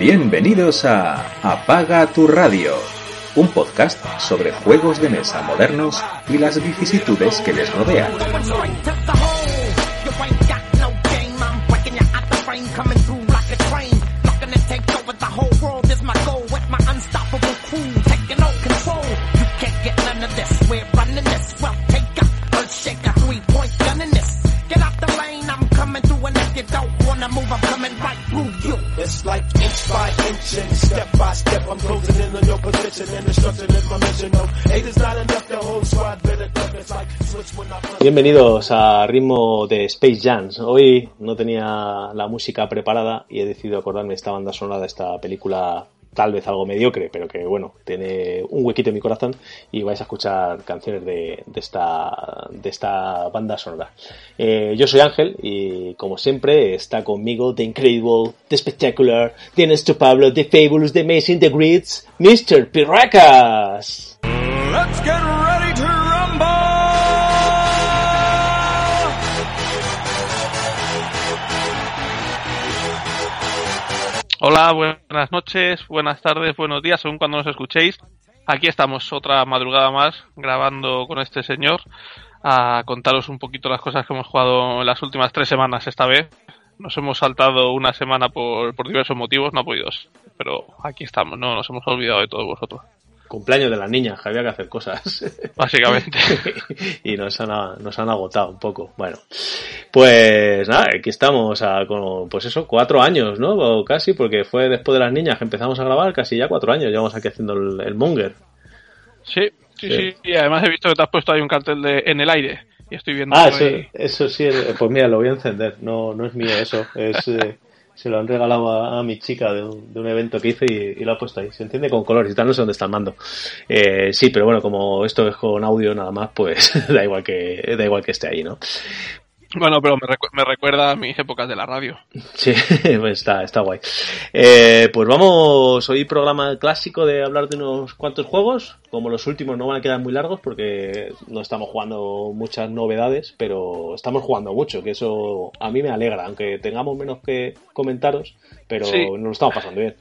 Bienvenidos a Apaga tu radio, un podcast sobre juegos de mesa modernos y las vicisitudes que les rodean. Bienvenidos a ritmo de Space Jams. Hoy no tenía la música preparada y he decidido acordarme esta banda sonora de esta película tal vez algo mediocre, pero que bueno, tiene un huequito en mi corazón y vais a escuchar canciones de, esta, de esta banda sonora. Eh, yo soy Ángel y como siempre está conmigo The Incredible, The Spectacular, The Ernesto Pablo, The Fabulous, The Amazing, The Greats, Mr. Pirracas. Let's get Hola, buenas noches, buenas tardes, buenos días, según cuando nos escuchéis. Aquí estamos otra madrugada más grabando con este señor a contaros un poquito las cosas que hemos jugado en las últimas tres semanas esta vez. Nos hemos saltado una semana por, por diversos motivos, no ha podido ser, pero aquí estamos, no nos hemos olvidado de todos vosotros. Cumpleaños de las niñas, que había que hacer cosas. Básicamente. y nos han, nos han agotado un poco. Bueno, pues nada, aquí estamos a, con, pues eso, cuatro años, ¿no? O casi, porque fue después de las niñas que empezamos a grabar, casi ya cuatro años llevamos aquí haciendo el, el Monger. Sí, sí, Sí. sí, y además he visto que te has puesto ahí un cartel de en el aire y estoy viendo Ah, eso, ahí- eso sí, eh, pues mira, lo voy a encender. No, no es mío eso, es... eh, se lo han regalado a, mi chica de un, de un evento que hice y, y lo ha puesto ahí. Se entiende con colores y tal, no sé dónde está el mando. Eh, sí, pero bueno, como esto es con audio nada más, pues da igual que da igual que esté ahí, ¿no? Bueno, pero me, recu- me recuerda a mis épocas de la radio. Sí, pues está, está guay. Eh, pues vamos, hoy programa clásico de hablar de unos cuantos juegos. Como los últimos no van a quedar muy largos porque no estamos jugando muchas novedades, pero estamos jugando mucho, que eso a mí me alegra, aunque tengamos menos que comentaros, pero Sí. nos lo estamos pasando bien.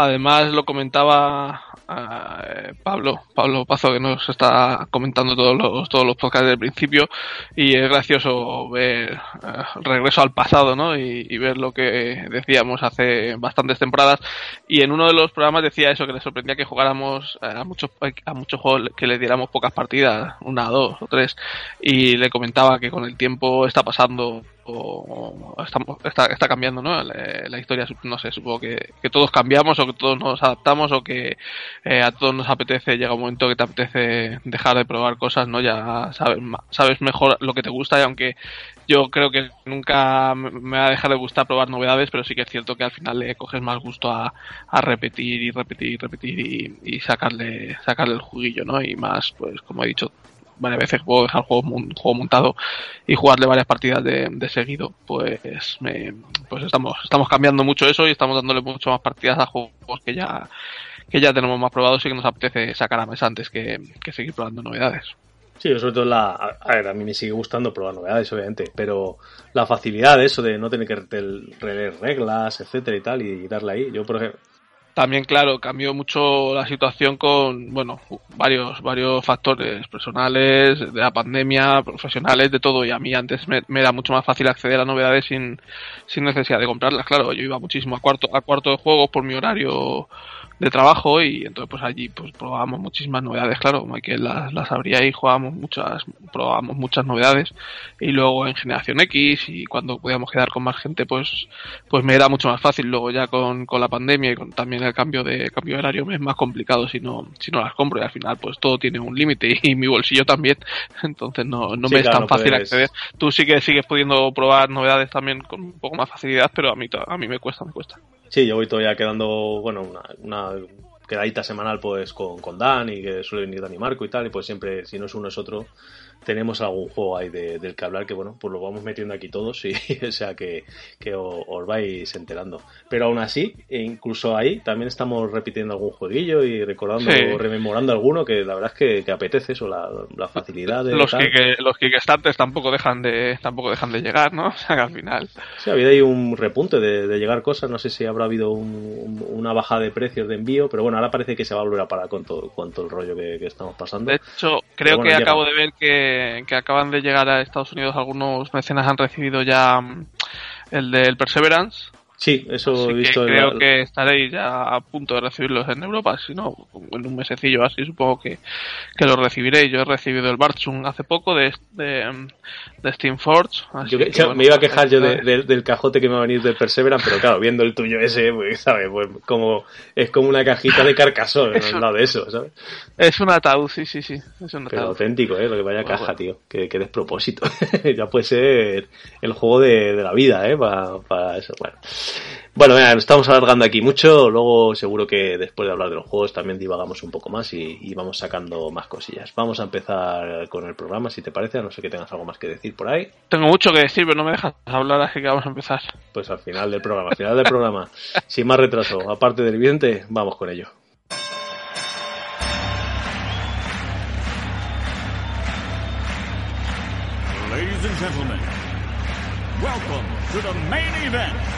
Además lo comentaba eh, Pablo, Pablo Pazo que nos está comentando todos los todos los podcasts del principio y es gracioso ver eh, regreso al pasado, ¿no? Y, y ver lo que decíamos hace bastantes temporadas y en uno de los programas decía eso que le sorprendía que jugáramos eh, a muchos a muchos juegos que le diéramos pocas partidas, una, dos o tres y le comentaba que con el tiempo está pasando o está, cambiando ¿no? la, historia no sé supongo que, todos cambiamos o que todos nos adaptamos o que eh, a todos nos apetece llega un momento que te apetece dejar de probar cosas no ya sabes sabes mejor lo que te gusta y aunque yo creo que nunca me va a dejar de gustar probar novedades pero sí que es cierto que al final le coges más gusto a, a repetir y repetir y repetir y, y sacarle sacarle el juguillo no y más pues como he dicho varias veces puedo dejar juego, juego montado y jugarle varias partidas de, de seguido, pues me, pues estamos, estamos cambiando mucho eso y estamos dándole mucho más partidas a juegos que ya, que ya tenemos más probados y que nos apetece sacar a mesa antes que, que seguir probando novedades. Sí, sobre todo la... A ver, a mí me sigue gustando probar novedades, obviamente, pero la facilidad de eso de no tener que rel- releer reglas, etcétera y tal, y darle ahí. Yo, por ejemplo... También, claro, cambió mucho la situación con, bueno, varios, varios factores personales, de la pandemia, profesionales, de todo. Y a mí antes me, era mucho más fácil acceder a novedades sin, sin necesidad de comprarlas. Claro, yo iba muchísimo a cuarto, a cuarto de juegos por mi horario de trabajo y entonces pues allí pues probábamos muchísimas novedades, claro, Michael las, las abría y jugábamos muchas, probábamos muchas novedades. Y luego en Generación X y cuando podíamos quedar con más gente pues pues me era mucho más fácil. Luego ya con, con la pandemia y con también el cambio de cambio de horario me es más complicado si no si no las compro. Y al final pues todo tiene un límite y, mi bolsillo también. Entonces no, no Sí, me es tan no fácil puedes- acceder. Tú sí que sigues pudiendo probar novedades también con un poco más facilidad pero a mí a mí me cuesta me cuesta Sí, yo voy todavía quedando, bueno, una, una quedadita semanal pues con, con Dan y que suele venir Dan y Marco y tal, y pues siempre, si no es uno es otro, tenemos algún juego ahí del que hablar que, bueno, pues lo vamos metiendo aquí todos y, o sea, que, que os, vais enterando. Pero aún así, e incluso ahí también estamos repitiendo algún jueguillo y recordando, rememorando alguno que la verdad es que, apetece eso, la, facilidad de... Los, que, los Kickstarters tampoco dejan de tampoco dejan de llegar, ¿no? O sea, que al final... Sí, ha habido ahí un repunte de, llegar cosas, no sé si habrá habido una bajada de precios de envío, pero bueno, ahora parece que se va a volver a parar con todo, con todo el rollo que, estamos pasando. De hecho, creo que acabo de ver que, que, acaban de llegar a Estados Unidos algunos mecenas han recibido ya mm, el del Perseverance Sí, eso he visto. creo que estaréis ya a punto de recibirlos en Europa, si no, en un mesecillo así supongo que, que los recibiréis. Yo he recibido el Barchung hace poco de, de, de Steam Forge. me iba a quejar yo del cajote que me va a venir del Perseverance, pero claro, viendo el tuyo ese, pues, ¿sabes? Pues como, es como una cajita de carcasón al lado de eso, ¿sabes? Es un ataúd, sí, sí, sí. Es un pero auténtico, ¿eh? Lo que vaya caja, tío. Que, que despropósito. ya puede ser el juego de, de la vida, ¿eh? Para, para eso. Bueno. Bueno, mira, nos estamos alargando aquí mucho. Luego seguro que después de hablar de los juegos también divagamos un poco más y, vamos sacando más cosillas. Vamos a empezar con el programa, si te parece. A no sé que tengas algo más que decir por ahí. Tengo mucho que decir, pero no me dejas hablar, así que vamos a empezar. Pues al final del programa, al final del programa. sin más retraso, aparte del evidente, vamos con ello. Ladies and gentlemen, welcome to the main event.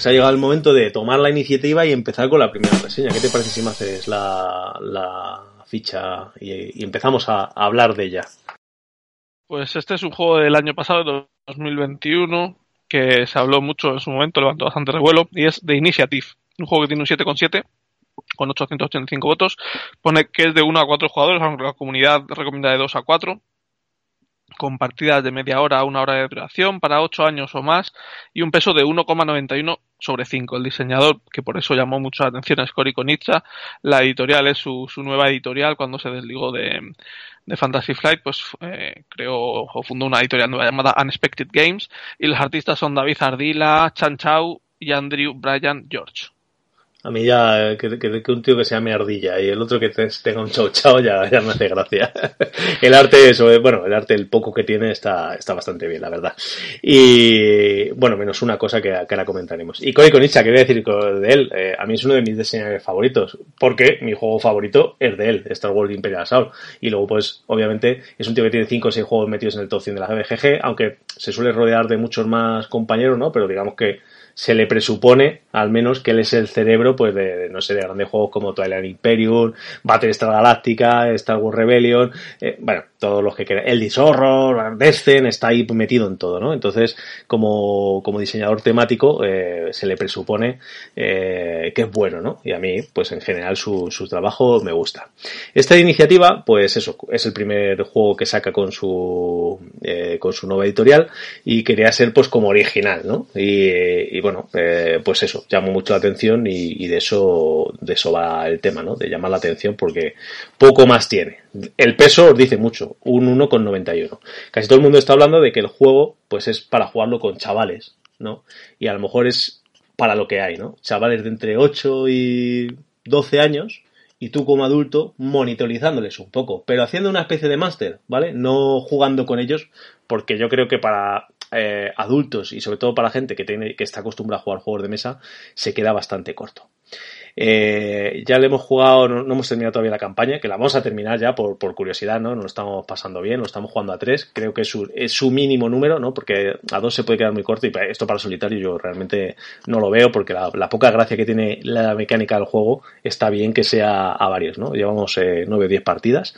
Pues ha llegado el momento de tomar la iniciativa y empezar con la primera reseña. ¿Qué te parece si me haces la, ficha y, empezamos a, hablar de ella? Pues este es un juego del año pasado, de 2021, que se habló mucho en su momento, levantó bastante revuelo, y es The Initiative. Un juego que tiene un 7,7 con 885 votos. Pone que es de 1 a 4 jugadores, aunque la comunidad recomienda de 2 a 4 con partidas de media hora a una hora de duración para 8 años o más y un peso de 1,91 sobre 5. El diseñador, que por eso llamó mucho la atención, es Cory Konitsa. La editorial es su, su, nueva editorial cuando se desligó de, de Fantasy Flight, pues eh, creó o fundó una editorial nueva llamada Unexpected Games y los artistas son David Ardila, Chan Chao y Andrew Bryan George. A mí ya, que, un tío que se llame Ardilla y el otro que tenga un chau chau ya, ya me hace gracia. el arte, eso, bueno, el arte, el poco que tiene está, está bastante bien, la verdad. Y, bueno, menos una cosa que, que ahora comentaremos. Y Cory Konicha, ¿qué voy a decir de él? Eh, a mí es uno de mis diseñadores favoritos, porque mi juego favorito es de él, Star Wars Imperial Assault. Y luego, pues, obviamente, es un tío que tiene 5 o 6 juegos metidos en el top 100 de la BGG, aunque se suele rodear de muchos más compañeros, ¿no? Pero digamos que se le presupone, al menos, que él es el cerebro, pues, de, no sé, de grandes juegos como Twilight Imperium, Battlestar Galactica, Star Wars Rebellion, eh, bueno, todos los que quieran. El Horror, Descent, está ahí metido en todo, ¿no? Entonces, como, como diseñador temático, eh, se le presupone eh, que es bueno, ¿no? Y a mí, pues en general, su, su trabajo me gusta. Esta iniciativa, pues eso, es el primer juego que saca con su, eh, con su nueva editorial y quería ser, pues, como original, ¿no? Y, y bueno, eh, pues eso, llamó mucho la atención y, y de eso, de eso va el tema, ¿no? De llamar la atención porque poco más tiene. El peso os dice mucho, un 1,91. Casi todo el mundo está hablando de que el juego pues es para jugarlo con chavales, ¿no? Y a lo mejor es para lo que hay, ¿no? Chavales de entre 8 y 12 años y tú como adulto monitorizándoles un poco, pero haciendo una especie de máster, ¿vale? No jugando con ellos, porque yo creo que para eh, adultos y sobre todo para gente que, tiene, que está acostumbrada a jugar juegos de mesa, se queda bastante corto. Eh, ya le hemos jugado, no, hemos terminado todavía la campaña, que la vamos a terminar ya por, por curiosidad, ¿no? Nos lo estamos pasando bien, lo estamos jugando a tres, creo que es su, es su mínimo número, ¿no? Porque a dos se puede quedar muy corto y esto para solitario yo realmente no lo veo porque la, poca gracia que tiene la mecánica del juego está bien que sea a varios, ¿no? Llevamos eh, nueve o diez partidas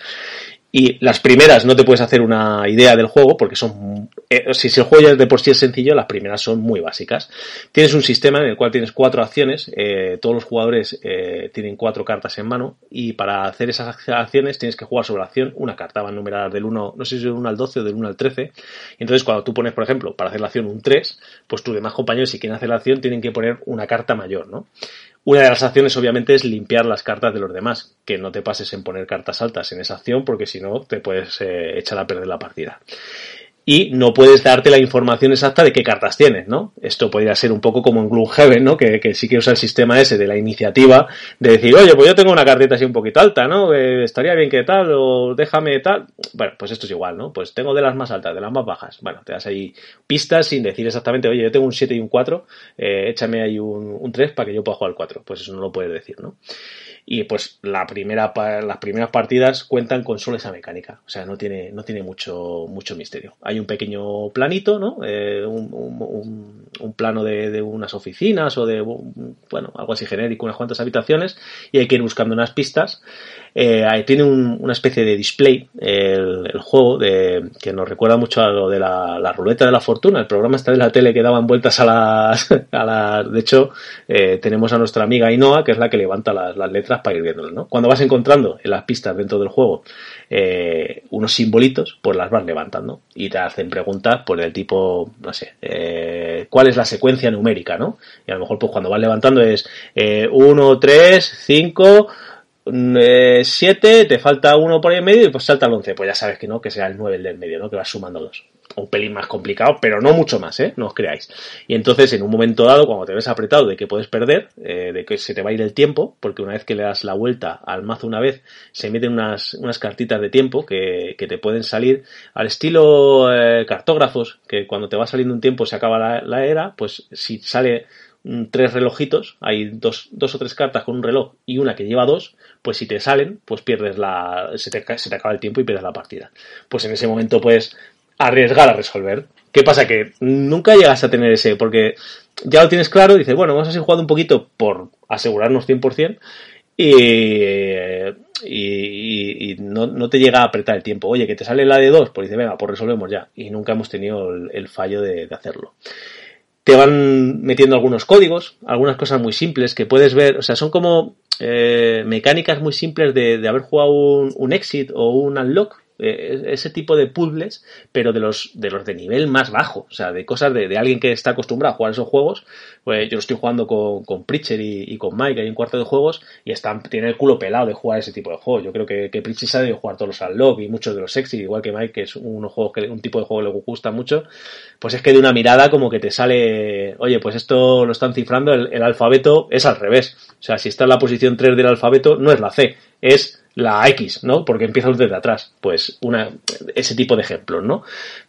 Y las primeras no te puedes hacer una idea del juego porque son, eh, si el juego ya de por sí es sencillo, las primeras son muy básicas. Tienes un sistema en el cual tienes cuatro acciones, eh, todos los jugadores eh, tienen cuatro cartas en mano y para hacer esas acciones tienes que jugar sobre la acción una carta, van numeradas del 1, no sé si del 1 al 12 o del 1 al 13. Y entonces cuando tú pones, por ejemplo, para hacer la acción un 3, pues tus demás compañeros si quieren hacer la acción tienen que poner una carta mayor, ¿no? Una de las acciones obviamente es limpiar las cartas de los demás, que no te pases en poner cartas altas en esa acción porque si no te puedes eh, echar a perder la partida y no puedes darte la información exacta de qué cartas tienes, ¿no? Esto podría ser un poco como en Gloomhaven, ¿no? Que, que sí que usa el sistema ese de la iniciativa, de decir, oye, pues yo tengo una cartita así un poquito alta, ¿no? Eh, estaría bien que tal, o déjame tal. Bueno, pues esto es igual, ¿no? Pues tengo de las más altas, de las más bajas. Bueno, te das ahí pistas sin decir exactamente, oye, yo tengo un 7 y un 4, eh, échame ahí un, un 3 para que yo pueda jugar al 4. Pues eso no lo puedes decir, ¿no? y pues la primera, las primeras partidas cuentan con solo esa mecánica, o sea, no tiene, no tiene mucho, mucho misterio. Hay un pequeño planito, ¿no? Eh, un, plano de, de, unas oficinas o de, bueno, algo así genérico, unas cuantas habitaciones y hay que ir buscando unas pistas. Eh, tiene una especie de display el, el, juego de, que nos recuerda mucho a lo de la, la, ruleta de la fortuna, el programa está de la tele que daban vueltas a las, a las de hecho, eh, tenemos a nuestra amiga Inoa, que es la que levanta las, las letras para ir viéndolo, ¿no? Cuando vas encontrando en las pistas dentro del juego eh, unos simbolitos, pues las vas levantando y te hacen preguntas por el tipo, no sé, eh, ¿cuál es la secuencia numérica, no? Y a lo mejor pues cuando vas levantando es 1, 3, 5, 7, te falta uno por ahí en medio y pues salta el 11. Pues ya sabes que no, que será el 9 el del medio, ¿no? Que vas sumando dos un pelín más complicado, pero no mucho más, ¿eh? No os creáis. Y entonces, en un momento dado, cuando te ves apretado de que puedes perder, eh, de que se te va a ir el tiempo, porque una vez que le das la vuelta al mazo una vez, se meten unas, unas cartitas de tiempo que, que te pueden salir al estilo eh, cartógrafos, que cuando te va saliendo un tiempo se acaba la era, pues si sale tres relojitos, hay dos, dos o tres cartas con un reloj y una que lleva dos, pues si te salen, pues pierdes la, se te, se te acaba el tiempo y pierdes la partida. Pues en ese momento, pues arriesgar a resolver. ¿Qué pasa? Que nunca llegas a tener ese, porque ya lo tienes claro, dices, bueno, vamos a seguir jugando un poquito por asegurarnos 100% y, y, y no, no, te llega a apretar el tiempo. Oye, que te sale la de 2, pues dice, venga, pues resolvemos ya. Y nunca hemos tenido el, fallo de hacerlo te van metiendo algunos códigos, algunas cosas muy simples que puedes ver, o sea, son como eh, mecánicas muy simples de, haber jugado un, un, exit o un unlock eh, ese tipo de puzzles, pero de los, de los de nivel más bajo, o sea, de cosas de, de alguien que está acostumbrado a jugar esos juegos. Pues yo lo estoy jugando con, con Pritcher y, con Mike, hay un cuarto de juegos, y están, tiene el culo pelado de jugar ese tipo de juegos. Yo creo que, que Pritchard sabe de jugar todos los al y muchos de los sexy, igual que Mike, que es unos juegos que, un tipo de juego que le gusta mucho. Pues es que de una mirada como que te sale, oye, pues esto lo están cifrando, el, el alfabeto es al revés. O sea, si está en la posición 3 del alfabeto, no es la C, es la X, ¿no? Porque empieza desde atrás. Pues una, ese tipo de ejemplos, ¿no?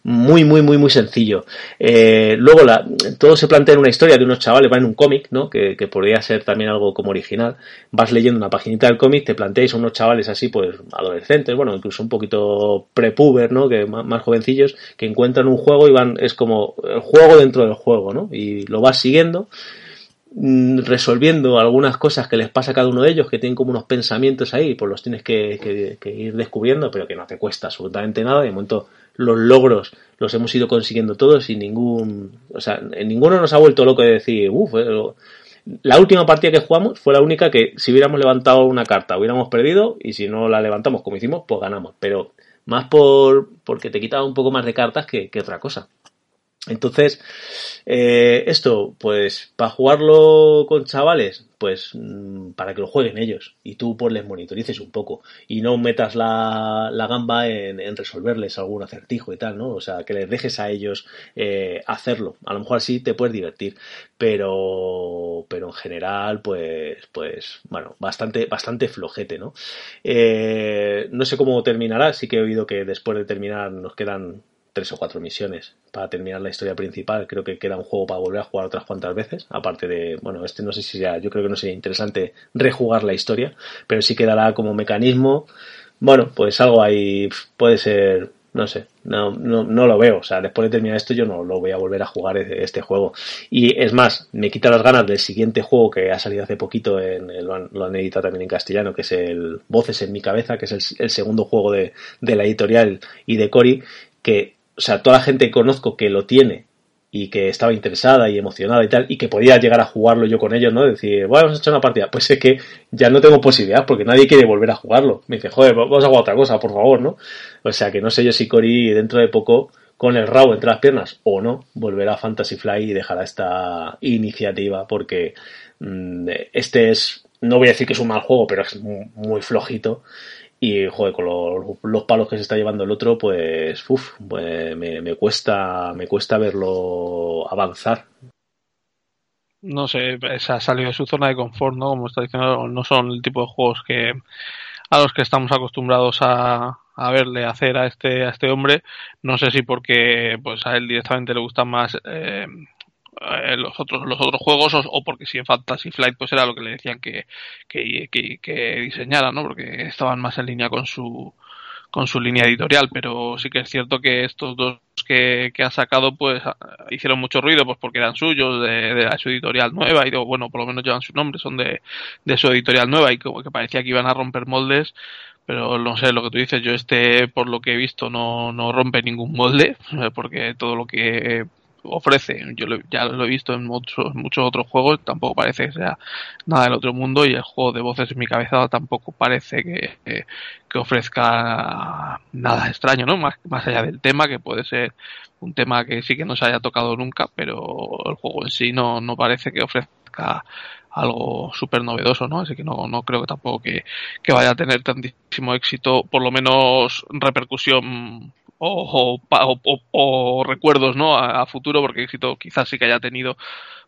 Muy, muy, muy, muy sencillo. Eh, luego la, todo se plantea en una historia de unos chavales, va en un cómic, ¿no? Que, que, podría ser también algo como original. Vas leyendo una paginita del cómic, te planteáis a unos chavales así, pues, adolescentes, bueno, incluso un poquito prepuber, ¿no? Que más, más jovencillos, que encuentran un juego y van, es como el juego dentro del juego, ¿no? Y lo vas siguiendo resolviendo algunas cosas que les pasa a cada uno de ellos, que tienen como unos pensamientos ahí, pues los tienes que, que, ir descubriendo, pero que no te cuesta absolutamente nada. De momento, los logros los hemos ido consiguiendo todos sin ningún. O sea, ninguno nos ha vuelto loco de decir, uff, eh, la última partida que jugamos fue la única que si hubiéramos levantado una carta hubiéramos perdido y si no la levantamos como hicimos, pues ganamos. Pero más por porque te quitaba un poco más de cartas que, que otra cosa. Entonces, eh, esto, pues, para jugarlo con chavales, pues, mm, para que lo jueguen ellos y tú pues les monitorices un poco y no metas la, la gamba en, resolverles algún acertijo y tal, ¿no? O sea, que les dejes a ellos eh, hacerlo. A lo mejor así te puedes divertir, pero, pero en general, pues, pues, bueno, bastante, bastante flojete, ¿no? Eh, no sé cómo terminará, sí que he oído que después de terminar nos quedan tres o cuatro misiones para terminar la historia principal. Creo que queda un juego para volver a jugar otras cuantas veces. Aparte de, bueno, este no sé si sea, yo creo que no sería interesante rejugar la historia, pero sí quedará como mecanismo. Bueno, pues algo ahí puede ser, no sé, no, no, no, lo veo. O sea, después de terminar esto, yo no lo voy a volver a jugar este juego. Y es más, me quita las ganas del siguiente juego que ha salido hace poquito, en, lo, han, editado también en castellano, que es el Voces en mi cabeza, que es el, segundo juego de, de, la editorial y de Cory, que, o sea, toda la gente que conozco que lo tiene y que estaba interesada y emocionada y tal, y que podía llegar a jugarlo yo con ellos, ¿no? Decir, bueno, vamos a echar una partida. Pues es que ya no tengo posibilidad porque nadie quiere volver a jugarlo. Me dice, joder, vamos a jugar otra cosa, por favor, ¿no? O sea que no sé yo si Cory dentro de poco, con el rabo entre las piernas o no, volverá a Fantasy Fly y dejará esta iniciativa porque mm, este es, no voy a decir que es un mal juego, pero es muy flojito y, joder, con los, palos que se está llevando el otro, pues, uf, pues me, cuesta, me cuesta verlo avanzar. No sé, ha salido de su zona de confort, ¿no? Como está diciendo, no son el tipo de juegos que a los que estamos acostumbrados a, a verle hacer a este a este hombre no sé si porque pues a él directamente le gustan más eh, eh, los otros los otros juegos o, porque si en Fantasy Flight pues era lo que le decían que, que, que, diseñara no porque estaban más en línea con su con su línea editorial pero sí que es cierto que estos dos que, que ha sacado pues hicieron mucho ruido pues porque eran suyos de, de su editorial nueva y bueno por lo menos llevan su nombre son de, de su editorial nueva y como que parecía que iban a romper moldes pero no sé lo que tú dices yo este por lo que he visto no, no rompe ningún molde porque todo lo que ofrece. Yo ya lo he visto en muchos, muchos otros juegos, tampoco parece que sea nada del otro mundo y el juego de voces en mi cabeza tampoco parece que, que, ofrezca nada extraño, ¿no? Más, más allá del tema, que puede ser un tema que sí que no se haya tocado nunca, pero el juego en sí no, no parece que ofrezca algo súper novedoso, ¿no? Así que no, no creo que tampoco que, que vaya a tener tantísimo éxito, por lo menos repercusión o, o, recuerdos ¿no? A, futuro, porque éxito quizás sí que haya tenido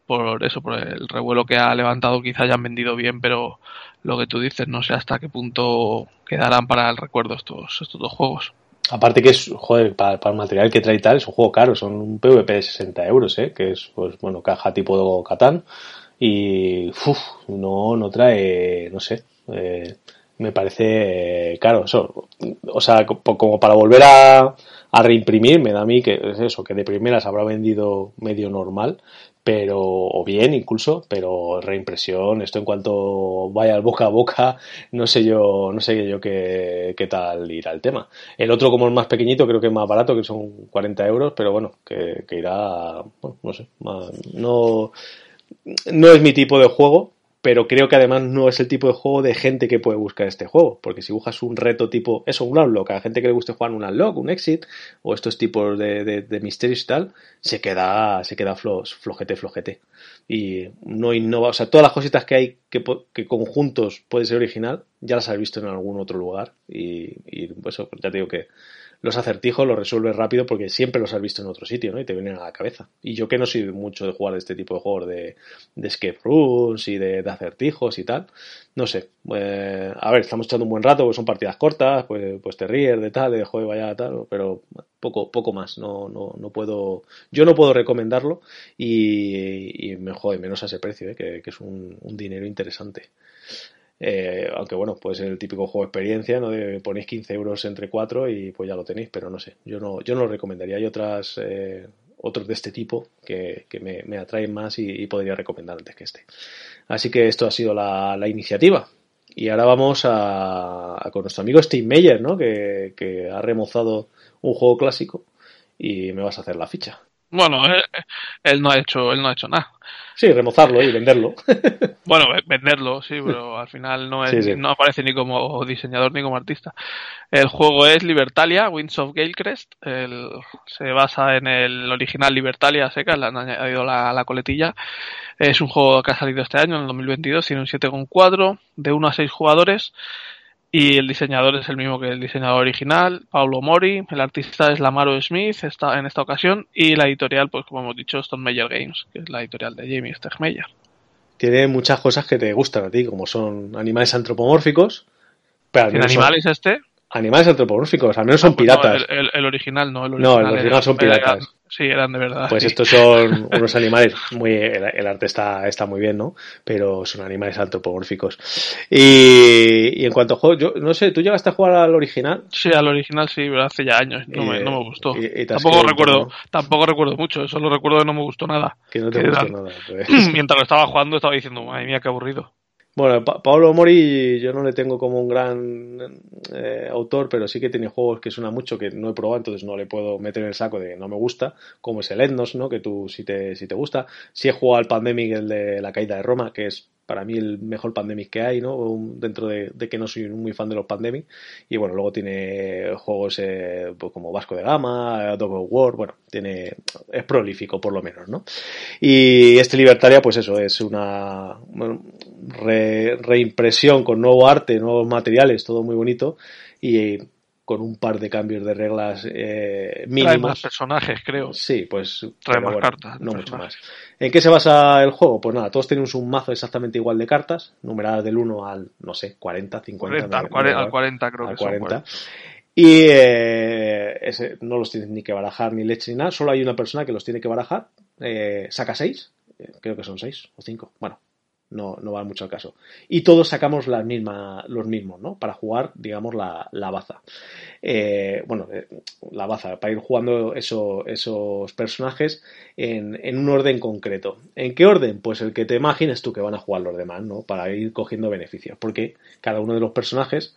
por eso, por el revuelo que ha levantado, quizás hayan vendido bien, pero lo que tú dices, no sé hasta qué punto quedarán para el recuerdo estos, estos dos juegos. Aparte que es, joder, para, el material que trae tal, es un juego caro, son un PvP de 60 euros, ¿eh? que es, pues bueno, caja tipo Catán, y uf, no, no trae, no sé, eh, me parece caro. Eso, o sea, como para volver a, a reimprimir, me da a mí que es eso, que de primeras habrá vendido medio normal, pero, o bien incluso, pero reimpresión, esto en cuanto vaya al boca a boca, no sé yo, no sé yo qué, qué tal irá el tema. El otro, como es más pequeñito, creo que es más barato, que son 40 euros, pero bueno, que, que irá, no sé, no, no es mi tipo de juego, pero creo que además no es el tipo de juego de gente que puede buscar este juego, porque si buscas un reto tipo, eso, un unlock, a gente que le guste jugar un unlock, un exit, o estos tipos de, de, misterios y tal, se queda, se queda flojete, flojete. Y no innova, o sea, todas las cositas que hay que, conjuntos puede ser original, ya las has visto en algún otro lugar, y, pues ya te digo que los acertijos los resuelves rápido porque siempre los has visto en otro sitio, ¿no? Y te vienen a la cabeza. Y yo que no soy mucho de jugar este tipo de juegos de, de escape rooms y de, acertijos y tal, no sé. Eh, a ver, estamos echando un buen rato, pues son partidas cortas, pues, pues te ríes de tal, de juego vaya tal, pero poco, poco más. No, no, no puedo, yo no puedo recomendarlo y, y me jode menos a ese precio, ¿eh? que, es un dinero interesante. Eh, aunque bueno, puede ser el típico juego de experiencia, ¿no? De ponéis 15 euros entre cuatro y pues ya lo tenéis, pero no sé, yo no, yo no lo recomendaría. Hay otras, eh, otros de este tipo que, que me, atraen más y, podría recomendar antes que este. Así que esto ha sido la, la iniciativa. Y ahora vamos a, con nuestro amigo Steve Meyer, ¿no? Que, que ha remozado un juego clásico y me vas a hacer la ficha. Bueno, él, él, no ha hecho, él no ha hecho nada. Sí, remozarlo y venderlo. bueno, venderlo, sí, pero al final no, es, no aparece ni como diseñador ni como artista. El juego es Libertalia, Winds of Galecrest. El, se basa en el original Libertalia seca, le han añadido la, la, coletilla. Es un juego que ha salido este año, en el 2022, tiene un 7,4 de 1 a 6 jugadores. Y el diseñador es el mismo que el diseñador original, Paulo Mori. El artista es Lamaro Smith está en esta ocasión. Y la editorial, pues como hemos dicho, Stone Meyer Games, que es la editorial de Jamie Stegmeyer. Tiene muchas cosas que te gustan a ti, como son animales antropomórficos. Pero ¿Tiene animales este? Animales antropomórficos, al menos son piratas. el, el, original no, el original, no, el original son piratas. sí, eran de verdad. Pues estos son unos animales, muy el, arte está, está muy bien, ¿no? Pero son animales antropomórficos. Y, y en cuanto a juegos, yo no sé, ¿tú llegaste a jugar al original? Sí, al original sí, pero hace ya años, no, me, no me gustó. tampoco recuerdo, tampoco recuerdo mucho, solo recuerdo que no me gustó nada. Que no te gustó nada. Pues. Mientras lo estaba jugando estaba diciendo, madre mía, qué aburrido. Bueno, Pablo Mori yo no le tengo como un gran eh, autor, pero sí que tiene juegos que suena mucho que no he probado, entonces no le puedo meter en el saco de no me gusta, como es el Etnos, ¿no? Que tú sí te, si te gusta. Sí he jugado al Pandemic, el de la caída de Roma, que es para mí el mejor Pandemic que hay, ¿no? Dentro de, que no soy muy fan de los Pandemic. Y bueno, luego tiene juegos eh, pues como Vasco de Gama, Dog of War, bueno, tiene, es prolífico por lo menos, ¿no? Y este Libertaria, pues eso, es una reimpresión con nuevo arte, nuevos materiales, todo muy bonito. Y con un par de cambios de reglas eh, mínimos. Trae más personajes, creo. Sí, pues. Trae más cartas. No mucho más. ¿En qué se basa el juego? Pues nada, todos tenemos un mazo exactamente igual de cartas, numeradas del 1 al, no sé, 40, 50. 40, al, 40, creo que 40. Y eh, ese, no los tienes ni que barajar ni leche ni nada, solo hay una persona que los tiene que barajar, eh, saca 6, eh, creo que son 6 o 5, bueno, no, no va mucho al caso. Y todos sacamos la misma, los mismos, ¿no? Para jugar, digamos, la, la baza. Eh, bueno, eh, la baza, para ir jugando eso, esos personajes en, en, un orden concreto. ¿En qué orden? Pues el que te imagines tú que van a jugar los demás, ¿no? Para ir cogiendo beneficios. Porque cada uno de los personajes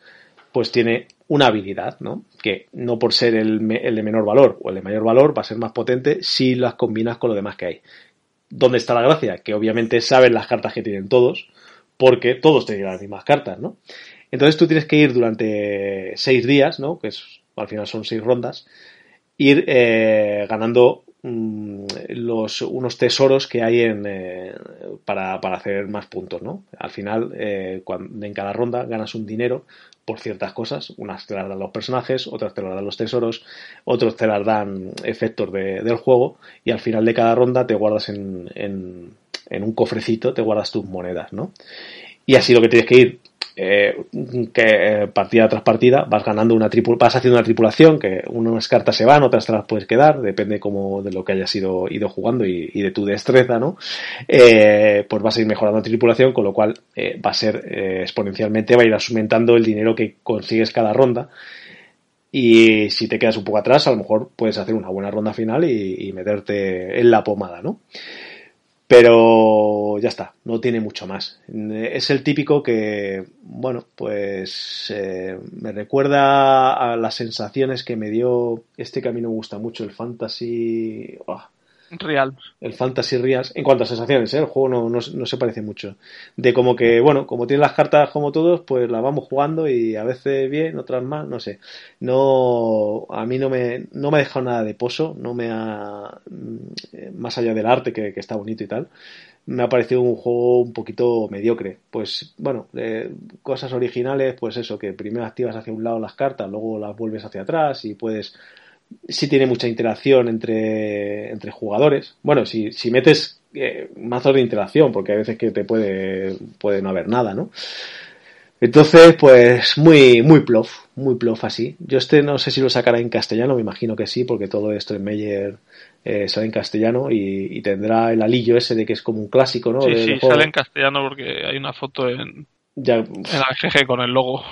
pues tiene una habilidad, ¿no? Que no por ser el, el, de menor valor o el de mayor valor va a ser más potente si las combinas con lo demás que hay. ¿Dónde está la gracia? Que obviamente saben las cartas que tienen todos, porque todos tienen las mismas cartas, ¿no? Entonces tú tienes que ir durante seis días, ¿no? Que es, al final son seis rondas, ir eh, ganando mm, los, unos tesoros que hay en, eh, para, hacer más puntos, ¿no? Al final, eh, cuando, en cada ronda ganas un dinero por ciertas cosas. Unas te las dan los personajes, otras te las dan los tesoros, otros te las dan efectos del juego y al final de cada ronda te guardas en, en, en un cofrecito, te guardas tus monedas, ¿no? Y así lo que tienes que ir eh, que eh, partida tras partida vas ganando una vas haciendo una tripulación que unas cartas se van, otras te las puedes quedar, depende como de lo que hayas ido, ido jugando y, de tu destreza, ¿no? Eh, pues vas a ir mejorando la tripulación, con lo cual va a ser exponencialmente, va a ir aumentando el dinero que consigues cada ronda. Y si te quedas un poco atrás, a lo mejor puedes hacer una buena ronda final y meterte en la pomada, ¿no? Pero ya está, no tiene mucho más. Es el típico que, bueno, pues eh, me recuerda a las sensaciones que me dio este que a mí me gusta mucho, el Fantasy. Real. El Fantasy Reals. En cuanto a sensaciones, ¿eh? el juego no, no, se parece mucho. De como que, bueno, como tiene las cartas como todos, pues las vamos jugando y a veces bien, otras más, no sé. No, a mí no me, no me ha dejado nada de pozo, no me ha, mm, más allá del arte que, está bonito y tal, me ha parecido un juego un poquito mediocre. Pues bueno, cosas originales, pues eso, que primero activas hacia un lado las cartas, luego las vuelves hacia atrás y puedes sí tiene mucha interacción entre, entre jugadores. Bueno, si, si metes eh, mazos de interacción, porque hay veces que te puede, puede no haber nada, ¿no? Entonces, pues muy, muy plof, muy plof así. Yo este no sé si lo sacará en castellano, me imagino que sí, porque todo esto en Meyer eh, sale en castellano y, tendrá el alillo ese de que es como un clásico, ¿no? Sí, sí, sale en castellano porque hay una foto en, ya, en la GG con el logo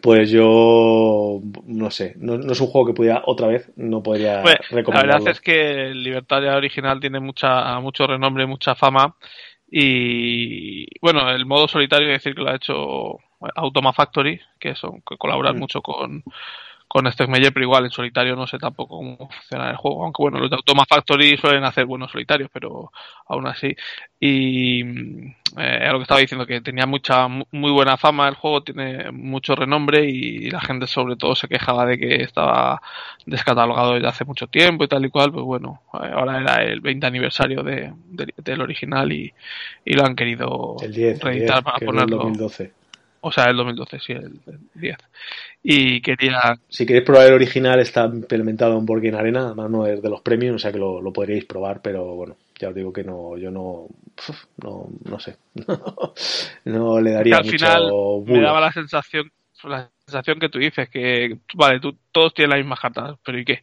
pues yo no sé, no, es un juego que pudiera otra vez, no podría recomendarlo. La verdad es que Libertaria original tiene mucha mucho renombre, mucha fama y bueno, el modo solitario es decir que lo ha hecho Automa Factory, que son que colaboran mm. mucho con con este Meyer, pero igual en solitario no sé tampoco cómo funciona el juego. Aunque bueno, los de Automa Factory suelen hacer buenos solitarios, pero aún así. Y eh, lo que estaba diciendo, que tenía mucha, muy buena fama el juego, tiene mucho renombre y la gente sobre todo se quejaba de que estaba descatalogado desde hace mucho tiempo y tal y cual. Pues bueno, ahora era el 20 aniversario de, del original y, y, lo han querido el 10, reeditar para ponerlo. El 2012. O sea, el 2012, sí, el, 10. Y quería... Si queréis probar el original, está implementado en Board Arena, además no es de los premios, o sea que lo, lo podríais probar, pero bueno, ya os digo que no, yo no, no, no sé, no le daría al final me daba la sensación la sensación que tú dices, que, vale, tú, todos tienen las mismas cartas, pero ¿y qué?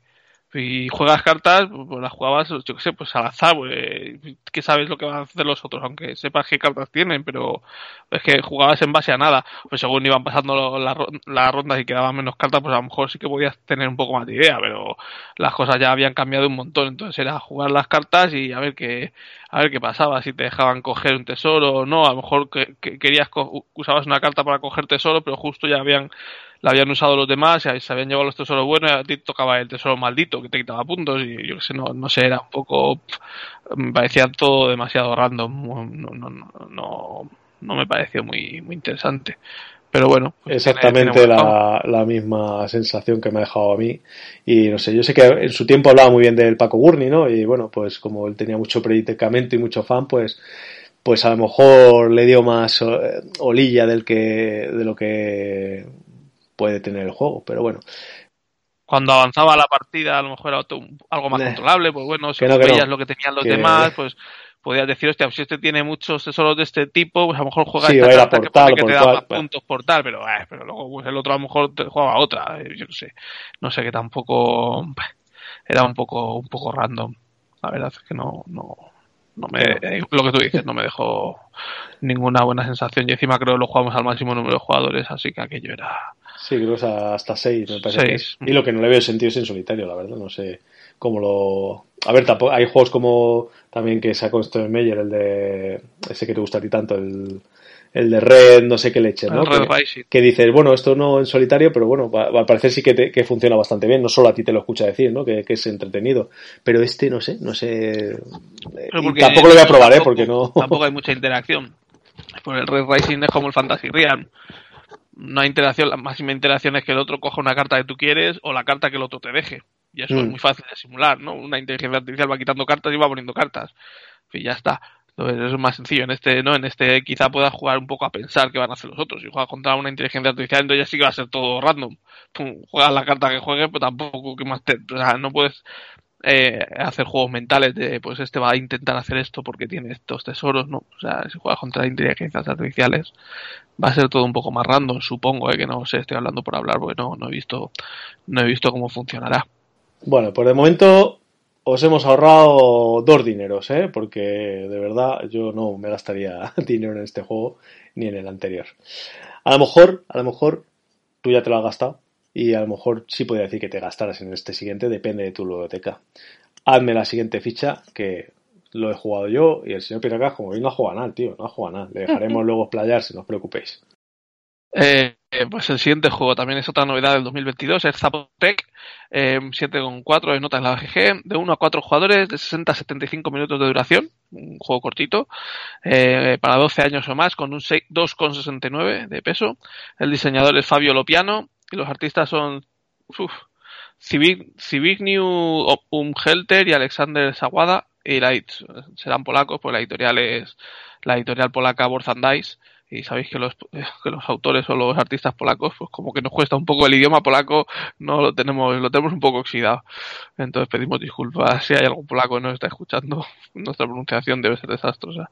Y juegas cartas, pues las jugabas, yo qué sé, pues al azar, pues, que sabes lo que van a hacer los otros, aunque sepas qué cartas tienen, pero es que jugabas en base a nada. Pues según iban pasando las la rondas y quedaban menos cartas, pues a lo mejor sí que podías tener un poco más de idea, pero las cosas ya habían cambiado un montón, entonces era jugar las cartas y a ver qué, a ver qué pasaba, si te dejaban coger un tesoro o no, a lo mejor que, querías, usabas una carta para coger tesoro, pero justo ya habían la habían usado los demás, se habían llevado los tesoros buenos y a ti tocaba el tesoro maldito que te quitaba puntos y yo qué sé, no, no sé, era un poco, me parecía todo demasiado random, no, no, no, no, me pareció muy, muy interesante. Pero bueno. Pues Exactamente la, la, misma sensación que me ha dejado a mí. Y no sé, yo sé que en su tiempo hablaba muy bien del Paco Gurney, ¿no? Y bueno, pues como él tenía mucho predicamento y mucho fan, pues pues a lo mejor le dio más eh, olilla del que de lo que puede tener el juego, pero bueno. Cuando avanzaba la partida, a lo mejor era algo más controlable, pues bueno, si veías lo que tenían los demás, pues podías decir, hostia, si este tiene muchos tesoros de este tipo, pues a lo mejor juega esta carta que, te da más puntos por tal, pero, eh, pero luego pues el otro a lo mejor te jugaba otra, eh, yo no sé, no sé que tampoco era un poco un poco random. La verdad es que no no no me lo que tú dices no me dejó ninguna buena sensación y encima creo que lo jugamos al máximo número de jugadores, así que aquello era Sí, creo que hasta 6, me parece. Y lo que no le veo sentido es en solitario, la verdad. No sé cómo lo. A ver, tampoco... hay juegos como también que sacó Meyer, el de. Ese que te gusta a ti tanto, el, el de Red, no sé qué leche, ¿no? que, dices, bueno, esto no en solitario, pero bueno, al parecer sí que, que, funciona bastante bien. No solo a ti te lo escucha decir, ¿no? Que, que es entretenido. Pero este, no sé, no sé. tampoco lo voy a probar, ¿eh? Porque no. Tampoco hay mucha interacción. Por el Red Rising es como el Fantasy Realm no hay interacción, la máxima interacción es que el otro coja una carta que tú quieres o la carta que el otro te deje. Y eso es mm. muy fácil de simular, ¿no? Una inteligencia artificial va quitando cartas y va poniendo cartas. Y ya está. Entonces es más sencillo. En este, ¿no? En este quizá puedas jugar un poco a pensar qué van a hacer los otros. Si juegas contra una inteligencia artificial, entonces ya sí que va a ser todo random. juegas la carta que juegues, pero tampoco que más no puedes eh, hacer juegos mentales de pues este va a intentar hacer esto porque tiene estos tesoros, ¿no? O sea, si juegas contra inteligencias artificiales va a ser todo un poco más random, supongo, eh, que no sé, estoy hablando por hablar porque no, he visto no he visto cómo funcionará. Bueno, por de momento os hemos ahorrado dos dineros, ¿eh? Porque de verdad yo no me gastaría dinero en este juego ni en el anterior. A lo mejor, a lo mejor tú ya te lo has gastado y a lo mejor sí podría decir que te gastaras en este siguiente, depende de tu biblioteca. Hazme la siguiente ficha que lo he jugado yo y el señor Piracas, como hoy no ha jugado nada, tío, no ha jugado nada. Le dejaremos luego playar si no os preocupéis. Eh, pues el siguiente juego también es otra novedad del 2022, es Zapotec, eh, 7,4 de notas en la GG, de 1 a 4 jugadores, de 60 a 75 minutos de duración, un juego cortito, eh, para 12 años o más, con un 2,69 de peso. El diseñador es Fabio Lopiano, y los artistas son uf, Civigniu Umhelter y Alexander Sawada y la, serán polacos, pues la editorial es la editorial polaca Borzandais y sabéis que los, que los autores o los artistas polacos, pues como que nos cuesta un poco el idioma polaco, no lo tenemos, lo tenemos un poco oxidado. Entonces pedimos disculpas si hay algún polaco que nos está escuchando, nuestra pronunciación debe ser desastrosa.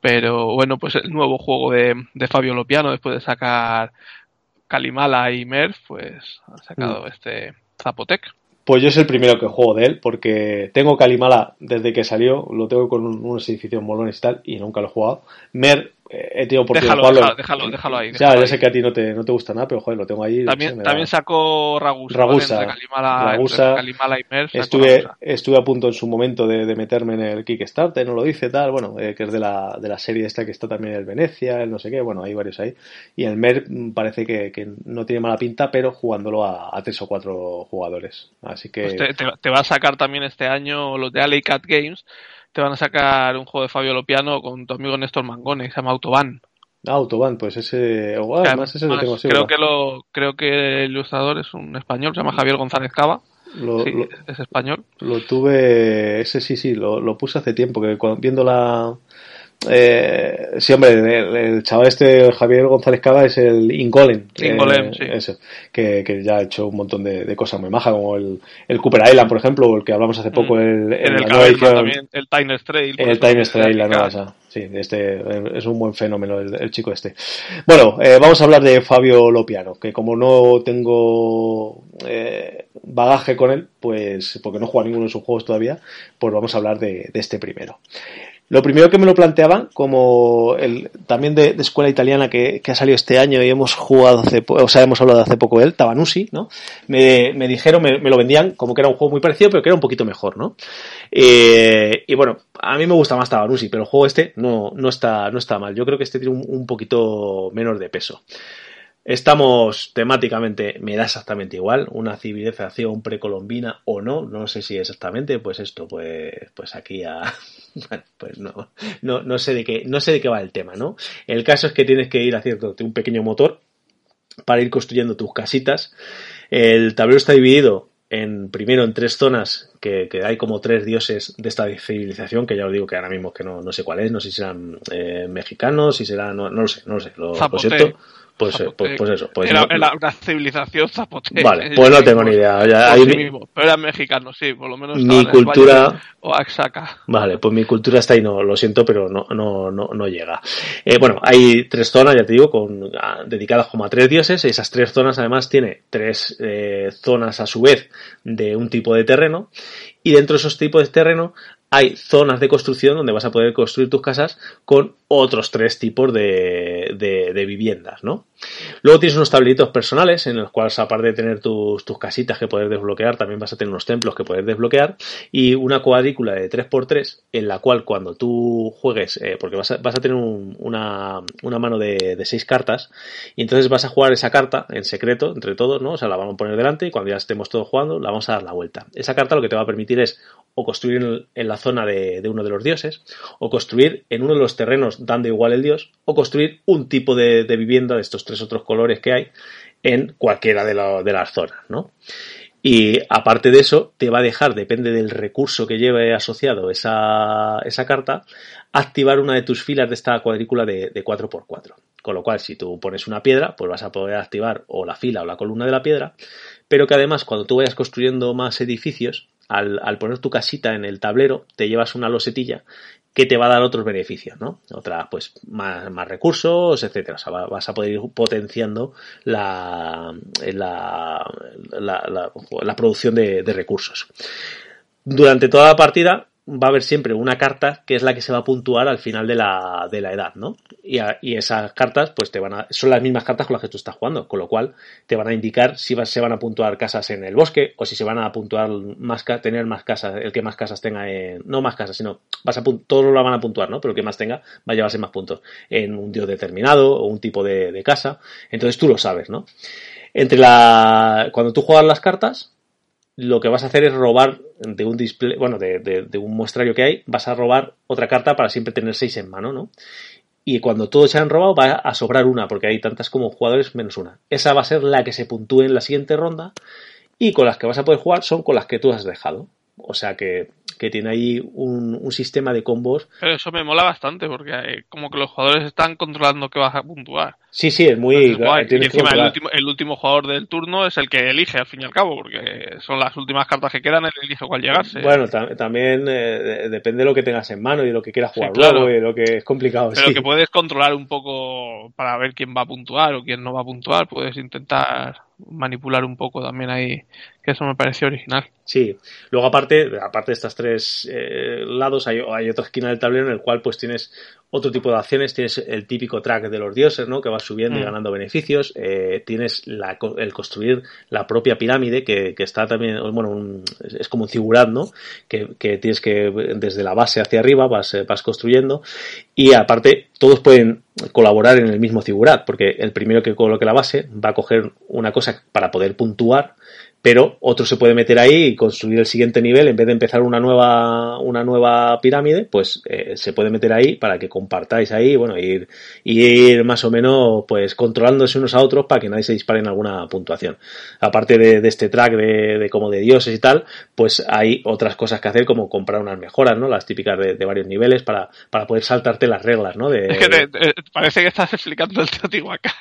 Pero bueno, pues el nuevo juego de, de Fabio Lopiano, después de sacar Kalimala y Merv, pues han sacado mm. este Zapotec. Pues yo es el primero que juego de él, porque tengo Kalimala desde que salió, lo tengo con unos edificios molones y tal, y nunca lo he jugado. Mer he tenido oportunidad déjalo, de Déjalo, déjalo, ahí. ya, ya sé que a ti no te, no te gusta nada, pero joder, lo tengo ahí. También, también sacó Ragusa. Ragusa. Ragusa. y estuve, estuve a punto en su momento de, de, meterme en el Kickstarter, no lo dice, tal, bueno, eh, que es de la, de la serie esta que está también en el Venecia, el no sé qué, bueno, hay varios ahí. Y el Mer mm, parece que, que no tiene mala pinta, pero jugándolo a, a tres o cuatro jugadores. Así que. Pues te, te, va a sacar también este año los de Alley Cat Games te van a sacar un juego de Fabio Lopiano con tu amigo Néstor Mangone, que se llama Autobahn. Ah, Autobahn, pues ese, además ese lo tengo. Creo que, lo, creo que el ilustrador es un español, se llama Javier González Cava. es español. Lo tuve, ese sí, sí, lo, lo puse hace tiempo, que viendo la, eh, sí, hombre, el, chaval este, Javier González Cava, es el. Ingolem, eh, sí. que, que, ya ha hecho un montón de, cosas muy majas, como el, el, Cooper Island, por ejemplo, o el que hablamos hace poco, mm. el, el, el, también, el Time Trail. El Time Trail, la nueva esa. Sí, este es un buen fenómeno el, chico este. Bueno, eh, vamos a hablar de Fabio Lopiano, que como no tengo eh, bagaje con él, pues porque no juega ninguno de sus juegos todavía, pues vamos a hablar de, de este primero. Lo primero que me lo planteaban, como el, también de, escuela italiana que, ha salido este año y hemos jugado hace, o sea, hemos hablado hace poco de él, Tabanusi, ¿no? Me, dijeron, me, lo vendían como que era un juego muy parecido, pero que era un poquito mejor, ¿no? Eh, y bueno, a mí me gusta más Tabanusi, pero el juego este no, no, está, no está mal. Yo creo que este tiene un poquito menos de peso. Estamos temáticamente, me da exactamente igual, una civilización precolombina o no, no sé si exactamente, pues esto, pues, pues aquí a, pues no, no, no sé de qué, no sé de qué va el tema, ¿no? El caso es que tienes que ir haciendo un pequeño motor para ir construyendo tus casitas. El tablero está dividido en primero en tres zonas que, hay como tres dioses de esta civilización que ya os digo que ahora mismo que no, no sé cuál es no sé si serán eh, mexicanos si serán no, no, lo sé no lo sé lo, lo siento pues, pues, pues, eso. Pues era, una civilización zapoteca. Vale, pues no tengo ni idea. pero eran mexicanos, sí, por lo menos. Mi cultura. O Axaca. Vale, pues mi cultura está ahí, no, lo siento, pero no, no, no, no llega. Eh, bueno, hay tres zonas, ya te digo, con, dedicadas como a tres dioses. Esas tres zonas además tiene tres eh, zonas a su vez de un tipo de terreno. Y dentro de esos tipos de terreno hay zonas de construcción donde vas a poder construir tus casas con otros tres tipos de, de, viviendas, ¿no? Luego tienes unos tableritos personales en los cuales, aparte de tener tus, tus casitas que puedes desbloquear, también vas a tener unos templos que puedes desbloquear y una cuadrícula de 3x3 en la cual cuando tú juegues, eh, porque vas a, vas a tener una, una, mano de, de seis cartas y entonces vas a jugar esa carta en secreto entre todos, ¿no? O sea, la vamos a poner delante y cuando ya estemos todos jugando la vamos a dar la vuelta. Esa carta lo que te va a permitir es o construir en, la zona de, de uno de los dioses o construir en uno de los terrenos dando igual el dios, o construir un tipo de, vivienda de estos tres otros colores que hay en cualquiera de, las zonas, ¿no? Y aparte de eso, te va a dejar, depende del recurso que lleve asociado esa, esa carta, activar una de tus filas de esta cuadrícula de, de 4x4. Con lo cual, si tú pones una piedra, pues vas a poder activar o la fila o la columna de la piedra, pero que además cuando tú vayas construyendo más edificios, al, poner tu casita en el tablero, te llevas una losetilla que te va a dar otros beneficios, ¿no? Otra, pues, más, más recursos, etcétera. O sea, vas a poder ir potenciando la, la, la, producción de recursos. Durante toda la partida va a haber siempre una carta que es la que se va a puntuar al final de la, de la edad, ¿no? Y, y, esas cartas, pues te van a, son las mismas cartas con las que tú estás jugando, con lo cual te van a indicar si se van a puntuar casas en el bosque o si se van a puntuar más, tener más casas, el que más casas tenga en, no más casas, sino vas a, todos lo van a puntuar, ¿no? Pero el que más tenga va a llevarse más puntos en un dios determinado o un tipo de, de casa. Entonces tú lo sabes, ¿no? Entre la, cuando tú juegas las cartas, lo que vas a hacer es robar de un display, bueno, de, de, un muestrario que hay, vas a robar otra carta para siempre tener seis en mano, ¿no? Y cuando todos se han robado va a sobrar una, porque hay tantas como jugadores menos una. Esa va a ser la que se puntúe en la siguiente ronda y con las que vas a poder jugar son con las que tú has dejado. O sea que que tiene ahí un, un, sistema de combos. Pero eso me mola bastante porque eh, como que los jugadores están controlando que vas a puntuar. Sí, sí, es muy Y encima el último, el último, jugador del turno es el que elige al fin y al cabo, porque son las últimas cartas que quedan, él elige cuál llegarse. Bueno, también eh, depende de lo que tengas en mano y de lo que quieras jugar luego y lo que es complicado. Pero que puedes controlar un poco para ver quién va a puntuar o quién no va a puntuar, puedes intentar manipular un poco también ahí, que eso me pareció original. Sí, luego aparte, aparte de estas tres eh, lados, hay, hay, otra esquina del tablero en el cual pues tienes otro tipo de acciones, tienes el típico track de los dioses, ¿no? Que vas subiendo y mm. ganando beneficios, eh, tienes la, el construir la propia pirámide, que, que está también, bueno, es como un figurat, ¿no? Que, que, tienes que, desde la base hacia arriba, vas, eh, vas construyendo, y aparte, todos pueden colaborar en el mismo figurat, porque el primero que coloque la base va a coger una cosa para poder puntuar, pero otro se puede meter ahí y construir el siguiente nivel en vez de empezar una nueva una nueva pirámide pues eh, se puede meter ahí para que compartáis ahí bueno ir ir más o menos pues controlándose unos a otros para que nadie se dispare en alguna puntuación. Aparte de, este track de, como de dioses y tal pues hay otras cosas que hacer como comprar unas mejoras no las típicas de, varios niveles para, para poder saltarte las reglas no de, es que parece que estás explicando el Teotihuacán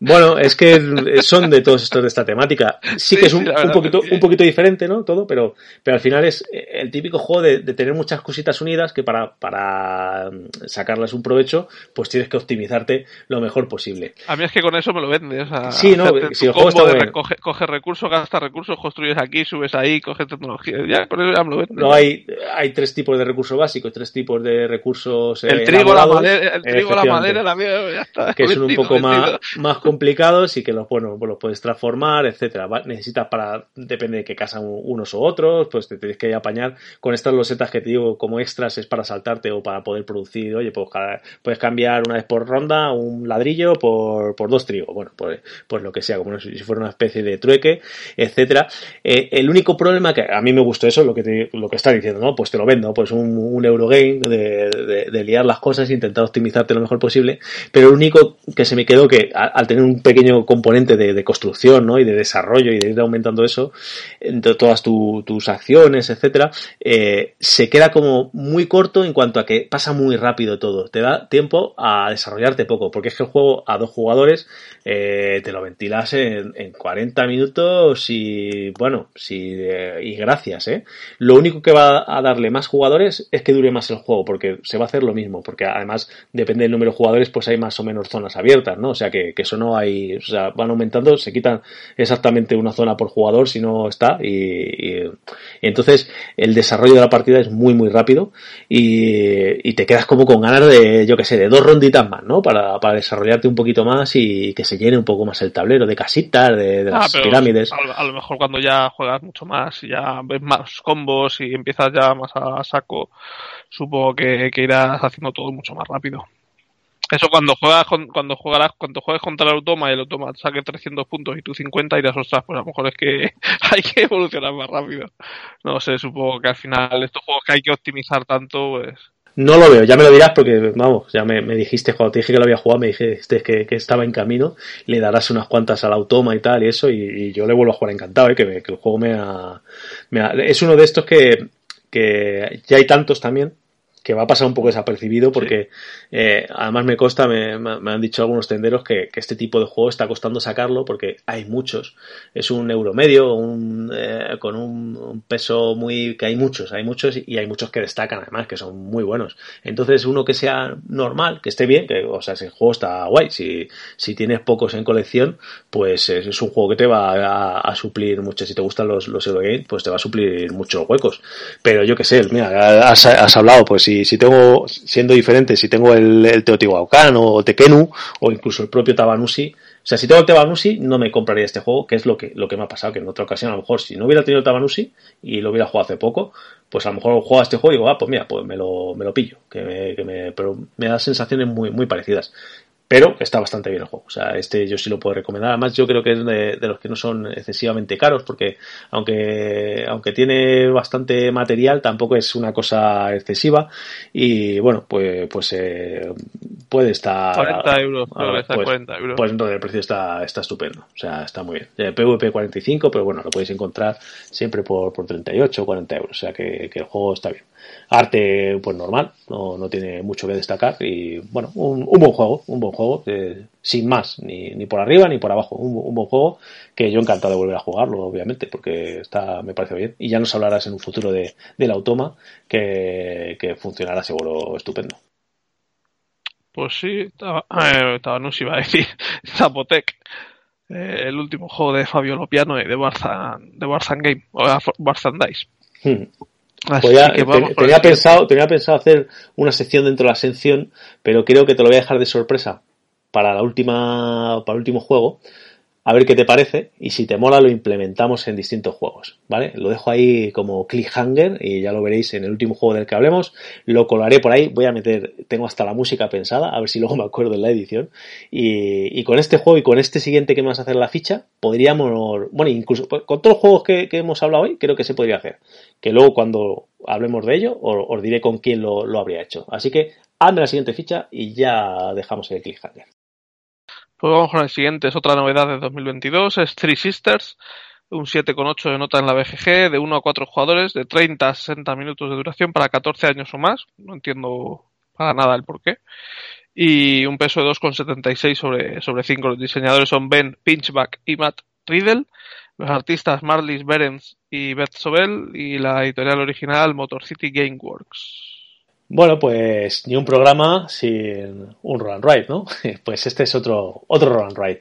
bueno es que son de todos estos de esta temática. Sí que es un un, poquito, un poquito diferente, ¿no? Todo, pero, pero al final es el típico juego de, tener muchas cositas unidas que para, para sacarlas un provecho, pues tienes que optimizarte lo mejor posible. A mí es que con eso me lo vende. O sea, sí, no, si el juego está coge, coge, recursos, gasta recursos, construyes aquí, subes ahí, coges tecnología. Ya, con eso ya me lo vende. No, hay, hay tres tipos de recursos básicos, tres tipos de recursos. El trigo, la madera, el trigo, la madera, la ya está. Que son un poco más, más complicados y que los, bueno, pues los puedes transformar, etcétera. Necesitas para, depende de qué casa unos u otros, pues te tienes que apañar con estas losetas que te digo como extras es para saltarte o para poder producir, oye, pues puedes cambiar una vez por ronda un ladrillo por, por dos trigos, bueno, pues, pues lo que sea, como si fuera una especie de trueque, etcétera. Eh, el único problema que a mí me gustó eso, lo que lo que está diciendo, ¿no? Pues te lo vendo, pues un, Eurogame de, liar las cosas e intentar optimizarte lo mejor posible, pero el único que se me quedó que al, tener un pequeño componente de, de, construcción, ¿no? Y de desarrollo y de ir aumentando eso, entre todas tus acciones, etcétera, eh, se queda como muy corto en cuanto a que pasa muy rápido todo. Te da tiempo a desarrollarte poco, porque es que el juego a dos jugadores eh, te lo ventilas en, en, 40 minutos y, bueno, si, eh, y gracias. Lo único que va a darle más jugadores es que dure más el juego, porque se va a hacer lo mismo, porque además depende del número de jugadores, pues hay más o menos zonas abiertas, ¿no? O sea que, que eso no hay, o sea, van aumentando, se quitan exactamente una zona por jugador si no está y, y, entonces el desarrollo de la partida es muy muy rápido y, y te quedas como con ganas de, yo que sé, de dos ronditas más, ¿no? Para, para desarrollarte un poquito más y que se llene un poco más el tablero de casitas, de, de las ah, pirámides. A, lo mejor cuando ya juegas mucho más y ya ves más combos y empiezas ya más a, saco, supongo que, que irás haciendo todo mucho más rápido. Eso cuando juegas cuando jugarás, cuando juegues contra el automa y el automa saque 300 puntos y tú 50 y las ostras, pues a lo mejor es que hay que evolucionar más rápido. No sé, supongo que al final estos juegos que hay que optimizar tanto, pues... No lo veo, ya me lo dirás porque, vamos, ya me, dijiste, cuando te dije que lo había jugado, me dijiste que, que estaba en camino, le darás unas cuantas al automa y tal y eso, y, yo le vuelvo a jugar encantado, ¿eh? que, el juego me ha, me ha, Es uno de estos que, que ya hay tantos también, que va a pasar un poco desapercibido porque eh, además me consta, me, me, han dicho algunos tenderos que, que, este tipo de juego está costando sacarlo porque hay muchos. Es un euro medio, un, eh, con un, peso muy... que hay muchos, hay muchos y hay muchos que destacan además, que son muy buenos. Entonces uno que sea normal, que esté bien, que o sea, si el juego está guay, si, si tienes pocos en colección, pues es, es un juego que te va a, a, suplir mucho. Si te gustan los, los Eurogames, pues te va a suplir muchos huecos. Pero yo qué sé, mira, has, has hablado, pues si, tengo, siendo diferente, si tengo el, el Teotihuacán o Tekenu o incluso el propio Tabanusi, o sea, si tengo el Tabanusi, no me compraría este juego, que es lo que, lo que me ha pasado, que en otra ocasión, a lo mejor, si no hubiera tenido el Tabanusi y lo hubiera jugado hace poco, pues a lo mejor juego a este juego y digo, ah, pues mira, pues me lo, me lo pillo, que me, que me, pero me da sensaciones muy, muy parecidas pero está bastante bien el juego. O sea, este yo sí lo puedo recomendar. Además, yo creo que es de, de, los que no son excesivamente caros, porque aunque, aunque tiene bastante material, tampoco es una cosa excesiva. Y bueno, pues, pues eh, puede estar. 40 euros, pues, 40 euros. Pues entonces el precio está, está estupendo. O sea, está muy bien. Eh, PvP 45, pero bueno, lo podéis encontrar siempre por, por 38 o 40 euros. O sea que, que el juego está bien. Arte, pues normal, no, no tiene mucho que destacar y bueno, un, un buen juego, un buen juego, eh, sin más, ni, ni, por arriba ni por abajo, un, un, buen juego que yo encantado de volver a jugarlo, obviamente, porque está, me parece bien. Y ya nos hablarás en un futuro de, del Automa, que, que funcionará seguro estupendo. Pues sí, estaba, eh, estaba no se iba a decir, Zapotec. Eh, el último juego de Fabio Lopiano y de Barzan, de Barzan Game, o Barzan Dice. Hmm tenía, pensado, tenía pensado hacer una sección dentro de la sección, pero creo que te lo voy a dejar de sorpresa para la última, para el último juego, a ver qué te parece y si te mola lo implementamos en distintos juegos, ¿vale? Lo dejo ahí como cliffhanger y ya lo veréis en el último juego del que hablemos, lo colaré por ahí, voy a meter, tengo hasta la música pensada, a ver si luego me acuerdo en la edición y, con este juego y con este siguiente que me vas a hacer la ficha, podríamos, bueno, incluso pues, con todos los juegos que, hemos hablado hoy, creo que se podría hacer, que luego cuando hablemos de ello os, diré con quién lo, lo habría hecho, así que hazme la siguiente ficha y ya dejamos el cliffhanger. Pues vamos con el siguiente, es otra novedad de 2022, es Three Sisters, un 7,8 de nota en la BGG, de 1 a 4 jugadores, de 30 a 60 minutos de duración para 14 años o más, no entiendo para nada el porqué, y un peso de 2,76 sobre, sobre 5. Los diseñadores son Ben Pinchback y Matt Riddle, Los artistas Marlis Berens y Beth Sobel y la editorial original Motor City Gameworks. Bueno, pues ni un programa sin un roll and ride, ¿no? Pues este es otro, otro roll and ride.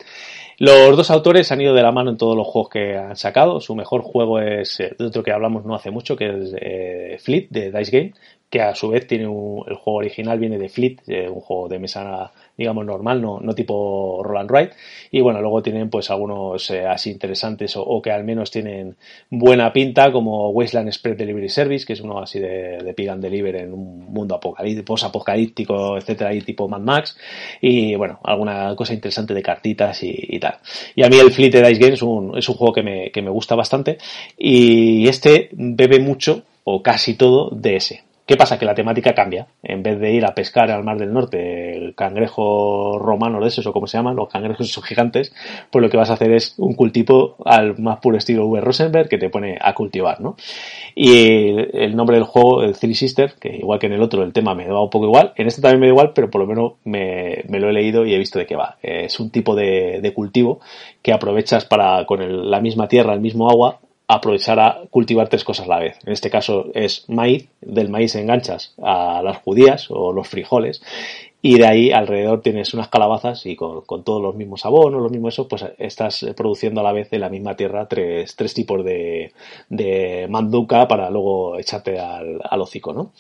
Los dos autores han ido de la mano en todos los juegos que han sacado. Su mejor juego es eh, de otro que hablamos no hace mucho, que es eh, Fleet de Dice Game, que a su vez tiene un, el juego original viene de Fleet, eh, un juego de mesa digamos normal, no, no tipo roll and ride. Y bueno, luego tienen pues algunos eh, así interesantes o, que al menos tienen buena pinta, como Wasteland Spread Delivery Service, que es uno así de, de Pig and Deliver en un mundo apocalíptico, apocalíptico, etcétera, y tipo Mad Max. Y bueno, alguna cosa interesante de cartitas y, tal. Y a mí el Fleet de Dice Game es un, es un juego que me, que me gusta bastante. Y este bebe mucho o casi todo de ese. ¿Qué pasa? Que la temática cambia. En vez de ir a pescar al Mar del Norte, el cangrejo romano de esos, o como se llaman, los cangrejos esos gigantes, pues lo que vas a hacer es un cultivo al más puro estilo V. Rosenberg que te pone a cultivar, ¿no? Y el nombre del juego, el Three Sister, que igual que en el otro el tema me da un poco igual, en este también me da igual, pero por lo menos me, lo he leído y he visto de qué va. Es un tipo de cultivo que aprovechas para, con la misma tierra, el mismo agua, aprovechar a cultivar tres cosas a la vez. En este caso es maíz, del maíz enganchas a las judías o los frijoles y de ahí alrededor tienes unas calabazas y con, todos los mismos abonos, los mismos eso, pues estás produciendo a la vez en la misma tierra tres, tipos de, manduca para luego echarte al hocico, ¿no?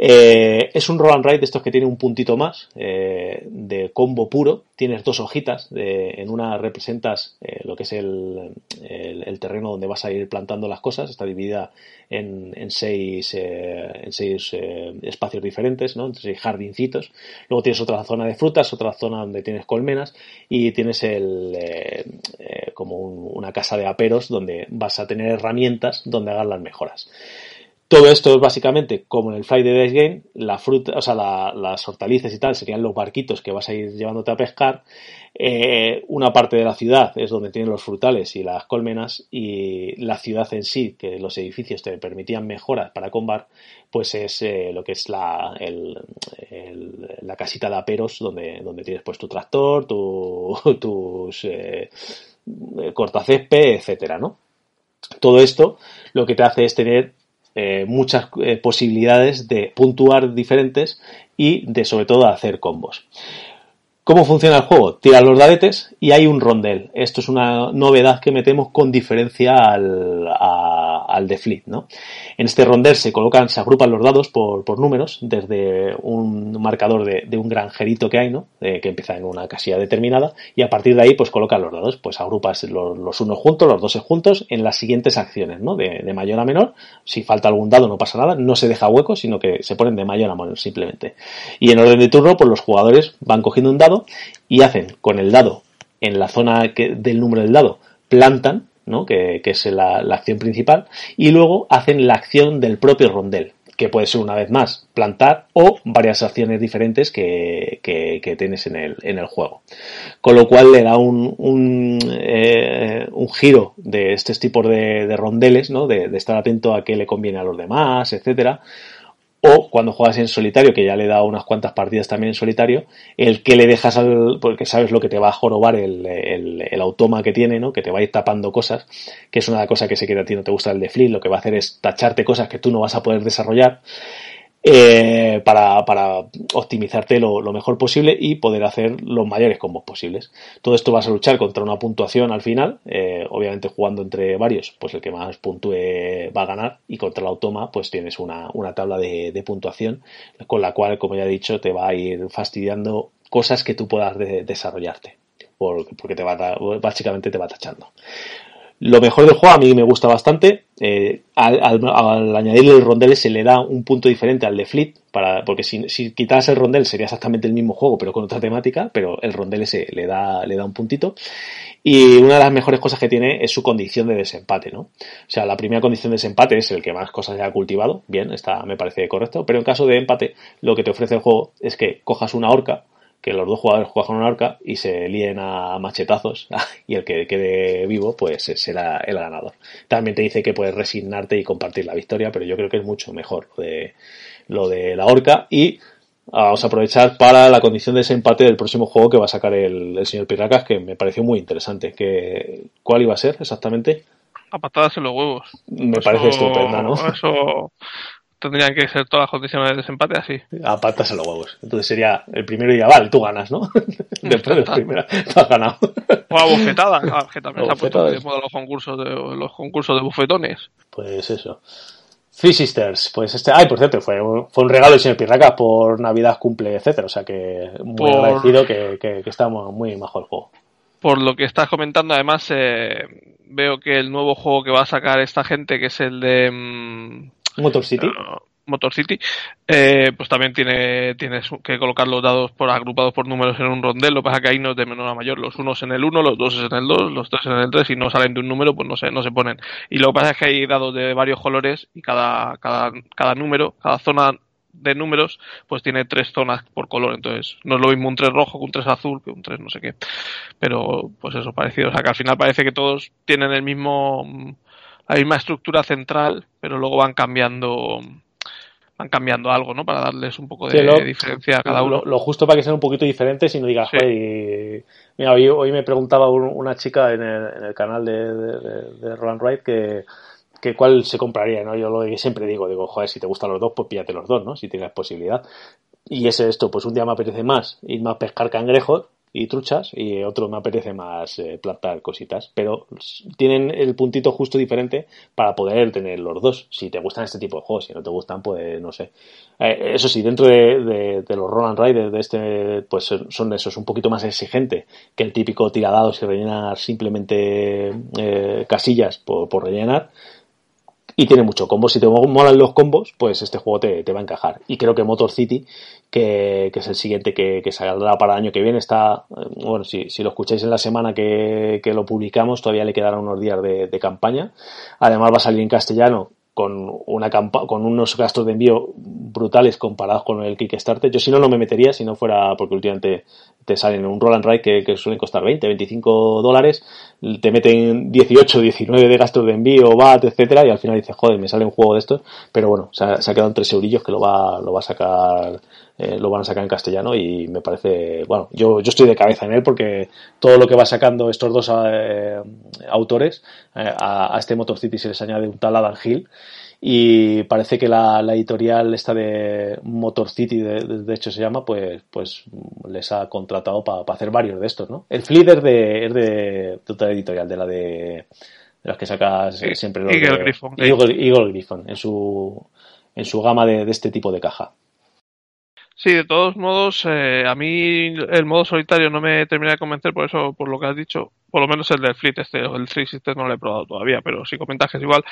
Eh, es un roll and ride de estos que tiene un puntito más eh, de combo puro. Tienes dos hojitas. en una representas eh, lo que es el, terreno donde vas a ir plantando las cosas. Está dividida en, en seis, en espacios diferentes, ¿no? seis jardincitos. Luego tienes otra zona de frutas, otra zona donde tienes colmenas y tienes el, como una casa de aperos donde vas a tener herramientas donde hagas las mejoras. Todo esto es básicamente como en el Friday Days Game, la fruta, o sea, las hortalizas y tal serían los barquitos que vas a ir llevándote a pescar. Eh, una parte de la ciudad es donde tienen los frutales y las colmenas y la ciudad en sí, que los edificios te permitían mejoras para combar, pues es eh, lo que es la, la casita de aperos donde, donde tienes pues tu tractor, tu, tus eh, cortacésped, etcétera, ¿no? Todo esto lo que te hace es tener eh, muchas eh, posibilidades de puntuar diferentes y de sobre todo hacer combos. ¿Cómo funciona el juego? Tiras los dadetes y hay un rondel. Esto es una novedad que metemos con diferencia al, al de ¿no? En este rondel se colocan, se agrupan los dados por, por números, desde un marcador de, de, un granjerito que hay, ¿no? que empieza en una casilla determinada, y a partir de ahí, pues colocan los dados, pues agrupas los, los unos juntos, los dos juntos, en las siguientes acciones, ¿no? De, de, mayor a menor. Si falta algún dado, no pasa nada, no se deja hueco, sino que se ponen de mayor a menor, simplemente. Y en orden de turno, pues los jugadores van cogiendo un dado y hacen con el dado en la zona que, del número del dado, plantan, ¿no? que, que es la, la, acción principal, y luego hacen la acción del propio rondel, que puede ser una vez más plantar o varias acciones diferentes que, que, que tienes en el, en el juego. Con lo cual le da un, un, eh, un giro de estos tipos de, de rondeles, ¿no? De, de, estar atento a qué le conviene a los demás, etcétera o cuando juegas en solitario, que ya le he dado unas cuantas partidas también en solitario, el que le dejas al, porque sabes lo que te va a jorobar el, el, el automa que tiene, ¿no? Que te va a ir tapando cosas, que es una cosa que sé que a ti no te gusta el de Flip, lo que va a hacer es tacharte cosas que tú no vas a poder desarrollar eh, para, para, optimizarte lo, lo, mejor posible y poder hacer los mayores combos posibles. Todo esto vas a luchar contra una puntuación al final, eh, obviamente jugando entre varios, pues el que más puntúe va a ganar y contra el automa pues tienes una, una tabla de, de, puntuación con la cual, como ya he dicho, te va a ir fastidiando cosas que tú puedas de, desarrollarte porque te va básicamente te va tachando. Lo mejor del juego a mí me gusta bastante. Eh, al, añadirle el rondel se le da un punto diferente al de Fleet, para, porque si, si quitas el rondel sería exactamente el mismo juego, pero con otra temática, pero el rondel ese le da, le da un puntito. Y una de las mejores cosas que tiene es su condición de desempate, ¿no? O sea, la primera condición de desempate es el que más cosas haya cultivado, bien, está, me parece correcto, pero en caso de empate, lo que te ofrece el juego es que cojas una horca, que los dos jugadores juegan una arca y se líen a machetazos y el que quede vivo pues será el ganador. También te dice que puedes resignarte y compartir la victoria, pero yo creo que es mucho mejor lo de, lo de la horca y vamos a aprovechar para la condición de ese empate del próximo juego que va a sacar el, señor Pirracas, que me pareció muy interesante. Que, ¿Cuál iba a ser exactamente? A patadas en los huevos. Me parece estupenda, ¿no? Eso tendrían que ser todas las condiciones de desempate así. A patas en los huevos. Entonces sería el primero y ya vale, tú ganas, ¿no? Después de la primera, tú has ganado. O a bofetada, ah, que también se ha puesto de moda los concursos de, los concursos de bufetones. Pues eso. Three Sisters, pues este, ay, por cierto, fue, fue un regalo del señor Pirraca por Navidad, cumple, etcétera, o sea que muy agradecido que, que, está muy majo el juego. Por lo que estás comentando, además, eh, veo que el nuevo juego que va a sacar esta gente, que es el de... Mm, Motor City. Uh, Motor City, eh, pues también tiene, tienes que colocar los dados por agrupados por números en un rondel. Lo que pasa que ahí no es de menor a mayor. Los unos en el 1, los dos en el 2, los tres en el 3 y no salen de un número, pues no se, no se ponen. Y lo que pasa es que hay dados de varios colores y cada, cada, cada número, cada zona de números, pues tiene tres zonas por color. Entonces, no es lo mismo un 3 rojo que un 3 azul, que un 3 no sé qué. Pero, pues eso, parecido. O sea, que al final parece que todos tienen el mismo, la misma estructura central, pero luego van cambiando van cambiando algo, ¿no? Para darles un poco de, diferencia a cada uno. Lo, justo para que sean un poquito diferentes y no digas, mira, hoy, me preguntaba una chica en el, canal de, Roland Wright que, que cuál se compraría, ¿no? Yo lo que siempre digo, digo, joder, si te gustan los dos, pues píllate los dos, ¿no? Si tienes posibilidad. Y es esto, pues un día me apetece más ir más a pescar cangrejos y truchas y otro me apetece más eh, plantar cositas, pero tienen el puntito justo diferente para poder tener los dos. Si te gustan este tipo de juegos, si no te gustan, pues no sé. Eh, eso sí, dentro de, los Roland Riders de este, pues son esos un poquito más exigentes que el típico tiradados y rellenar simplemente eh, casillas por, por rellenar y tiene mucho combo. Si te molan los combos, pues este juego te, te va a encajar. Y creo que Motor City, que, que es el siguiente que, que, saldrá para el año que viene, está, eh, bueno, si, si lo escucháis en la semana que, que, lo publicamos, todavía le quedarán unos días de, de campaña. Además va a salir en castellano con, una con unos gastos de envío brutales comparados con el Kickstarter. Yo si no, no me metería si no fuera porque últimamente te salen un Roll and Ride que, suelen costar 20, 25 dólares, te meten 18, 19 de gastos de envío, VAT, etcétera, y al final dices, joder, me sale un juego de estos, pero bueno, se ha, quedado en 3 eurillos que lo va, lo va a sacar eh, lo van a sacar en castellano y me parece, bueno, yo, yo estoy de cabeza en él porque todo lo que va sacando estos dos eh, autores, eh, a, este Motor City se les añade un tal Adam Hill y parece que la, editorial esta de Motor City, de, hecho se llama, pues, pues les ha contratado para hacer varios de estos, ¿no? El Fleet de, es de, otra editorial, de la de, de las que sacas siempre los Eagle Griffon. Eagle, Griffon, en su, en su gama de, de este tipo de caja. Sí, de todos modos, eh, a mí el modo solitario no me termina de convencer por eso, por lo que has dicho por lo menos el del Fleet este, o el Three Sisters no lo he probado todavía, pero si comentas que es igual,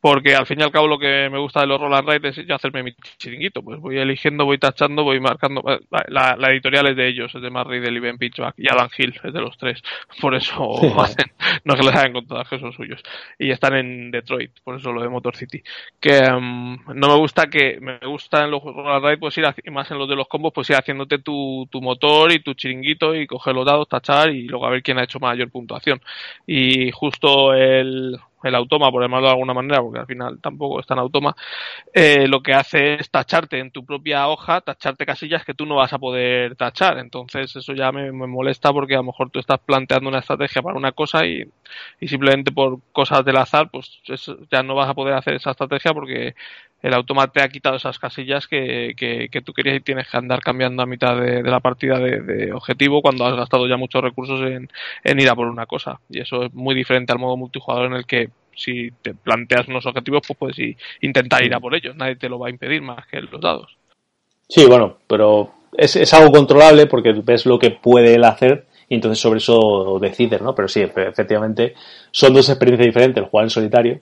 porque al fin y al cabo lo que me gusta de los Roland Ride es ya hacerme mi chiringuito, pues voy eligiendo, voy tachando, voy marcando, eh, la, editorial es de ellos, es de Matt Riddle y Ben Pitchback y Adam Hill, es de los tres, por eso no que les hayan contado que son suyos, y están en Detroit, por eso lo de Motor City, que em, no me gusta que, me gusta en los Roland Ride pues ir, más en los de los combos, pues ir haciéndote tu, tu motor y tu chiringuito y coger los dados, tachar y luego a ver quién ha hecho mayor punto puntuación. Y justo el, el automa, por llamarlo de alguna manera, porque al final tampoco es tan automa, eh, lo que hace es tacharte en tu propia hoja, tacharte casillas que tú no vas a poder tachar. Entonces eso ya me, molesta porque a lo mejor tú estás planteando una estrategia para una cosa y, y simplemente por cosas del azar, pues ya no vas a poder hacer esa estrategia porque el automata te ha quitado esas casillas que, que, tú querías y tienes que andar cambiando a mitad de, la partida de, objetivo cuando has gastado ya muchos recursos en, en, ir a por una cosa. Y eso es muy diferente al modo multijugador en el que si te planteas unos objetivos, pues puedes intentar ir a por ellos. Nadie te lo va a impedir más que los dados. Sí, bueno, pero es, es algo controlable porque ves lo que puede él hacer y entonces sobre eso decides, ¿no? Pero sí, efectivamente, son dos experiencias diferentes, el jugar en solitario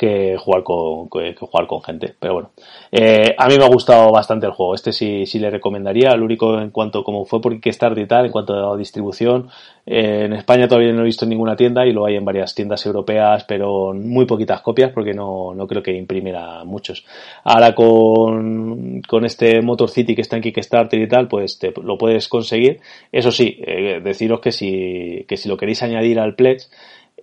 que jugar con, que, jugar con gente. Pero bueno, eh, a mí me ha gustado bastante el juego. Este sí, sí le recomendaría. Lo único en cuanto como fue por Kickstarter y tal, en cuanto a distribución, eh, en España todavía no he visto ninguna tienda y lo hay en varias tiendas europeas, pero muy poquitas copias porque no, no creo que imprimiera muchos. Ahora con, con este Motor City que está en Kickstarter y tal, pues te, lo puedes conseguir. Eso sí, eh, deciros que si, que si lo queréis añadir al Pledge,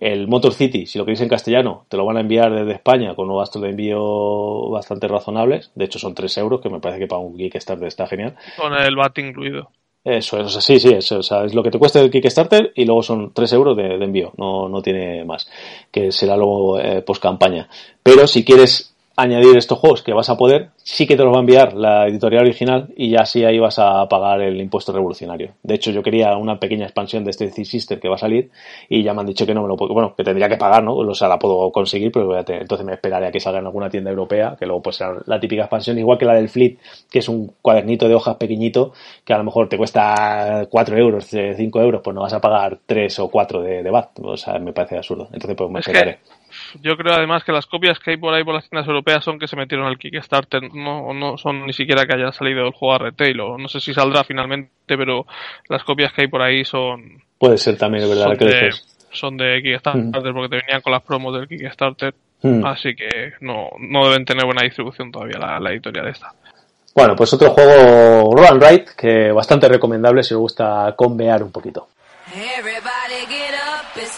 El Motor City, si lo queréis en castellano, te lo van a enviar desde España con unos gastos de envío bastante razonables. De hecho, son 3 euros, que me parece que para un Kickstarter está genial. Con el VAT incluido. Eso, eso, sí, sí, eso, o sea, es lo que te cuesta el Kickstarter y luego son 3 euros de, envío, no, no tiene más, que será luego eh, post campaña. Pero si quieres añadir estos juegos que vas a poder, sí que te los va a enviar la editorial original y ya sí ahí vas a pagar el impuesto revolucionario. De hecho, yo quería una pequeña expansión de este Sister que va a salir y ya me han dicho que no me lo puedo, bueno, que tendría que pagar, ¿no? O sea, la puedo conseguir, pero entonces me esperaré a que salga en alguna tienda europea, que luego pues será la típica expansión, igual que la del Fleet, que es un cuadernito de hojas pequeñito, que a lo mejor te cuesta 4 euros, 5 euros, pues no vas a pagar 3 o 4 de, de VAT. O sea, me parece absurdo. Entonces, pues me esperaré. Yo creo además que las copias que hay por ahí por las tiendas europeas son que se metieron al Kickstarter, no, no son ni siquiera que haya salido el juego a retail, o no sé si saldrá finalmente, pero las copias que hay por ahí son... Puede ser también, ¿verdad? Son, de, son de Kickstarter porque te venían con las promos del Kickstarter, así que no, no deben tener buena distribución todavía la, la editorial esta. Bueno, pues otro juego Roll Right que bastante recomendable si os gusta convear un poquito. Everybody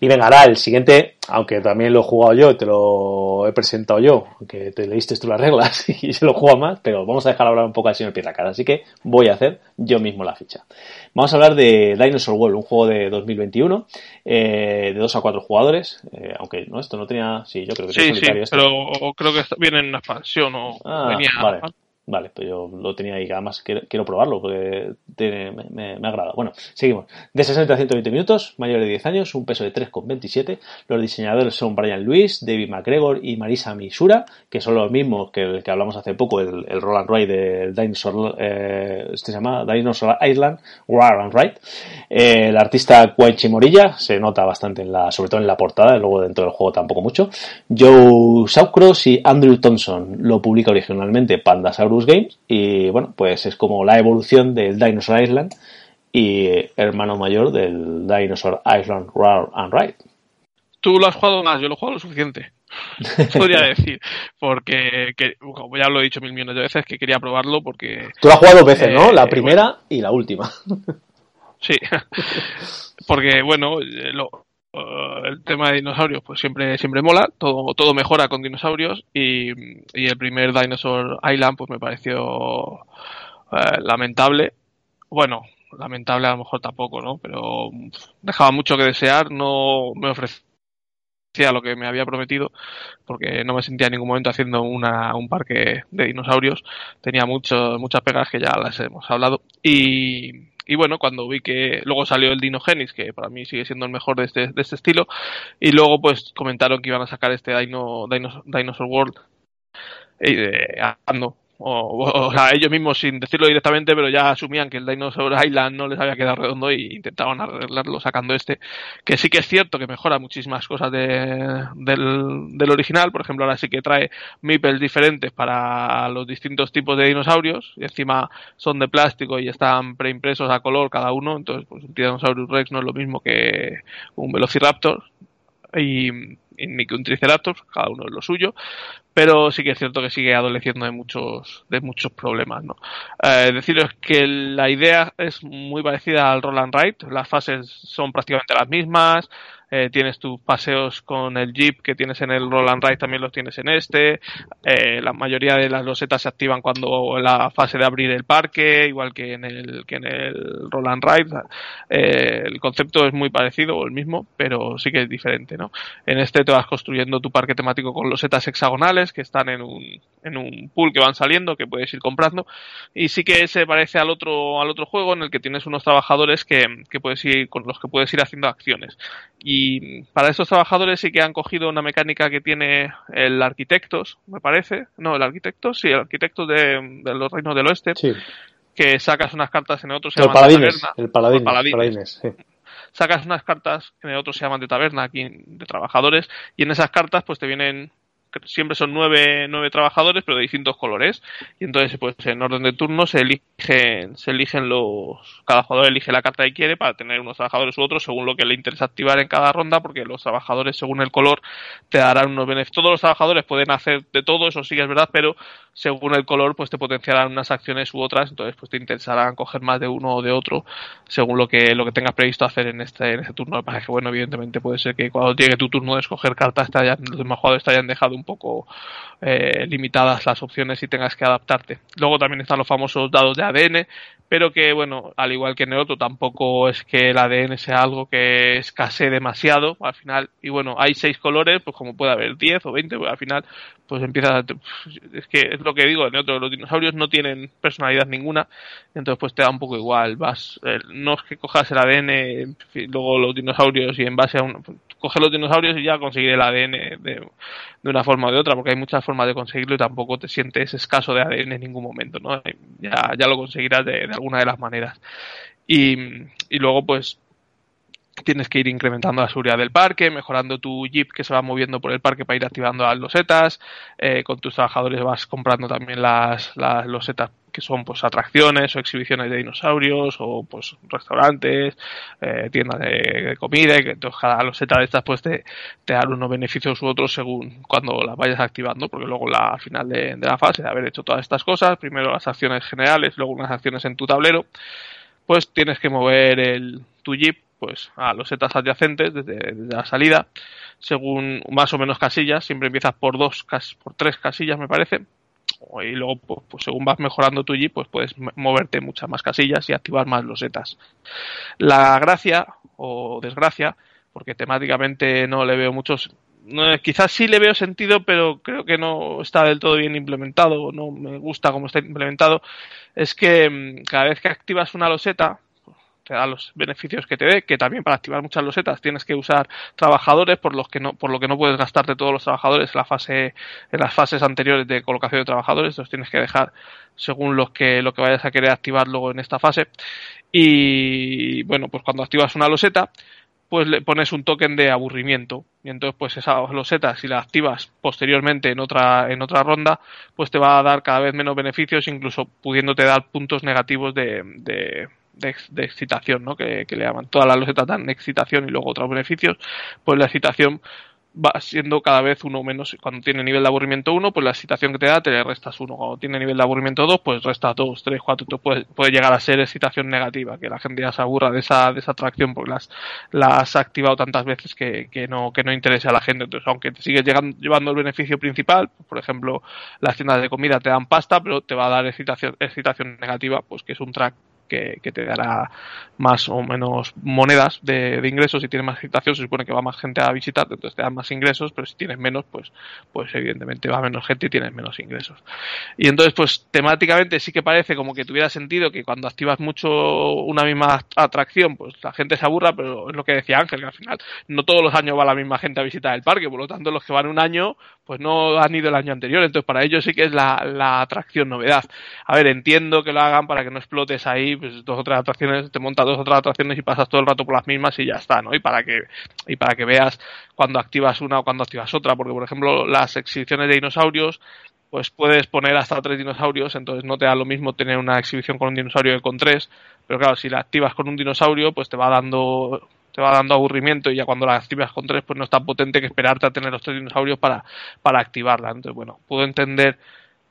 Y venga, ahora el siguiente, aunque también lo he jugado yo, te lo he presentado yo, aunque te leíste tú las reglas y se lo juego más, pero vamos a dejar hablar un poco al señor Pietracara, así que voy a hacer yo mismo la ficha. Vamos a hablar de Dinosaur World, un juego de 2021, eh, de 2 a 4 jugadores, eh, aunque no, esto no tenía, sí, yo creo que sí, sí, pero creo que viene en una expansión o ah, venía... Vale, pues yo lo tenía ahí, además quiero, probarlo porque me, me, agrada. Bueno, seguimos. De 60 a 120 minutos, mayor de 10 años, un peso de 3,27. Los diseñadores son Brian Lewis, David McGregor y Marisa Misura, que son los mismos que el que hablamos hace poco, el, el Roll and Ride del Dinosaur, eh, este se llama Dinosaur Island, Roll and Ride. Eh, el artista Kwaichi Morilla se nota bastante, en la, sobre todo en la portada, luego dentro del juego tampoco mucho. Joe Saucross y Andrew Thompson lo publica originalmente Pandasaurus Games y bueno, pues es como la evolución del Dinosaur Island y hermano mayor del Dinosaur Island Roar and Ride. Tú lo has jugado más, yo lo he jugado lo suficiente. podría decir, porque como ya lo he dicho mil millones de veces que quería probarlo porque... Tú lo has jugado dos veces, ¿no? La eh, primera y la última. sí, porque bueno, lo, eh, el tema de dinosaurios pues siempre siempre mola. Todo todo mejora con dinosaurios y, el primer Dinosaur Island pues me pareció eh, lamentable. Bueno lamentable a lo mejor tampoco no pero dejaba mucho que desear no me ofrecía lo que me había prometido porque no me sentía en ningún momento haciendo una, un parque de dinosaurios. Tenía mucho, muchas pegas que ya las hemos hablado. Y y bueno, cuando vi que luego salió el Dinogenis, que para mí sigue siendo el mejor de este, de este estilo, y luego pues comentaron que iban a sacar este Dino, Dinosaur World, eh, ando, o, sea, ellos mismos sin decirlo directamente, pero ya asumían que el Dinosaur Island no les había quedado redondo y intentaban arreglarlo sacando este, que sí que es cierto que mejora muchísimas cosas de, del, original, por ejemplo, ahora sí que trae meeples diferentes para los distintos tipos de dinosaurios, y encima son de plástico y están preimpresos a color cada uno, entonces pues un Tyrannosaurus Rex no es lo mismo que un Velociraptor, y, ni que un Triceratops, cada uno es lo suyo, pero sí que es cierto que sigue adoleciendo de muchos, de muchos problemas. ¿no? Eh, deciros que la idea es muy parecida al Roland Ride, las fases son prácticamente las mismas, eh, tienes tus paseos con el Jeep que tienes en el Roll and Ride, también los tienes en este. Eh, la mayoría de las losetas se activan cuando la fase de abrir el parque, igual que en el, que en el Roll and Ride. Eh, el concepto es muy parecido o el mismo, pero sí que es diferente, ¿no? En este te vas construyendo tu parque temático con losetas hexagonales que están en un, en un pool que van saliendo, que puedes ir comprando. Y sí que se parece al otro, al otro juego en el que tienes unos trabajadores que, que puedes ir, con los que puedes ir haciendo acciones. Y para estos trabajadores sí que han cogido una mecánica que tiene el Arquitectos, me parece. No, el Arquitectos, sí, el Arquitectos de, los Reinos del Oeste. Que sacas unas cartas en otros. El Paladines. El Paladines. sacas unas cartas, en el otro se llaman de taberna, aquí de trabajadores, y en esas cartas pues te vienen siempre son nueve, nueve trabajadores, pero de distintos colores. Y entonces, pues en orden de turno se eligen, se eligen los, cada jugador elige la carta que quiere para tener unos trabajadores u otros según lo que le interesa activar en cada ronda, porque los trabajadores, según el color, te darán unos beneficios. Todos los trabajadores pueden hacer de todo, eso sí es verdad, pero según el color, pues te potenciarán unas acciones u otras, entonces pues te interesarán coger más de uno o de otro, según lo que, lo que tengas previsto hacer en este, en este turno. Que, bueno, evidentemente puede ser que cuando llegue tu turno de escoger cartas, los demás jugadores te hayan dejado un poco eh, limitadas las opciones y tengas que adaptarte. Luego también están los famosos dados de ADN, pero que bueno, al igual que en el otro, tampoco es que el ADN sea algo que escasee demasiado al final. Y bueno, hay seis colores, pues como puede haber diez o veinte, pues al final pues empieza es que es lo que digo en el otro los dinosaurios no tienen personalidad ninguna entonces pues te da un poco igual vas eh, no es que cojas el ADN luego los dinosaurios y en base a un coger los dinosaurios y ya conseguir el ADN de, de, una forma o de otra porque hay muchas formas de conseguirlo y tampoco te sientes escaso de ADN en ningún momento no ya, ya lo conseguirás de, de alguna de las maneras. Y, y luego pues tienes que ir incrementando la seguridad del parque, mejorando tu jeep que se va moviendo por el parque para ir activando las losetas, eh, con tus trabajadores vas comprando también las, las losetas que son pues atracciones o exhibiciones de dinosaurios o pues restaurantes, eh, tiendas de, comida y que entonces cada loseta de estas pues te, te dan unos beneficios u otros según cuando las vayas activando porque luego la al final de, de la fase de haber hecho todas estas cosas, primero las acciones generales, luego unas acciones en tu tablero, pues tienes que mover el, tu jeep pues a los setas adyacentes desde, la salida, según más o menos casillas, siempre empiezas por dos, por tres casillas me parece, y luego pues, pues, según vas mejorando tu Jeep pues puedes moverte muchas más casillas y activar más los setas. La gracia o desgracia, porque temáticamente no le veo muchos quizás sí le veo sentido, pero creo que no está del todo bien implementado, no me gusta cómo está implementado, es que mm, cada vez que activas una loseta, te da los beneficios que te dé, que también para activar muchas losetas tienes que usar trabajadores, por los que no, por lo que no puedes gastarte todos los trabajadores en la fase, en las fases anteriores de colocación de trabajadores, los tienes que dejar según lo que, lo que vayas a querer activar luego en esta fase. Y bueno, pues cuando activas una loseta, pues le pones un token de aburrimiento y entonces pues esa loseta si la activas posteriormente en otra en otra ronda pues te va a dar cada vez menos beneficios incluso pudiéndote dar puntos negativos de, de de, excitación, ¿no? Que, le llaman. Todas las losetas dan excitación y luego otros beneficios. Pues la excitación va siendo cada vez uno menos. Cuando tiene nivel de aburrimiento 1, pues la excitación que te da te le restas 1. Cuando tiene nivel de aburrimiento 2, pues restas 2, 3, 4. Puede, puede llegar a ser excitación negativa, que la gente ya se aburra de esa, de esa atracción porque las, las has activado tantas veces que, que, no, que no interesa a la gente. Entonces, aunque te sigues llegando, llevando el beneficio principal, por ejemplo, las tiendas de comida te dan pasta, pero te va a dar excitación, excitación negativa, pues que es un track que, te dará más o menos monedas de, ingresos. Si tienes más excitación, se supone que va más gente a visitarte, entonces te dan más ingresos, pero si tienes menos, pues, pues evidentemente va menos gente y tienes menos ingresos. Y entonces, pues temáticamente sí que parece como que tuviera sentido que cuando activas mucho una misma atracción, pues la gente se aburra, pero es lo que decía Ángel, que al final no todos los años va la misma gente a visitar el parque, por lo tanto los que van un año, pues no han ido el año anterior, entonces para ellos sí que es la, la atracción novedad. A ver, entiendo que lo hagan para que no explotes ahí pues dos o tres atracciones, te montas dos o tres atracciones y pasas todo el rato por las mismas y ya está, ¿no? Y para que, y para que veas cuando activas una o cuando activas otra, porque por ejemplo las exhibiciones de dinosaurios, pues puedes poner hasta tres dinosaurios, entonces no te da lo mismo tener una exhibición con un dinosaurio que con tres, pero claro, si la activas con un dinosaurio, pues te va dando te va dando aburrimiento y ya cuando la activas con tres, pues no es tan potente que esperarte a tener los tres dinosaurios para, para activarla. Entonces, bueno, puedo entender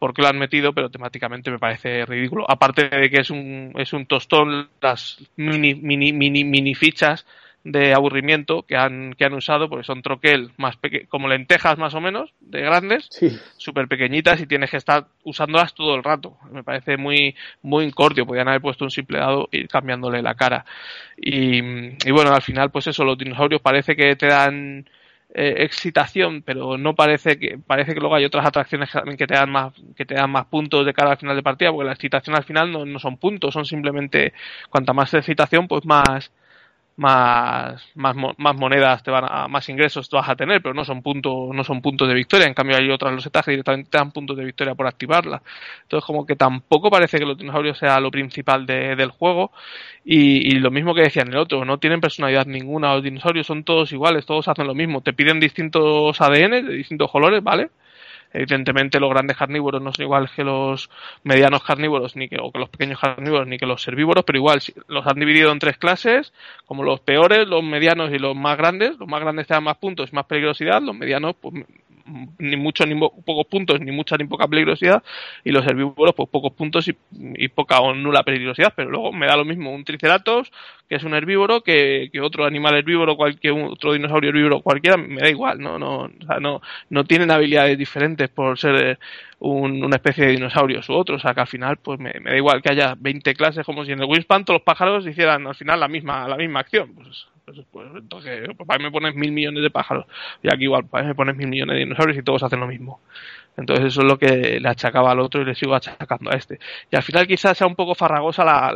por qué lo han metido, pero temáticamente me parece ridículo. Aparte de que es un, es un tostón, las mini, mini, mini, mini fichas de aburrimiento que han, que han usado, porque son troquel más como lentejas más o menos, de grandes, súper pequeñitas y tienes que estar usándolas todo el rato. Me parece muy, muy incordio. Podrían haber puesto un simple dado y cambiándole la cara. Y, y bueno, al final, pues eso, los dinosaurios parece que te dan eh, excitación, pero no parece que parece que luego hay otras atracciones que te dan más que te dan más puntos de cara al final de partida, porque la excitación al final no, no son puntos, son simplemente cuanta más excitación, pues más más, más, más monedas te van a, más ingresos te vas a tener, pero no son puntos, no son puntos de victoria. En cambio hay otras losetas que directamente te dan puntos de victoria por activarla. Entonces como que tampoco parece que los dinosaurios sea lo principal de, del juego. Y, y, lo mismo que decía en el otro, no tienen personalidad ninguna. Los dinosaurios son todos iguales, todos hacen lo mismo. Te piden distintos ADN de distintos colores, ¿vale? Evidentemente los grandes carnívoros no son igual que los medianos carnívoros ni que, o que los pequeños carnívoros ni que los herbívoros, pero igual los han dividido en tres clases, como los peores, los medianos y los más grandes. Los más grandes te dan más puntos y más peligrosidad, los medianos pues ni muchos ni pocos puntos, ni mucha ni poca peligrosidad, y los herbívoros, pues pocos puntos y, poca o nula peligrosidad, pero luego me da lo mismo un triceratops, que es un herbívoro, que, otro animal herbívoro, cualquier otro dinosaurio herbívoro cualquiera, me da igual, no, no, o sea, no, no tienen habilidades diferentes por ser eh, una especie de dinosaurios u otro, o sea que al final, pues me, da igual que haya 20 clases, como si en el Winspan todos los pájaros hicieran al final la misma, la misma acción, pues pues, pues entonces, pues, mí me pones mil millones de pájaros. Y aquí igual, mí me pones mil millones de dinosaurios y todos hacen lo mismo. Entonces eso es lo que le achacaba al otro y le sigo achacando a este. Y al final quizás sea un poco farragosa la,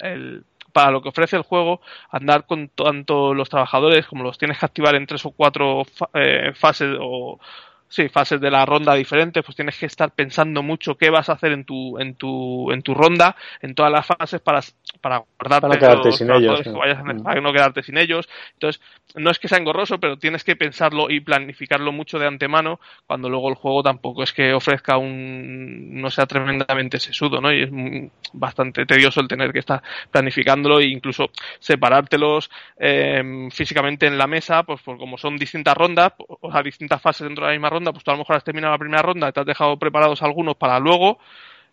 el, para lo que ofrece el juego, andar con tanto los trabajadores como los tienes que activar en tres o cuatro eh, fases o sí, fases de la ronda diferentes, pues tienes que estar pensando mucho qué vas a hacer en tu, en tu, en tu ronda, en todas las fases para, para guardarte para quedarte sin ellos, mm. para no quedarte sin ellos. Entonces, no es que sea engorroso, pero tienes que pensarlo y planificarlo mucho de antemano, cuando luego el juego tampoco es que ofrezca un, no sea tremendamente sesudo, ¿no? Y es bastante tedioso el tener que estar planificándolo e incluso separártelos eh, físicamente en la mesa, pues por como son distintas rondas, o sea, distintas fases dentro de la misma ronda, pues tú a lo mejor has terminado la primera ronda te has dejado preparados algunos para luego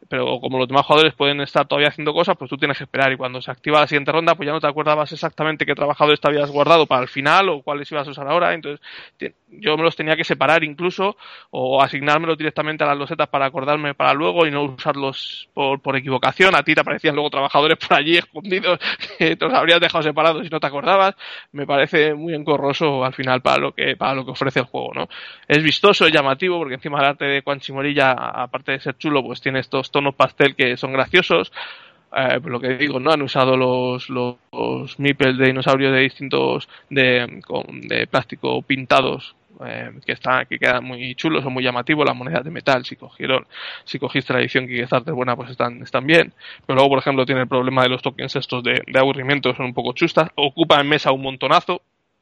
pero como los demás jugadores pueden estar todavía haciendo cosas, pues tú tienes que esperar. Y cuando se activa la siguiente ronda, pues ya no te acordabas exactamente qué trabajadores te habías guardado para el final o cuáles ibas a usar ahora, entonces yo me los tenía que separar incluso o asignármelos directamente a las losetas para acordarme para luego y no usarlos por, por equivocación, a ti te aparecían luego trabajadores por allí escondidos que te los habrías dejado separados y no te acordabas, me parece muy encorroso al final para lo que para lo que ofrece el juego, ¿no? Es vistoso, es llamativo porque encima el arte de Quan Chimorilla, aparte de ser chulo, pues tiene estos tonos pastel que son graciosos. Eh, lo que digo, ¿no? Han usado los, los, de dinosaurios de distintos, de, de plástico pintados, eh, que están, que quedan muy chulos, son muy llamativos, las monedas de metal, si cogieron, si cogiste la edición es buena, pues están, están bien. Pero luego, por ejemplo, tiene el problema de los tokens estos de, de aburrimiento, son un poco chustas. Ocupa en mesa un montonazo,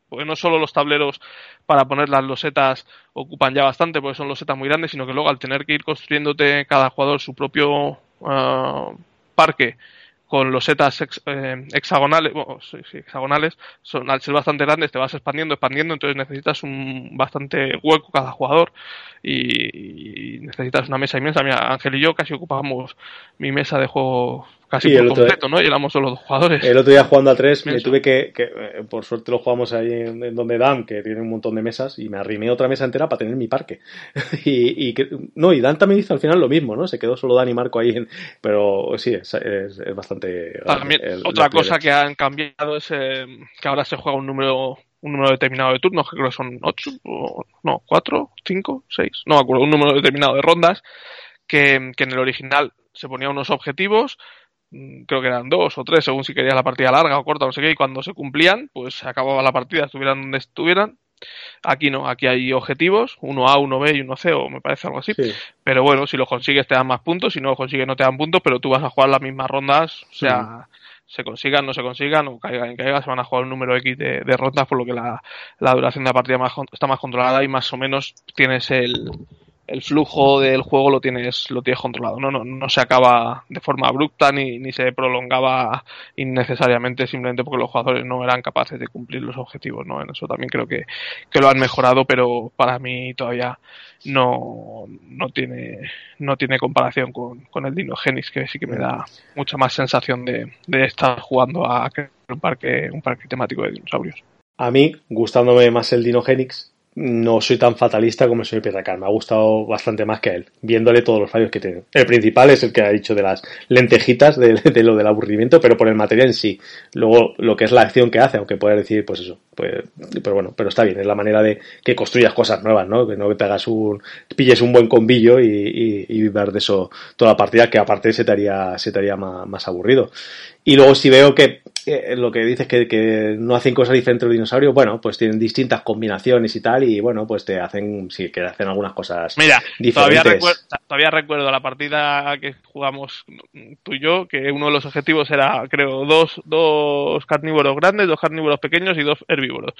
porque no solo los tableros para poner las losetas ocupan ya bastante, porque son losetas muy grandes, sino que luego al tener que ir construyéndote cada jugador su propio uh, parque con losetas eh, hexagonales, bueno, sí, hexagonales, son, al ser bastante grandes te vas expandiendo, expandiendo, entonces necesitas un bastante hueco cada jugador y, y necesitas una mesa inmensa. Mira, Ángel y yo casi ocupamos mi mesa de juego casi por completo, ¿no? Y éramos solo dos jugadores. El otro día jugando a tres me tuve que, que, eh, por suerte lo jugamos ahí en, donde Dan, que tiene un montón de mesas, y me arrimé otra mesa entera para tener mi parque. y, y que, no, y Dan también hizo al final lo mismo, ¿no? Se quedó solo Dan y Marco ahí, en, pero sí, es, es, bastante... También, otra cosa que han cambiado es eh, que ahora se juega un número un número determinado de turnos, que creo que son ocho, o, no, cuatro, cinco, seis, no me acuerdo, un número determinado de rondas, que, que en el original se ponía unos objetivos creo que eran dos o tres, según si querías la partida larga o corta, no sé qué, y cuando se cumplían, pues se acababa la partida, estuvieran donde estuvieran. Aquí no, aquí hay objetivos, uno A, uno B y uno C, o me parece algo así. Pero bueno, si lo consigues te dan más puntos, si no lo consigues no te dan puntos, pero tú vas a jugar las mismas rondas, o sea, se consigan, no se consigan, o caigan en caiga, se van a jugar un número X de, de rondas, por lo que la, la duración de la partida más, está más controlada y más o menos tienes el, el flujo del juego lo tienes, lo tienes controlado, ¿no? No, no se acaba de forma abrupta ni, ni se prolongaba innecesariamente simplemente porque los jugadores no eran capaces de cumplir los objetivos, ¿no? En eso también creo que, que lo han mejorado, pero para mí todavía no, no tiene, no tiene comparación con, con el Dino Genis, que sí que me da mucha más sensación de, de estar jugando a un parque, un parque temático de dinosaurios. A mí, gustándome más el Dino Genix, no soy tan fatalista como soy Pietracar. Me ha gustado bastante más que él, viéndole todos los fallos que tiene. El principal es el que ha dicho de las lentejitas, de, lo del aburrimiento, pero por el material en sí. Luego, lo que es la acción que hace, aunque puedas decir, pues eso. Pues, pero bueno, pero está bien, es la manera de que construyas cosas nuevas, ¿no? Que no te hagas un, pilles un buen combillo y, y, de eso toda la partida, que aparte se te haría, se te haría más aburrido. Y luego si veo que lo que dices que, que no hacen cosas diferentes los dinosaurios, bueno, pues tienen distintas combinaciones y tal, y bueno, pues te hacen, sí, que hacen algunas cosas Mira, diferentes. Todavía, recuerdo, todavía recuerdo la partida que jugamos tú y yo, que uno de los objetivos era, creo, dos, dos carnívoros grandes, dos carnívoros pequeños y dos herbívoros.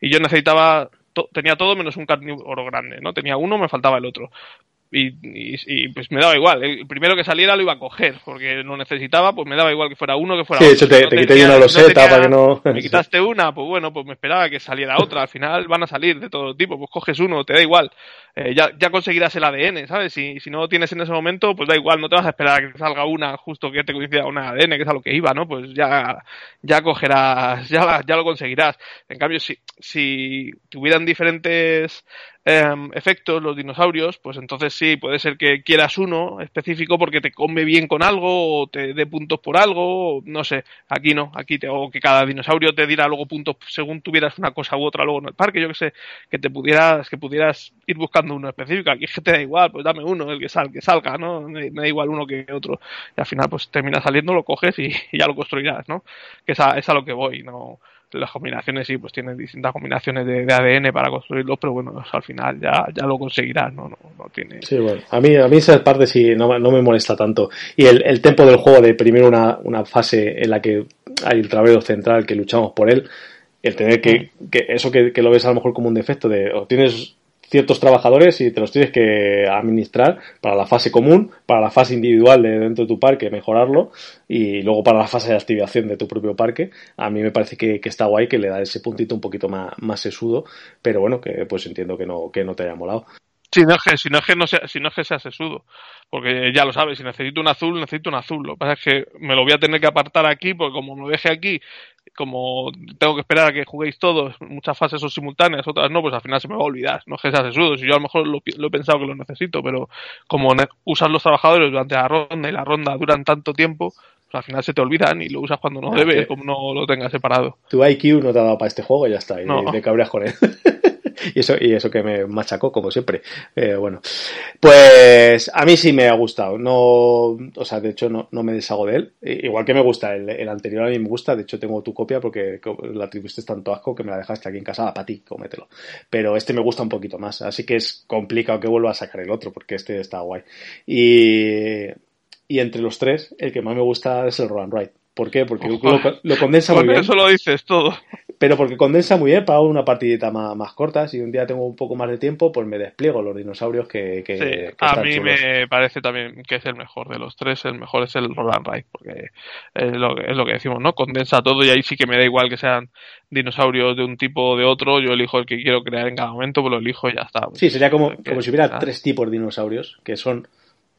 Y yo necesitaba, tenía todo menos un carnívoro grande, ¿no? Tenía uno, me faltaba el otro. Y, y, y, pues me daba igual. El primero que saliera lo iba a coger, porque lo necesitaba, pues me daba igual que fuera uno que fuera sí, otro. Sí, te, no te quité una loseta tenía, para que no. Me quitaste una, pues bueno, pues me esperaba que saliera otra. Al final van a salir de todo tipo, pues coges uno, te da igual. Eh, ya, ya conseguirás el ADN, ¿sabes? Si, si no lo tienes en ese momento, pues da igual, no te vas a esperar a que salga una justo que te coincida una ADN, que es a lo que iba, ¿no? Pues ya, ya cogerás, ya, ya lo conseguirás. En cambio, si, si tuvieran diferentes eh, efectos los dinosaurios, pues entonces sí, puede ser que quieras uno específico porque te come bien con algo o te dé puntos por algo, no sé, aquí no, aquí te, o que cada dinosaurio te diera luego puntos según tuvieras una cosa u otra luego en el parque, yo que sé, que te pudieras, que pudieras ir buscando uno específico, aquí es que te da igual, pues dame uno, el que salga, que salga, ¿no? Me, me, da igual uno que otro, y al final pues termina saliendo, lo coges y, y ya lo construirás, ¿no? Que es a, es a lo que voy, no las combinaciones sí, pues tienen distintas combinaciones de, de ADN para construirlos, pero bueno, al final ya, ya lo conseguirás, ¿no? No, no tiene... Sí, bueno, a mí, a mí esa parte sí no, no me molesta tanto. Y el, el tempo del juego de primero una, una fase en la que hay el trabero central que luchamos por él, el tener que, que eso que, que, lo ves a lo mejor como un defecto de o tienes ciertos trabajadores y te los tienes que administrar para la fase común, para la fase individual de dentro de tu parque, mejorarlo y luego para la fase de activación de tu propio parque. A mí me parece que, que está guay, que le da ese puntito un poquito más, más sesudo, pero bueno, que pues entiendo que no, que no te haya molado. Sí, no es que, si no es que, no sea, si no es que sea sesudo. Porque ya lo sabes, si necesito un azul, necesito un azul. Lo que pasa es que me lo voy a tener que apartar aquí, porque como me deje aquí, como tengo que esperar a que juguéis todos, muchas fases son simultáneas, otras no, pues al final se me va a olvidar. No es que sea sesudo, si yo a lo mejor lo, lo he pensado que lo necesito, pero como usas los trabajadores durante la ronda y la ronda duran tanto tiempo, pues al final se te olvidan y lo usas cuando no, no debes, que... como no lo tengas separado. Tu IQ no te ha dado para este juego y ya está, y no. de cabreas con él. y eso, y eso que me machacó, como siempre. Eh, bueno, pues a mí sí me ha gustado. No, o sea, de hecho, no, no me deshago de él. Igual que me gusta el, anterior, a mí me gusta. De hecho, tengo tu copia porque la tuviste tanto asco que me la dejaste aquí en casa. Para ti, cómetelo. Pero este me gusta un poquito más. Así que es complicado que vuelva a sacar el otro porque este está guay. Y, y entre los tres, el que más me gusta es el Roll and Ride. ¿Por qué? Porque lo, lo, condensa muy bien. eso lo dices todo. Pero porque condensa muy bien para una partidita más, más, corta. Si un día tengo un poco más de tiempo, pues me despliego los dinosaurios que. que, sí, que a mí chulos. me parece también que es el mejor de los tres. El mejor es el Roll and Ride, porque es lo, es lo que decimos, ¿no? Condensa todo y ahí sí que me da igual que sean dinosaurios de un tipo o de otro. Yo elijo el que quiero crear en cada momento, pues lo elijo y ya está. Sí, sería como, como si hubiera tres tipos de dinosaurios que son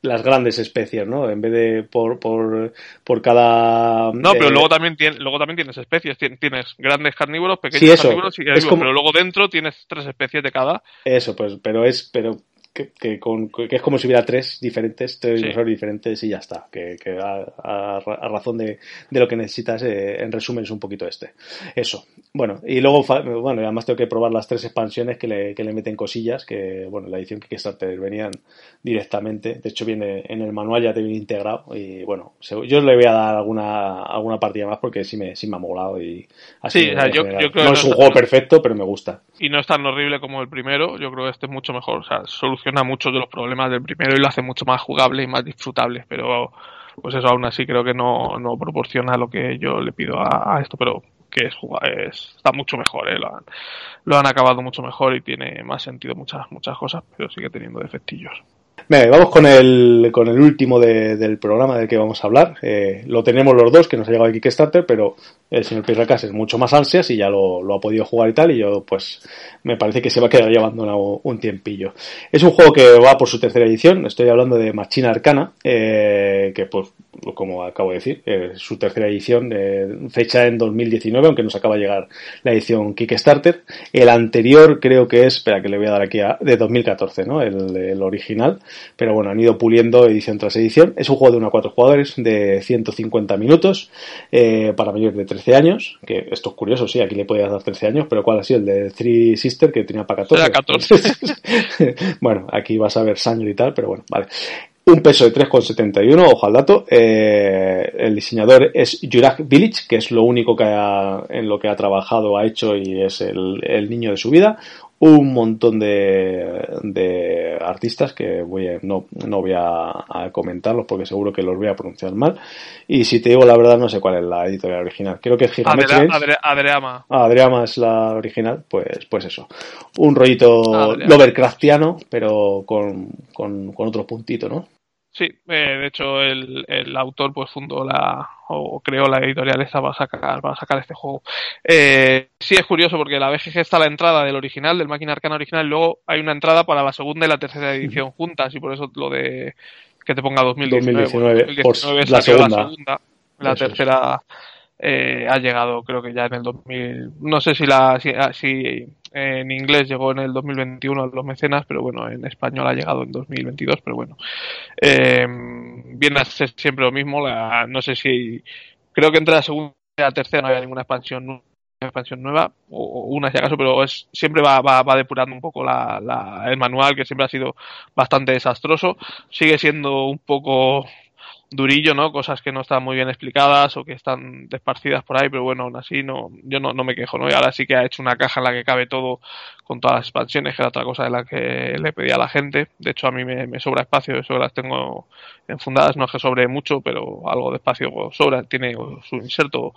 las grandes especies, ¿no? En vez de por, por, por cada... No, pero eh, luego, también tienes, luego también tienes especies. Tienes grandes carnívoros, pequeños sí, eso, carnívoros y herbívoros, como... pero luego dentro tienes tres especies de cada. Eso, pues, pero es... pero que, que, con, que, es como si hubiera tres diferentes, tres sí. dinosaurios diferentes y ya está. Que, que a, a, a, razón de, de, lo que necesitas, eh, en resumen, es un poquito este. Eso. Bueno, y luego, bueno, además tengo que probar las tres expansiones que le, que le meten cosillas, que, bueno, la edición que Kickstarter venían directamente. De hecho, viene en el manual, ya te viene integrado. Y bueno, yo le voy a dar alguna, alguna partida más porque sí me, sí me ha molado. Y así sí, o sea, yo, yo, creo no es un juego perfecto, pero me gusta. Y no es tan horrible como el primero. Yo creo que este es mucho mejor. O sea, soluciona muchos de los problemas del primero y lo hace mucho más jugable y más disfrutable. Pero, pues eso aún así creo que no, no proporciona lo que yo le pido a, esto, pero que es, es, está mucho mejor, ¿eh? lo, han, lo han acabado mucho mejor y tiene más sentido muchas, muchas cosas, pero sigue teniendo defectillos. Bien, vamos con el, con el último de, del programa del que vamos a hablar. Eh, lo tenemos los dos, que nos ha llegado de Kickstarter, pero el señor Pirracas es mucho más ansias y ya lo, ha podido jugar y tal, y yo pues me parece que se va a quedar abandonado un tiempillo. Es un juego que va por su tercera edición, estoy hablando de Machina Arcana, eh, que pues como acabo de decir, eh, su tercera edición, eh, fecha en 2019, aunque nos acaba de llegar la edición Kickstarter. El anterior creo que es, espera que le voy a dar aquí, a, de 2014, ¿no? El original pero bueno, han ido puliendo edición tras edición. Es un juego de 1 a 4 jugadores de 150 minutos eh, para mayores de 13 años, que esto es curioso, sí, aquí le podías dar 13 años, pero ¿cuál ha sido? El de Three Sister, que tenía para 14. Era 14. bueno, aquí vas a ver sangre y tal, pero bueno, vale. Un peso de 3,71, ojo al dato. Eh, el diseñador es Jurak Village, que es lo único que en lo que ha trabajado, ha hecho y es el, el niño de su vida un montón de, de artistas que voy a, no, no voy a, comentarlos porque seguro que los voy a pronunciar mal. Y si te digo la verdad, no sé cuál es la editorial original. Creo que es Gigamesh Adreama. Ah, Adreama es la original, pues, pues eso. Un rollito Lovercraftiano, pero con, con, con otro puntito, ¿no? Sí, eh, de hecho el, el, autor pues fundó la o creó la editorial esta para sacar para sacar este juego. Eh, sí es curioso porque la BGG está la entrada del original, del Máquina Arcana original, y luego hay una entrada para la segunda y la tercera edición juntas y por eso lo de que te ponga 2019. 2019, la, segunda. la tercera eh, ha llegado creo que ya en el 2000 no sé si la si, ah, si en inglés llegó en el 2021 a los mecenas, pero bueno, en español ha llegado en 2022, pero bueno. Eh, viene a ser siempre lo mismo, no sé si... Creo que entre la segunda y la tercera no había ninguna expansión expansión nueva o, una si acaso pero es siempre va, va, va depurando un poco la, la, el manual que siempre ha sido bastante desastroso sigue siendo un poco durillo, ¿no? Cosas que no están muy bien explicadas o que están desparcidas por ahí, pero bueno, aún así no, yo no, no me quejo, ¿no? Y ahora sí que ha hecho una caja en la que cabe todo con todas las expansiones, que era otra cosa de la que le pedía a la gente. De hecho, a mí me, sobra espacio, eso las tengo enfundadas, no es que sobre mucho, pero algo de espacio sobra, tiene su inserto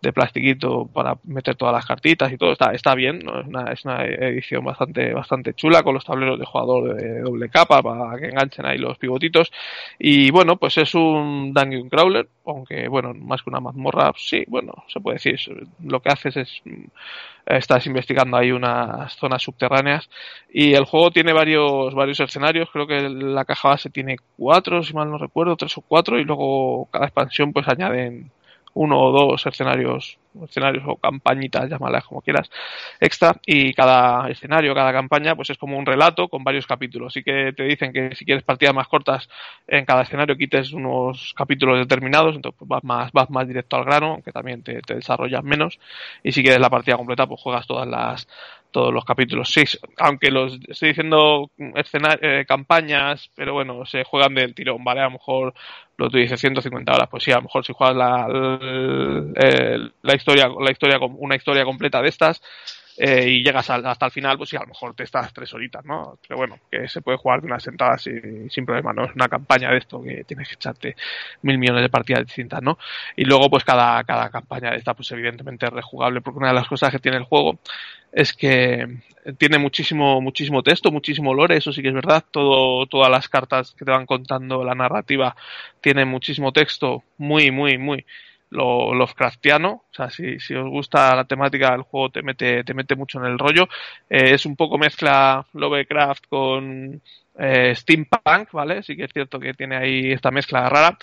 de plastiquito para meter todas las cartitas y todo. Está está bien ¿no? es, una, es una edición bastante bastante chula con los tableros de jugador de doble capa para que enganchen ahí los pivotitos. Y bueno pues es un dungeon crawler aunque bueno más que una mazmorra sí bueno se puede decir lo que haces es estás investigando ahí unas zonas subterráneas. Y el juego tiene varios varios escenarios. Creo que la caja base tiene cuatro si mal no recuerdo tres o cuatro y luego cada expansión pues añaden uno o dos escenarios, escenarios o campañitas, llámalas como quieras, extra, y cada escenario, cada campaña, pues es como un relato con varios capítulos. Así que te dicen que si quieres partidas más cortas en cada escenario quites unos capítulos determinados, entonces pues vas más, vas más directo al grano, aunque también te, te desarrollas menos, y si quieres la partida completa, pues juegas todas las, todos los capítulos. Sí, aunque los estoy diciendo eh, campañas, pero bueno, se juegan del tirón, ¿vale? A lo mejor lo tú dices 150 horas, pues sí, a lo mejor si juegas la, la, historia, la historia, una historia completa de estas, eh, y llegas hasta el final, pues sí, a lo mejor te estás tres horitas, ¿no? Pero bueno, que se puede jugar de una sentada sin, sin problema, ¿no? Es una campaña de esto que tienes que echarte mil millones de partidas distintas, ¿no? Y luego, pues cada, cada campaña de esta, pues evidentemente es rejugable, porque una de las cosas que tiene el juego es que tiene muchísimo, muchísimo texto, muchísimo lore, eso sí que es verdad, todo, todas las cartas que te van contando la narrativa tienen muchísimo texto, muy, muy, muy lo Lovecraftiano, o sea, si, si os gusta la temática del juego te mete, te mete mucho en el rollo. Eh, es un poco mezcla Lovecraft con eh, steampunk, ¿vale? Sí que es cierto que tiene ahí esta mezcla rara,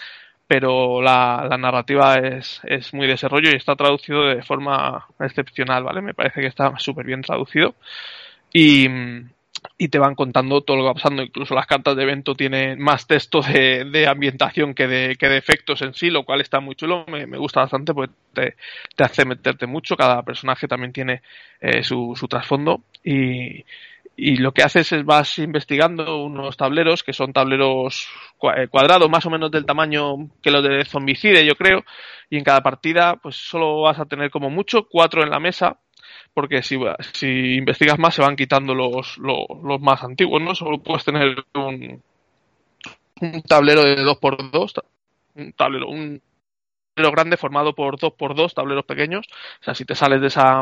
pero la, la narrativa es, es muy de ese rollo y está traducido de forma excepcional, ¿vale? Me parece que está súper bien traducido. Y, y te van contando todo lo que va pasando. Incluso las cartas de evento tienen más texto de, de ambientación que de, que de efectos en sí, lo cual está muy chulo. Me, me gusta bastante porque te, te, hace meterte mucho. Cada personaje también tiene eh, su, su trasfondo y, y lo que haces es vas investigando unos tableros que son tableros eh, cuadrados más o menos del tamaño que los de Zombicide yo creo y en cada partida pues solo vas a tener como mucho cuatro en la mesa porque si, si investigas más se van quitando los, los, los más antiguos, ¿no? Solo puedes tener un, un tablero de 2x2, un tablero, un tablero grande formado por 2x2 tableros pequeños. O sea, si te sales de esa,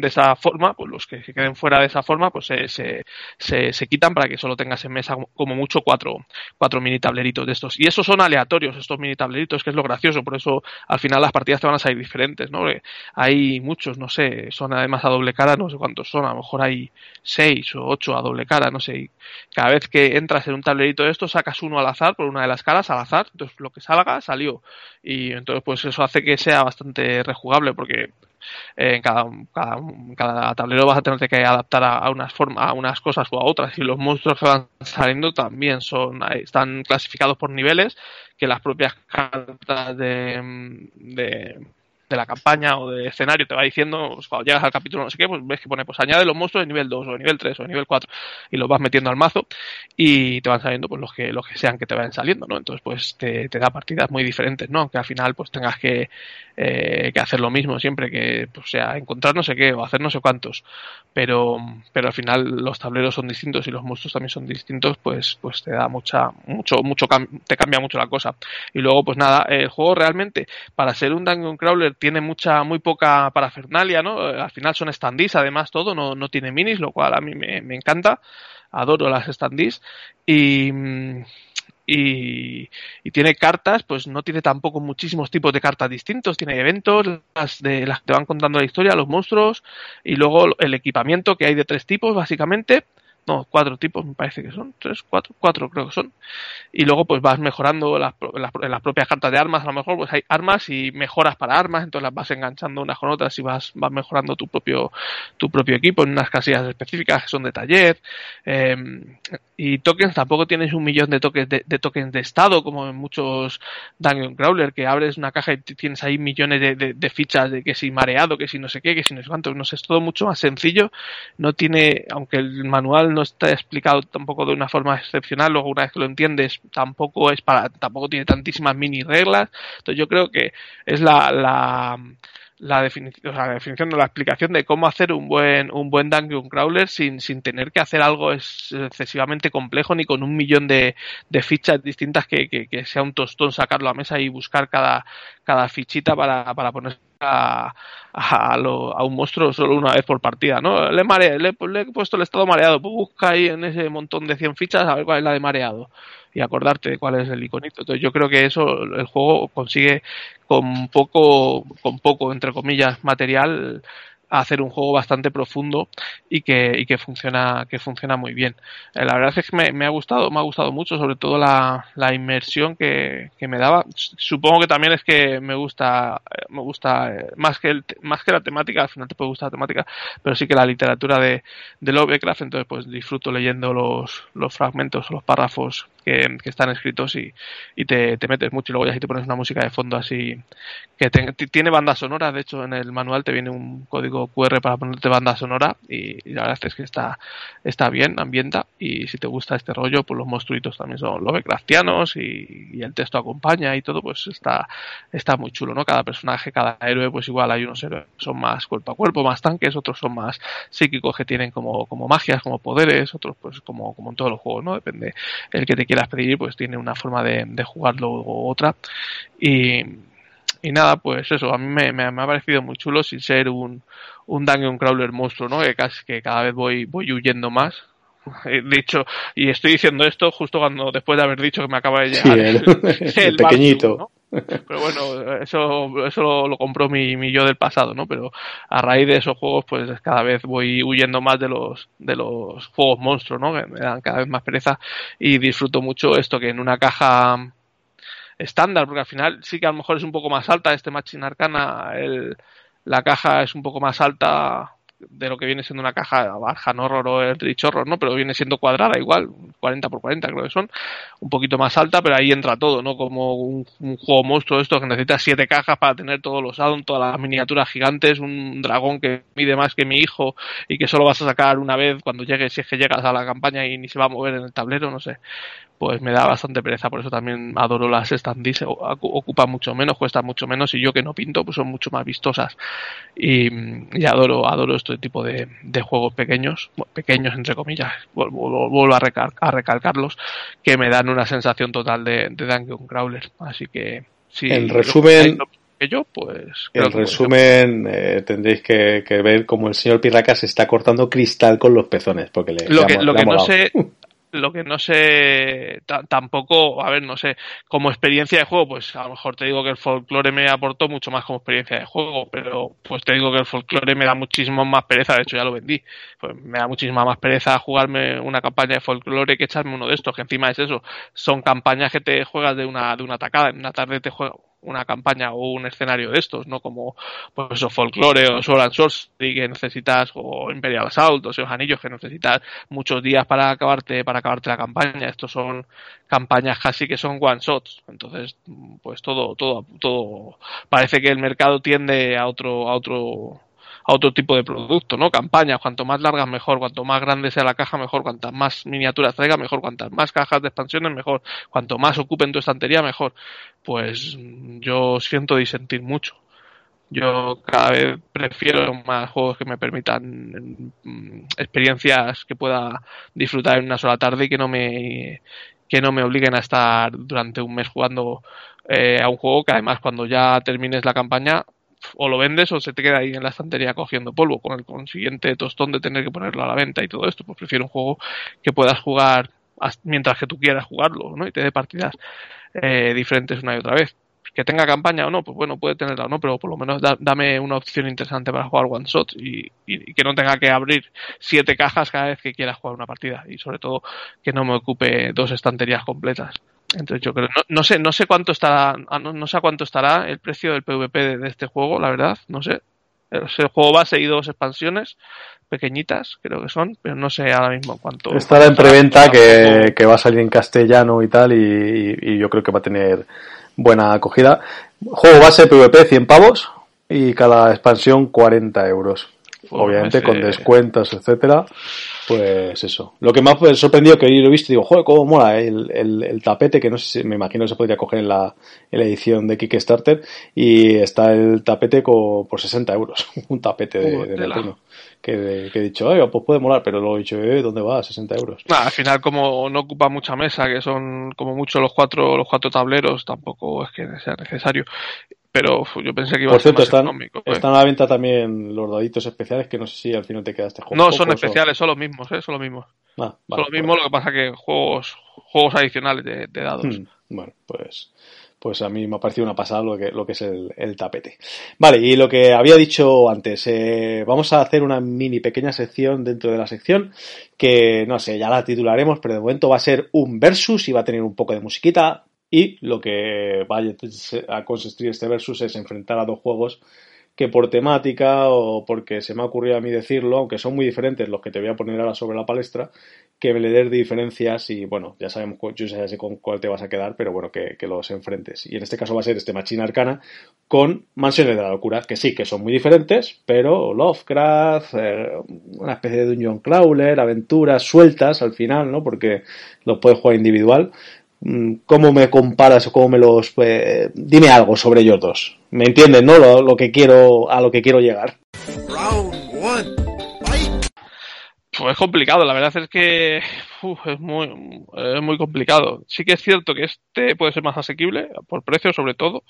de esa forma, pues los que queden fuera de esa forma, pues se, se, se, se, quitan para que solo tengas en mesa como mucho cuatro, cuatro mini tableritos de estos. Y esos son aleatorios, estos mini tableritos, que es lo gracioso, por eso al final las partidas te van a salir diferentes, ¿no? Hay muchos, no sé, son además a doble cara, no sé cuántos son, a lo mejor hay seis o ocho a doble cara, no sé. Y cada vez que entras en un tablerito de estos, sacas uno al azar por una de las caras, al azar, entonces lo que salga, salió. Y entonces pues eso hace que sea bastante rejugable, porque en eh, cada, cada, cada, tablero vas a tener que adaptar a, a, unas formas, a unas cosas o a otras y los monstruos que van saliendo también son están clasificados por niveles que las propias cartas de, de de la campaña o del escenario te va diciendo, pues, cuando llegas al capítulo no sé qué, pues ves que pone, pues añade los monstruos de nivel 2 o de nivel 3 o de nivel 4 y los vas metiendo al mazo y te van saliendo pues los que, los que sean que te vayan saliendo, ¿no? Entonces pues te, te da partidas muy diferentes, ¿no? Que al final pues tengas que, eh, que hacer lo mismo siempre, que pues sea encontrar no sé qué o hacer no sé cuántos, pero, pero al final los tableros son distintos y los monstruos también son distintos, pues, pues te da mucha, mucho, mucho, te cambia mucho la cosa. Y luego pues nada, el juego realmente para ser un Dungeon Crawler tiene mucha, muy poca parafernalia, ¿no? Eh, al final son standees, además todo, no, no tiene minis, lo cual a mí me, me encanta. Adoro las standees. Y, y, y, tiene cartas, pues no tiene tampoco muchísimos tipos de cartas distintos, tiene eventos, las de las que te van contando la historia, los monstruos, y luego el equipamiento que hay de tres tipos, básicamente, no, cuatro tipos me parece que son, tres, cuatro, cuatro creo que son. Y luego pues vas mejorando las, las, las, propias cartas de armas, a lo mejor pues hay armas y mejoras para armas, entonces las vas enganchando unas con otras y vas, vas mejorando tu propio, tu propio equipo en unas casillas específicas que son de taller. Eh, y tokens, tampoco tienes un millón de tokens de, de, tokens de estado, como en muchos Dungeon Crawler, que abres una caja y tienes ahí millones de, de, de fichas de que si mareado, que si no sé qué, que si no sé cuánto, no sé, es todo mucho más sencillo. No tiene, aunque el manual no está explicado tampoco de una forma excepcional, luego una vez que lo entiendes, tampoco es para, tampoco tiene tantísimas mini reglas. Entonces yo creo que es la, la la definición, o sea, la definición de la explicación de cómo hacer un buen, un buen dungeon crawler sin, sin tener que hacer algo excesivamente complejo ni con un millón de, de fichas distintas que, que, sea un tostón sacarlo a mesa y buscar cada, cada fichita para, para poner a, a, lo, a, un monstruo solo una vez por partida, ¿no? Le, mare, le, le, he puesto el estado mareado, busca ahí en ese montón de 100 fichas a ver cuál es la de mareado y acordarte de cuál es el iconito. Entonces yo creo que eso el juego consigue con poco, con poco, entre comillas, material hacer un juego bastante profundo y que, y que funciona, que funciona muy bien. Eh, la verdad es que me, me, ha gustado, me ha gustado mucho, sobre todo la, la inmersión que, que, me daba. Supongo que también es que me gusta, eh, me gusta eh, más que el, más que la temática, al final te puede gustar la temática, pero sí que la literatura de, de Lovecraft, entonces pues disfruto leyendo los, los fragmentos, los párrafos que, están escritos y, y te, te, metes mucho y luego ya si te pones una música de fondo así que te, tiene banda sonora, de hecho en el manual te viene un código QR para ponerte banda sonora y, y la verdad es que está, está bien, ambienta y si te gusta este rollo pues los monstruitos también son Lovecraftianos y, y el texto acompaña y todo pues está, está muy chulo, ¿no? Cada personaje, cada héroe pues igual hay unos héroes que son más cuerpo a cuerpo, más tanques, otros son más psíquicos que tienen como, como magias, como poderes, otros pues como, como en todos los juegos, ¿no? Depende el que te quieras pedir, pues tiene una forma de, jugarlo u otra. Y, nada, pues eso, a mí me, me, me, ha parecido muy chulo sin ser un, un Dungeon Crawler monstruo, ¿no? Que casi que cada vez voy, voy huyendo más. De hecho, y estoy diciendo esto justo cuando después de haber dicho que me acaba de llegar sí, el, el, el, pequeñito. ¿no? Pero bueno, eso, eso lo, lo, compró mi, mi yo del pasado, ¿no? Pero a raíz de esos juegos, pues cada vez voy huyendo más de los, de los juegos monstruos, ¿no? Que me dan cada vez más pereza y disfruto mucho esto que en una caja estándar, porque al final sí que a lo mejor es un poco más alta este Machine Arcana, el, la caja es un poco más alta de lo que viene siendo una caja Arjan Horror o el Rich Horror, ¿no? Pero viene siendo cuadrada igual, 40 por 40 creo que son, un poquito más alta, pero ahí entra todo, ¿no? Como un, un juego monstruo esto que necesita siete cajas para tener todos los addons, todas las miniaturas gigantes, un dragón que mide más que mi hijo y que solo vas a sacar una vez cuando llegues, si es que llegas a la campaña y ni se va a mover en el tablero, no sé pues me da bastante pereza, por eso también adoro las standees, ocupa mucho menos, cuesta mucho menos y yo que no pinto pues son mucho más vistosas. Y, y adoro adoro este tipo de, de, juegos pequeños, pequeños entre comillas, vuelvo, vuelvo a, recal, a, recalcarlos, que me dan una sensación total de, de Dungeon Crawler, así que si el resumen que yo, pues... El resumen, eh, tendréis que, que, ver cómo el señor Pirraca se está cortando cristal con los pezones, porque le, lo le que, lo que no sé lo que no sé tampoco, a ver, no sé, como experiencia de juego, pues a lo mejor te digo que el folclore me aportó mucho más como experiencia de juego, pero pues te digo que el folclore me da muchísimo más pereza, de hecho ya lo vendí, pues me da muchísima más pereza jugarme una campaña de folclore que echarme uno de estos, que encima es eso, son campañas que te juegas de una, de una tacada, en una tarde te juegas una campaña o un escenario de estos, no como pues eso, folklore o Sword and Sorcery que necesitas o Imperial Assault o esos anillos que necesitas muchos días para acabarte para acabarte la campaña. Estos son campañas casi que son one shots. Entonces, pues todo todo todo parece que el mercado tiende a otro a otro a otro tipo de producto, ¿no? Campañas, cuanto más largas mejor, cuanto más grande sea la caja mejor, cuantas más miniaturas traiga mejor, cuantas más cajas de expansiones mejor, cuanto más ocupen tu estantería mejor. Pues yo siento disentir mucho. Yo cada vez prefiero más juegos que me permitan mm, experiencias que pueda disfrutar en una sola tarde y que no me que no me obliguen a estar durante un mes jugando eh, a un juego que además cuando ya termines la campaña o lo vendes o se te queda ahí en la estantería cogiendo polvo con el consiguiente tostón de tener que ponerlo a la venta y todo esto. Pues prefiero un juego que puedas jugar mientras que tú quieras jugarlo, ¿no? Y te dé partidas eh, diferentes una y otra vez. Que tenga campaña o no, pues bueno, puede tenerla o no, pero por lo menos dame una opción interesante para jugar one shot y, y, que no tenga que abrir siete cajas cada vez que quiera jugar una partida y sobre todo que no me ocupe dos estanterías completas. Entonces yo creo, no, sé, no sé cuánto estará, ah, no, sé a cuánto estará el precio del PvP de, este juego, la verdad, no sé. el juego base y dos expansiones pequeñitas, creo que son, pero no sé ahora mismo cuánto. Estará en preventa que, que, va a salir en castellano y tal, y, y, yo creo que va a tener buena acogida. Juego base PvP 100 pavos y cada expansión 40 euros. Obviamente con descuentos, etcétera pues eso. Lo que me ha sorprendido que yo lo he visto, digo, joder, cómo mola ¿eh? el, el, tapete, que no sé si, me imagino que se podría coger en la, en la edición de Kickstarter, y está el tapete por 60 euros, un tapete de, de que, he dicho, oiga, pues puede molar, pero luego he dicho, eh, ¿dónde va? 60 euros. al final, como no ocupa mucha mesa, que son como mucho los cuatro, los cuatro tableros, tampoco es que sea necesario pero yo pensé que iba Por a ser cierto, están, pues. están a la venta también los daditos especiales, que no sé si al final te quedaste juego. No, son especiales, son los mismos, ¿eh? son los mismos. Ah, son los mismos, pues. lo que pasa que juegos juegos adicionales de, dados. Hmm, bueno, pues pues a mí me ha parecido una pasada lo que, lo que es el, el tapete. Vale, y lo que había dicho antes, eh, vamos a hacer una mini pequeña sección dentro de la sección, que no sé, ya la titularemos, pero de momento va a ser un versus y va a tener un poco de musiquita, y lo que vaya a consistir este versus es enfrentar a dos juegos que por temática o porque se me ha ocurrido a mí decirlo, aunque son muy diferentes los que te voy a poner ahora sobre la palestra, que me le des diferencias y bueno, ya sabemos, yo ya sé con cuál te vas a quedar, pero bueno, que, los enfrentes. Y en este caso va a ser este Machine Arcana con Mansiones de la Locura, que sí, que son muy diferentes, pero Lovecraft, eh, una especie de Dungeon Crawler, aventuras sueltas al final, ¿no? Porque los puedes jugar individual ¿Cómo me comparas o cómo me los... Pues, dime algo sobre ellos dos. ¿Me entiendes, no? Lo, que quiero, a lo que quiero llegar. Pues es complicado, la verdad es que es, muy, es muy complicado. Sí que es cierto que este puede ser más asequible, por precio sobre todo,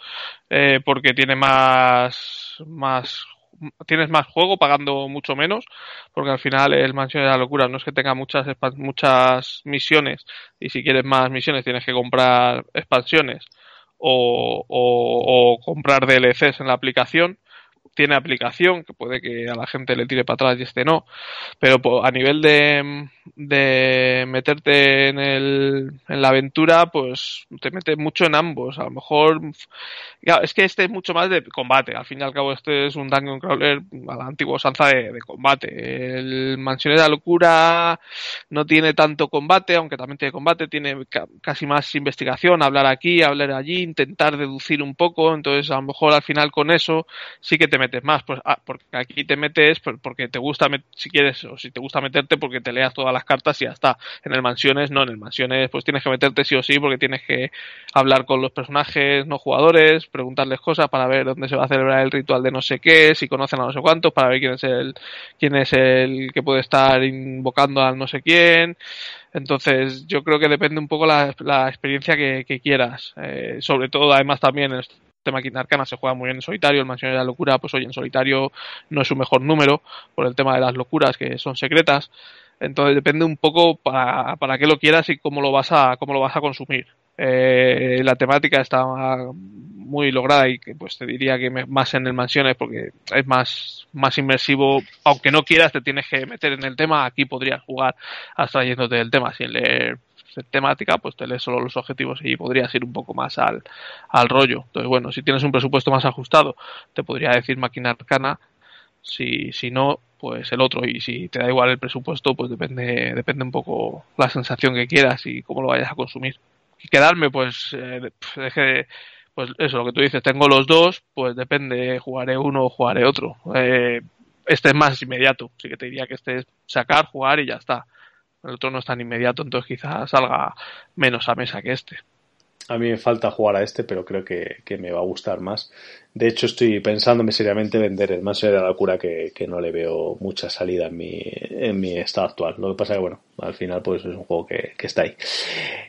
eh, porque tiene más, más tienes más juego pagando mucho menos, porque al final el Mansión de la Locura no es que tenga muchas, muchas misiones y si quieres más misiones tienes que comprar expansiones o, o, o comprar DLCs en la aplicación tiene aplicación, que puede que a la gente le tire para atrás y este no, pero a nivel de, de meterte en, el, en la aventura, pues te metes mucho en ambos. A lo mejor, es que este es mucho más de combate, al fin y al cabo este es un Dungeon Crawler a la antigua usanza de, combate. El Mansión de la Locura no tiene tanto combate, aunque también tiene combate, tiene casi más investigación, hablar aquí, hablar allí, intentar deducir un poco, entonces a lo mejor al final con eso sí que te metes más? Pues ah, porque aquí te metes porque te gusta, si quieres, o si te gusta meterte porque te leas todas las cartas y ya está. En el Mansiones no, en el Mansiones pues tienes que meterte sí o sí porque tienes que hablar con los personajes no jugadores, preguntarles cosas para ver dónde se va a celebrar el ritual de no sé qué, si conocen a no sé cuántos, para ver quién es el, quién es el que puede estar invocando al no sé quién. Entonces, yo creo que depende un poco la, la experiencia que, quieras. Eh, sobre todo, además, también tema Arcana se juega muy bien en solitario, el Mansión de la Locura, pues hoy en solitario no es su mejor número por el tema de las locuras que son secretas. Entonces depende un poco para, para qué lo quieras y cómo lo vas a, cómo lo vas a consumir. Eh, la temática está muy lograda y que pues te diría que más en el Mansiones porque es más, más inmersivo. Aunque no quieras, te tienes que meter en el tema. Aquí podrías jugar abstrayéndote del tema sin leer temática, pues te lees solo los objetivos y podrías ir un poco más al, al rollo. Entonces, bueno, si tienes un presupuesto más ajustado, te podría decir máquina arcana. Si, si no, pues el otro. Y si te da igual el presupuesto, pues depende, depende un poco la sensación que quieras y cómo lo vayas a consumir. Y quedarme, pues, eh, pues eso, lo que tú dices, tengo los dos, pues depende, jugaré uno o jugaré otro. Eh, este es más inmediato, así que te diría que este es sacar, jugar y ya está. El otro no es tan inmediato, entonces quizás salga menos a mesa que este. A mí me falta jugar a este, pero creo que, que me va a gustar más. De hecho, estoy pensándome seriamente vender el Manso de la Locura, que, que, no le veo mucha salida en mi, en mi estado actual. Lo que pasa que, bueno, al final, pues es un juego que, que está ahí.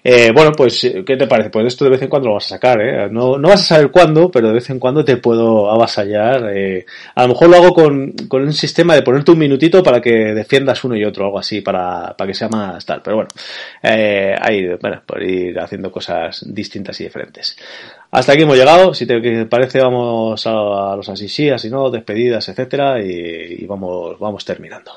Eh, bueno, pues, ¿qué te parece? Pues esto de vez en cuando lo vas a sacar, ¿eh? No, no vas a saber cuándo, pero de vez en cuando te puedo avasallar. Eh, a lo mejor lo hago con, con un sistema de ponerte un minutito para que defiendas uno y otro, algo así, para, para que sea más tal. Pero bueno, eh, ahí, bueno, por ir haciendo cosas distintas y diferentes. Hasta aquí hemos llegado. Si te parece, vamos a, los así así no, despedidas, etcétera, y, vamos, vamos terminando.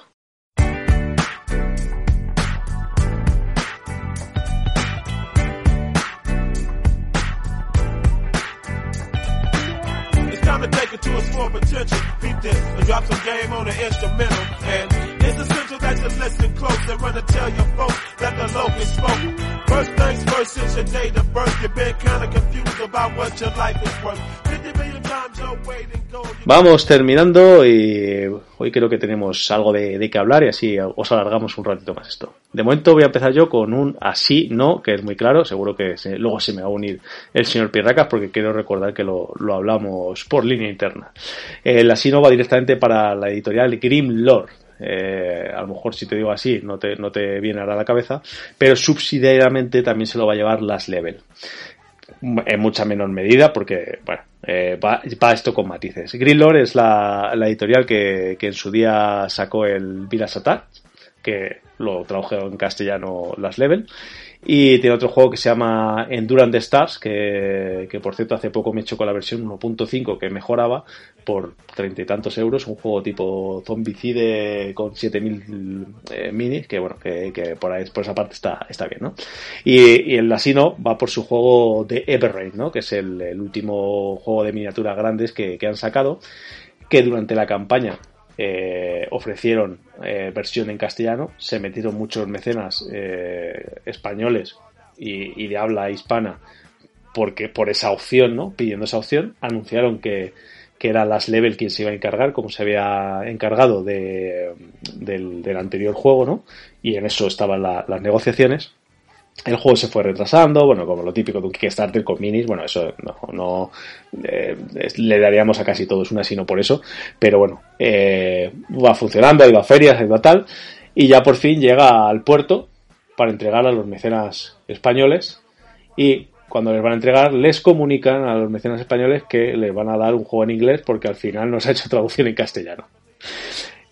Drop some game on the instrumental. And it's essential that you listen close tell your folks that the. First things first, since your of birth, you've been confused about what your life is worth. 50 million times your weight in gold. Vamos terminando y hoy creo que tenemos algo de, de que hablar y así os alargamos un ratito más esto. De momento voy a empezar yo con un así, no, que es muy claro, seguro que luego se me va a unir el señor Pirracas porque quiero recordar que lo, lo hablamos por línea interna. El así no directamente para la editorial Grim Lord. Eh, a lo mejor si te digo así no te, no te viene a la cabeza, pero subsidiariamente también se lo va a llevar Las Level. En mucha menor medida porque bueno eh, va, esto con matices. Lord es la, editorial que, en su día sacó el Vilas Attack que lo tradujo en castellano Las Level y tiene otro juego que se llama Endurance Stars, que, que por cierto hace poco me he hecho con la versión 1.5 que mejoraba por treinta y tantos euros. Un juego tipo Zombicide con 7000 eh, minis, que bueno, que, que, por, ahí, por esa parte está, está bien, ¿no? Y, y el Asino va por su juego de Everrain, ¿no? Que es el, el último juego de miniaturas grandes que, que han sacado, que durante la campaña eh, ofrecieron eh, versión en castellano, se metieron muchos mecenas eh, españoles y, de habla hispana porque por esa opción, ¿no? Pidiendo esa opción, anunciaron que, que era Las Level quien se iba a encargar, como se había encargado de, del, anterior juego, ¿no? Y en eso estaban la, las negociaciones el juego se fue retrasando, bueno, como lo típico de un Kickstarter con minis, bueno, eso no, no eh, le daríamos a casi todos una sino por eso, pero bueno, eh, va funcionando, ha ido a ferias, ha ido a tal, y ya por fin llega al puerto para entregar a los mecenas españoles y cuando les van a entregar les comunican a los mecenas españoles que les van a dar un juego en inglés porque al final nos ha hecho traducción en castellano.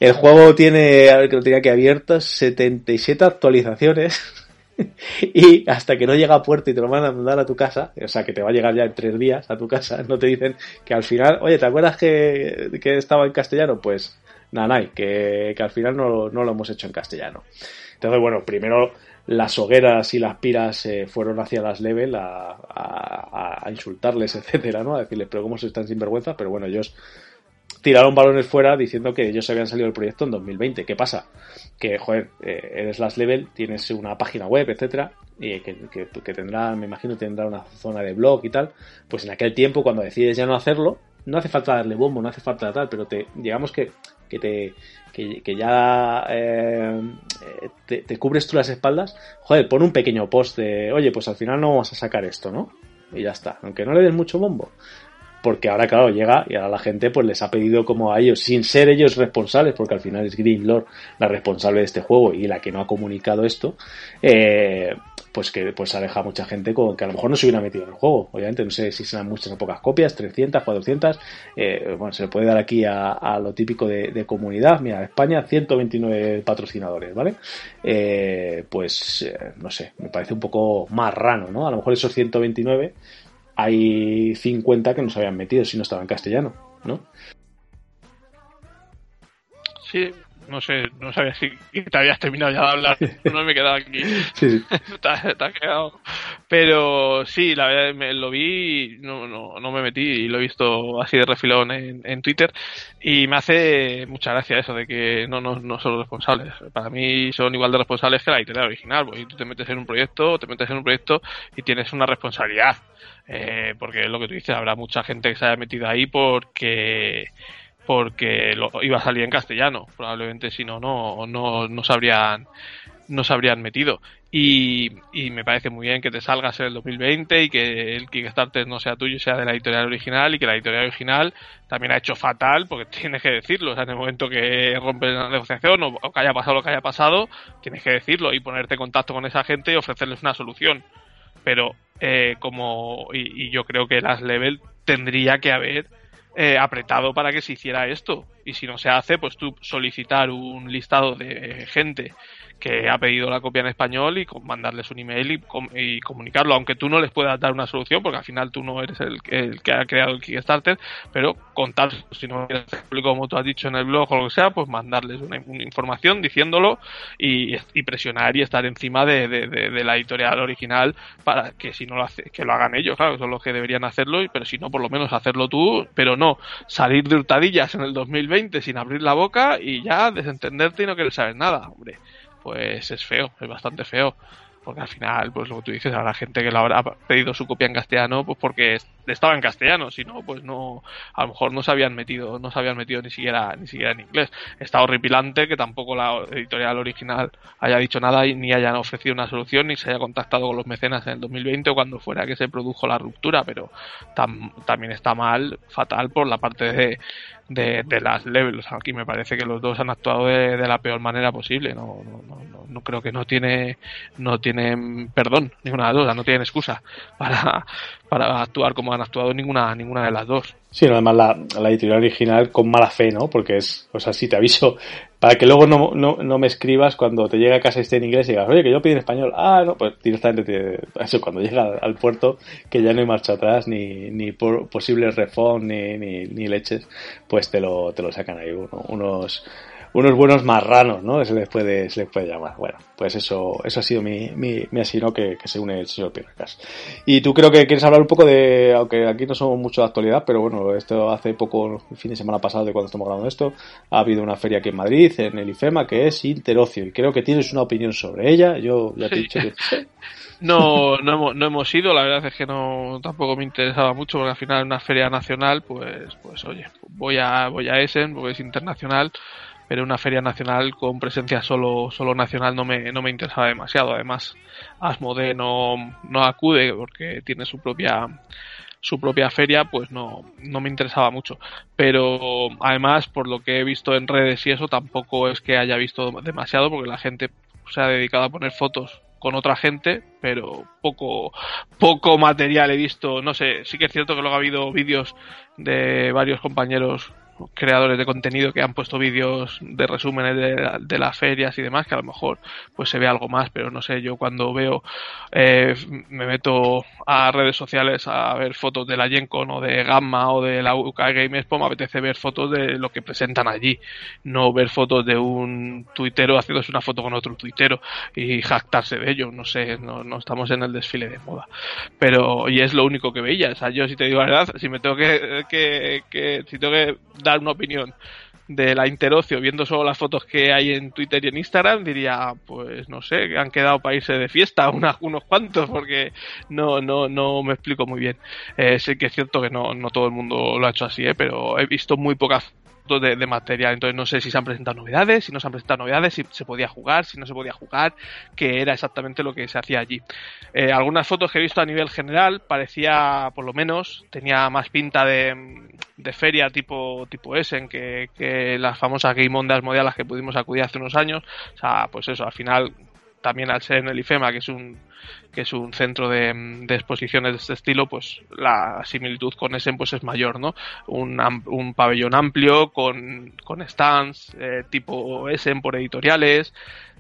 El juego tiene, a ver que lo tenía que abiertas, 77 actualizaciones y hasta que no llega a puerto y te lo van a mandar a tu casa, o sea que te va a llegar ya en tres días a tu casa, no te dicen que al final, oye, ¿te acuerdas que, que estaba en castellano? Pues nada, que, que al final no, no, lo hemos hecho en castellano. Entonces, bueno, primero las hogueras y las piras eh, fueron hacia las level a, a, a, insultarles, etcétera, ¿no? A decirles, pero cómo se están sinvergüenza, pero bueno, ellos tiraron balones fuera diciendo que ellos habían salido del proyecto en 2020. ¿Qué pasa? Que, joder, eh, eres Last Level, tienes una página web, etcétera, y que, que, tendrá, me imagino, tendrá una zona de blog y tal. Pues en aquel tiempo, cuando decides ya no hacerlo, no hace falta darle bombo, no hace falta tal, pero te, digamos que, que te, que, que ya eh, te, te, cubres tú las espaldas, joder, pon un pequeño post de, oye, pues al final no vamos a sacar esto, ¿no? Y ya está, aunque no le des mucho bombo porque ahora, claro, llega y ahora la gente pues les ha pedido como a ellos, sin ser ellos responsables, porque al final es Green Lord la responsable de este juego y la que no ha comunicado esto, eh, pues que pues aleja mucha gente con que a lo mejor no se hubiera metido en el juego. Obviamente, no sé si serán muchas o pocas copias, 300, 400. Eh, bueno, se le puede dar aquí a, a lo típico de, comunidad. Mira, España, 129 patrocinadores, ¿vale? Eh, pues, eh, no sé, me parece un poco más rano, ¿no? A lo mejor esos 129 hay 50 que no se habían metido si no estaba en castellano, ¿no? Sí, no sé, no sabía si te habías terminado ya de hablar, no me he quedado aquí. Sí. te, has quedado. Pero sí, la verdad me, lo vi, no, no, no me metí y lo he visto así de refilón en, en Twitter y me hace mucha gracia eso de que no, no, no son los responsables. Para mí son igual de responsables que la editorial original, porque tú te metes en un proyecto, te metes en un proyecto y tienes una responsabilidad. Eh, porque es lo que tú dices, habrá mucha gente que se haya metido ahí porque porque lo, iba a salir en castellano. Probablemente si no, no, no, no se habrían, no se habrían metido. Y, y, me parece muy bien que te salgas en el 2020 y que el Kickstarter no sea tuyo, sea de la editorial original y que la editorial original también ha hecho fatal, porque tienes que decirlo. O sea, en el momento que rompes la negociación o, que haya pasado lo que haya pasado, tienes que decirlo y ponerte en contacto con esa gente y ofrecerles una solución. Pero eh, como, y, y yo creo que las level tendría que haber eh, apretado para que se hiciera esto. Y si no se hace, pues tú solicitar un listado de gente que ha pedido la copia en español y mandarles un email y, comunicarlo, aunque tú no les puedas dar una solución, porque al final tú no eres el, que ha creado el Kickstarter, pero contar, si no quieres público como tú has dicho en el blog o lo que sea, pues mandarles una, información diciéndolo y, presionar y estar encima de, la editorial original para que si no lo hace, que lo hagan ellos, claro, son los que deberían hacerlo, pero si no, por lo menos hacerlo tú, pero no salir de hurtadillas en el 2020 sin abrir la boca y ya desentenderte y no querer saber nada, hombre pues es feo, es bastante feo. Porque al final, pues lo que tú dices, habrá gente que le habrá pedido su copia en castellano, pues porque estaba en castellano, si no, pues no, a lo mejor no se habían metido, no se habían metido ni siquiera, ni siquiera en inglés. Está horripilante que tampoco la editorial original haya dicho nada y ni hayan ofrecido una solución, ni se haya contactado con los mecenas en el 2020 o cuando fuera que se produjo la ruptura, pero también está mal, fatal por la parte de, de, de, las levels. Aquí me parece que los dos han actuado de, la peor manera posible. No, no, no, no, creo que no tiene no tienen perdón ninguna de dos, no tienen excusa para, para actuar como han actuado ninguna ninguna de las dos. Sí, además la, la editorial original con mala fe, ¿no? Porque es, o sea, sí te aviso, para que luego no, no, no me escribas cuando te llega a casa esté en inglés y digas, oye, que yo pido en español. Ah, no, pues directamente, te, eso, cuando llega al, puerto, que ya no hay marcha atrás, ni, ni por, posible refund, ni, ni, ni, leches, pues te lo, te lo sacan ahí unos, unos buenos marranos, ¿no? Se les puede, se les puede llamar. Bueno, pues eso, eso ha sido mi, mi, mi asino que, que se une el señor Pirracas. Y tú creo que quieres hablar un poco de, aunque aquí no somos mucho de actualidad, pero bueno, esto hace poco, el fin de semana pasado de cuando estamos grabando esto, ha habido una feria aquí en Madrid, en el IFEMA, que es Interocio, y creo que tienes una opinión sobre ella. Yo ya te he dicho que... No, no hemos, no hemos ido, la verdad es que no tampoco me interesaba mucho porque al final una feria nacional, pues, pues oye, voy a, voy a Essen porque es internacional, pero una feria nacional con presencia solo, solo nacional no me, no me interesaba demasiado. Además, Asmode no, no acude porque tiene su propia su propia feria, pues no, no me interesaba mucho. Pero además, por lo que he visto en redes y eso, tampoco es que haya visto demasiado, porque la gente se ha dedicado a poner fotos con otra gente, pero poco, poco material he visto. No sé, sí que es cierto que luego ha habido vídeos de varios compañeros creadores de contenido que han puesto vídeos de resúmenes de, las ferias y demás, que a lo mejor pues se ve algo más, pero no sé, yo cuando veo, eh, me meto a redes sociales a ver fotos de la Gencon o de Gamma o de la UK Game Expo, me apetece ver fotos de lo que presentan allí, no ver fotos de un tuitero haciéndose una foto con otro tuitero y jactarse de ello, no sé, no, estamos en el desfile de moda, pero y es lo único que veía, o sea, yo si te digo la verdad, si me tengo que, que, que tengo que dar una opinión de la Interocio viendo solo las fotos que hay en Twitter y en Instagram, diría, pues no sé, han quedado países de fiesta, unos cuantos, porque no, no, no me explico muy bien. Eh, sé que es cierto que no, no todo el mundo lo ha hecho así, ¿eh? pero he visto muy pocas de, material. Entonces no sé si se han presentado novedades, si no se han presentado novedades, si se podía jugar, si no se podía jugar, que era exactamente lo que se hacía allí. Eh, algunas fotos que he visto a nivel general parecía, por lo menos, tenía más pinta de, de feria tipo tipo Essen que, que las famosas Game On de Asmodee las que pudimos acudir hace unos años. O sea, pues eso, al final también al ser en el IFEMA, que es un que es un centro de, exposiciones de este estilo, pues la similitud con Essen pues es mayor, ¿no? Un, un pabellón amplio con, con stands eh, tipo Essen por editoriales,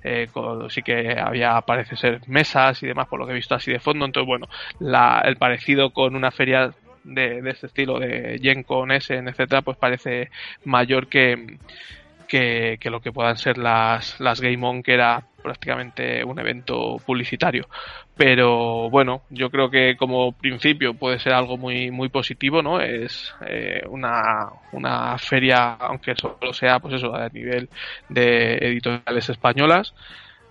eh, sí que había, parece ser, mesas y demás, por lo que he visto así de fondo. Entonces, bueno, la, el parecido con una feria de, de este estilo de Gen con Essen, etcétera, pues parece mayor que que, lo que puedan ser las, las Game On, que era prácticamente un evento publicitario. Pero bueno, yo creo que como principio puede ser algo muy, muy positivo, ¿no? Es eh, una, una feria, aunque solo sea, pues eso, a nivel de editoriales españolas,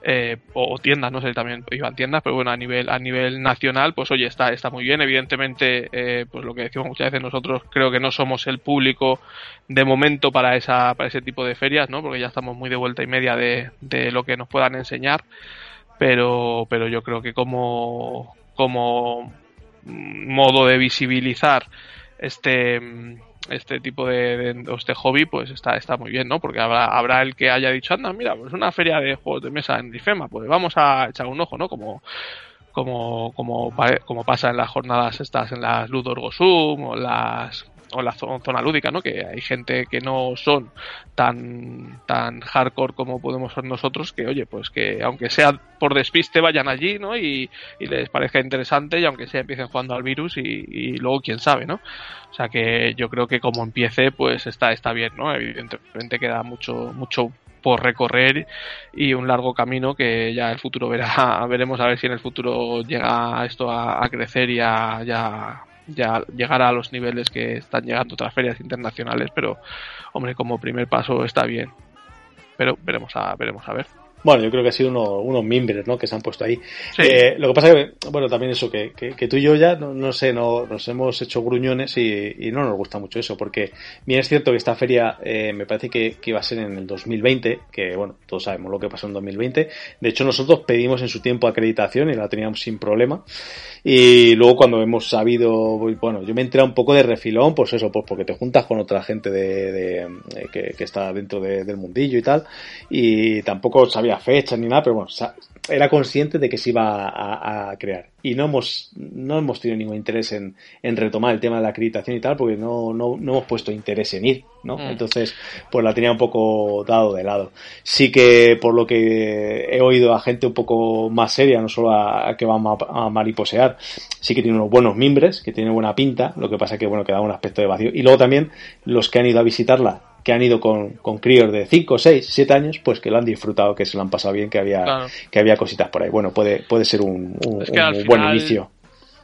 eh, o, tiendas, no sé, también iban tiendas, pero bueno, a nivel, a nivel nacional, pues oye, está, está muy bien. Evidentemente, eh, pues lo que decimos muchas veces nosotros, creo que no somos el público de momento para esa, para ese tipo de ferias, ¿no? Porque ya estamos muy de vuelta y media de, de lo que nos puedan enseñar. Pero, pero yo creo que como, como modo de visibilizar este este tipo de, este hobby pues está, está muy bien, ¿no? Porque habrá, habrá el que haya dicho, anda, mira, pues una feria de juegos de mesa en Difema, pues vamos a echar un ojo, ¿no? Como, como, como, como pasa en las jornadas estas, en las Ludorgosum o las o la zona lúdica, ¿no? Que hay gente que no son tan tan hardcore como podemos ser nosotros, que oye, pues que aunque sea por despiste vayan allí, ¿no? Y, les parezca interesante y aunque sea empiecen jugando al virus y, luego quién sabe, ¿no? O sea que yo creo que como empiece, pues está está bien, ¿no? Evidentemente queda mucho mucho por recorrer y un largo camino que ya el futuro verá, veremos a ver si en el futuro llega esto a, crecer y a, ya ya llegar a los niveles que están llegando otras ferias internacionales, pero hombre, como primer paso está bien. Pero veremos a, veremos a ver. Bueno, yo creo que ha sido unos mimbres, ¿no? Que se han puesto ahí. Eh, lo que pasa que, bueno, también eso, que, que, tú y yo ya, no, sé, no, nos hemos hecho gruñones y, no nos gusta mucho eso, porque bien es cierto que esta feria eh, me parece que, que, iba a ser en el 2020, que bueno, todos sabemos lo que pasó en 2020. De hecho, nosotros pedimos en su tiempo acreditación y la teníamos sin problema. Y luego cuando hemos sabido, bueno, yo me enterado un poco de refilón, pues eso, pues porque te juntas con otra gente de, de, eh, que, que, está dentro del mundillo y tal, y tampoco sabía fecha ni nada, pero bueno, era consciente de que se iba a, crear. Y no hemos, no hemos tenido ningún interés en, en, retomar el tema de la acreditación y tal, porque no, no, no hemos puesto interés en ir, ¿no? Mm. Entonces, pues la tenía un poco dado de lado. Sí que, por lo que he oído a gente un poco más seria, no solo a, que va a, mariposear, sí que tiene unos buenos mimbres, que tiene buena pinta, lo que pasa que, bueno, queda un aspecto de vacío. Y luego también, los que han ido a visitarla que han ido con, con críos de 5, 6, 7 años, pues que lo han disfrutado, que se lo han pasado bien, que había, que había cositas por ahí. Bueno, puede, puede ser un, un, buen inicio.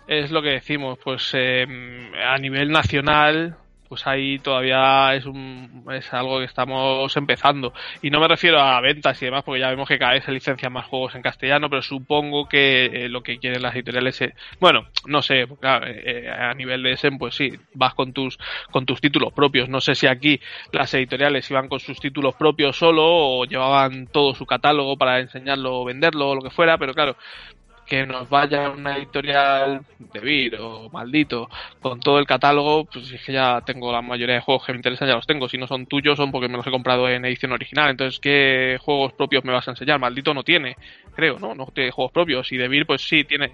Es lo que decimos, pues eh, a nivel nacional pues ahí todavía es, un, es algo que estamos empezando. Y no me refiero a ventas y demás, porque ya vemos que cada vez se licencian más juegos en castellano, pero supongo que eh, lo que quieren las editoriales es, bueno, no sé, eh, eh, a nivel de ese pues sí, vas con tus, con tus títulos propios. No sé si aquí las editoriales iban con sus títulos propios solo o llevaban todo su catálogo para enseñarlo o venderlo o lo que fuera, pero claro, que nos vaya una editorial de Vir o maldito con todo el catálogo, pues es que ya tengo la mayoría de juegos que me interesan, ya los tengo. Si no son tuyos, son porque me los he comprado en edición original. Entonces, ¿qué juegos propios me vas a enseñar? Maldito no tiene, creo, ¿no? No tiene juegos propios. Y de Vir, pues sí, tiene.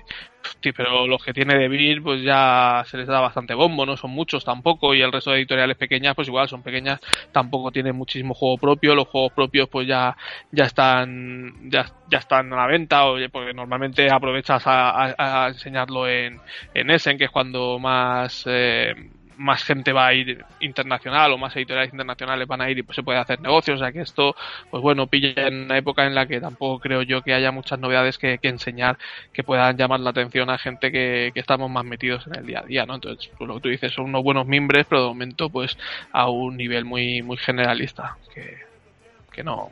Sí, pero los que tiene de Vir, pues ya se les da bastante bombo, no son muchos tampoco. Y el resto de editoriales pequeñas, pues igual son pequeñas, tampoco tienen muchísimo juego propio. Los juegos propios, pues ya, ya están, ya, están a la venta, porque normalmente aprovechas a, enseñarlo en, en Essen, que es cuando más, eh, más gente va a ir internacional o más editoriales internacionales van a ir y pues se puede hacer negocios. O sea que esto, pues bueno, pilla en una época en la que tampoco creo yo que haya muchas novedades que, enseñar que puedan llamar la atención a gente que, estamos más metidos en el día a día, ¿no? Entonces, pues lo que tú dices son unos buenos mimbres, pero de momento pues a un nivel muy, muy generalista que, que no,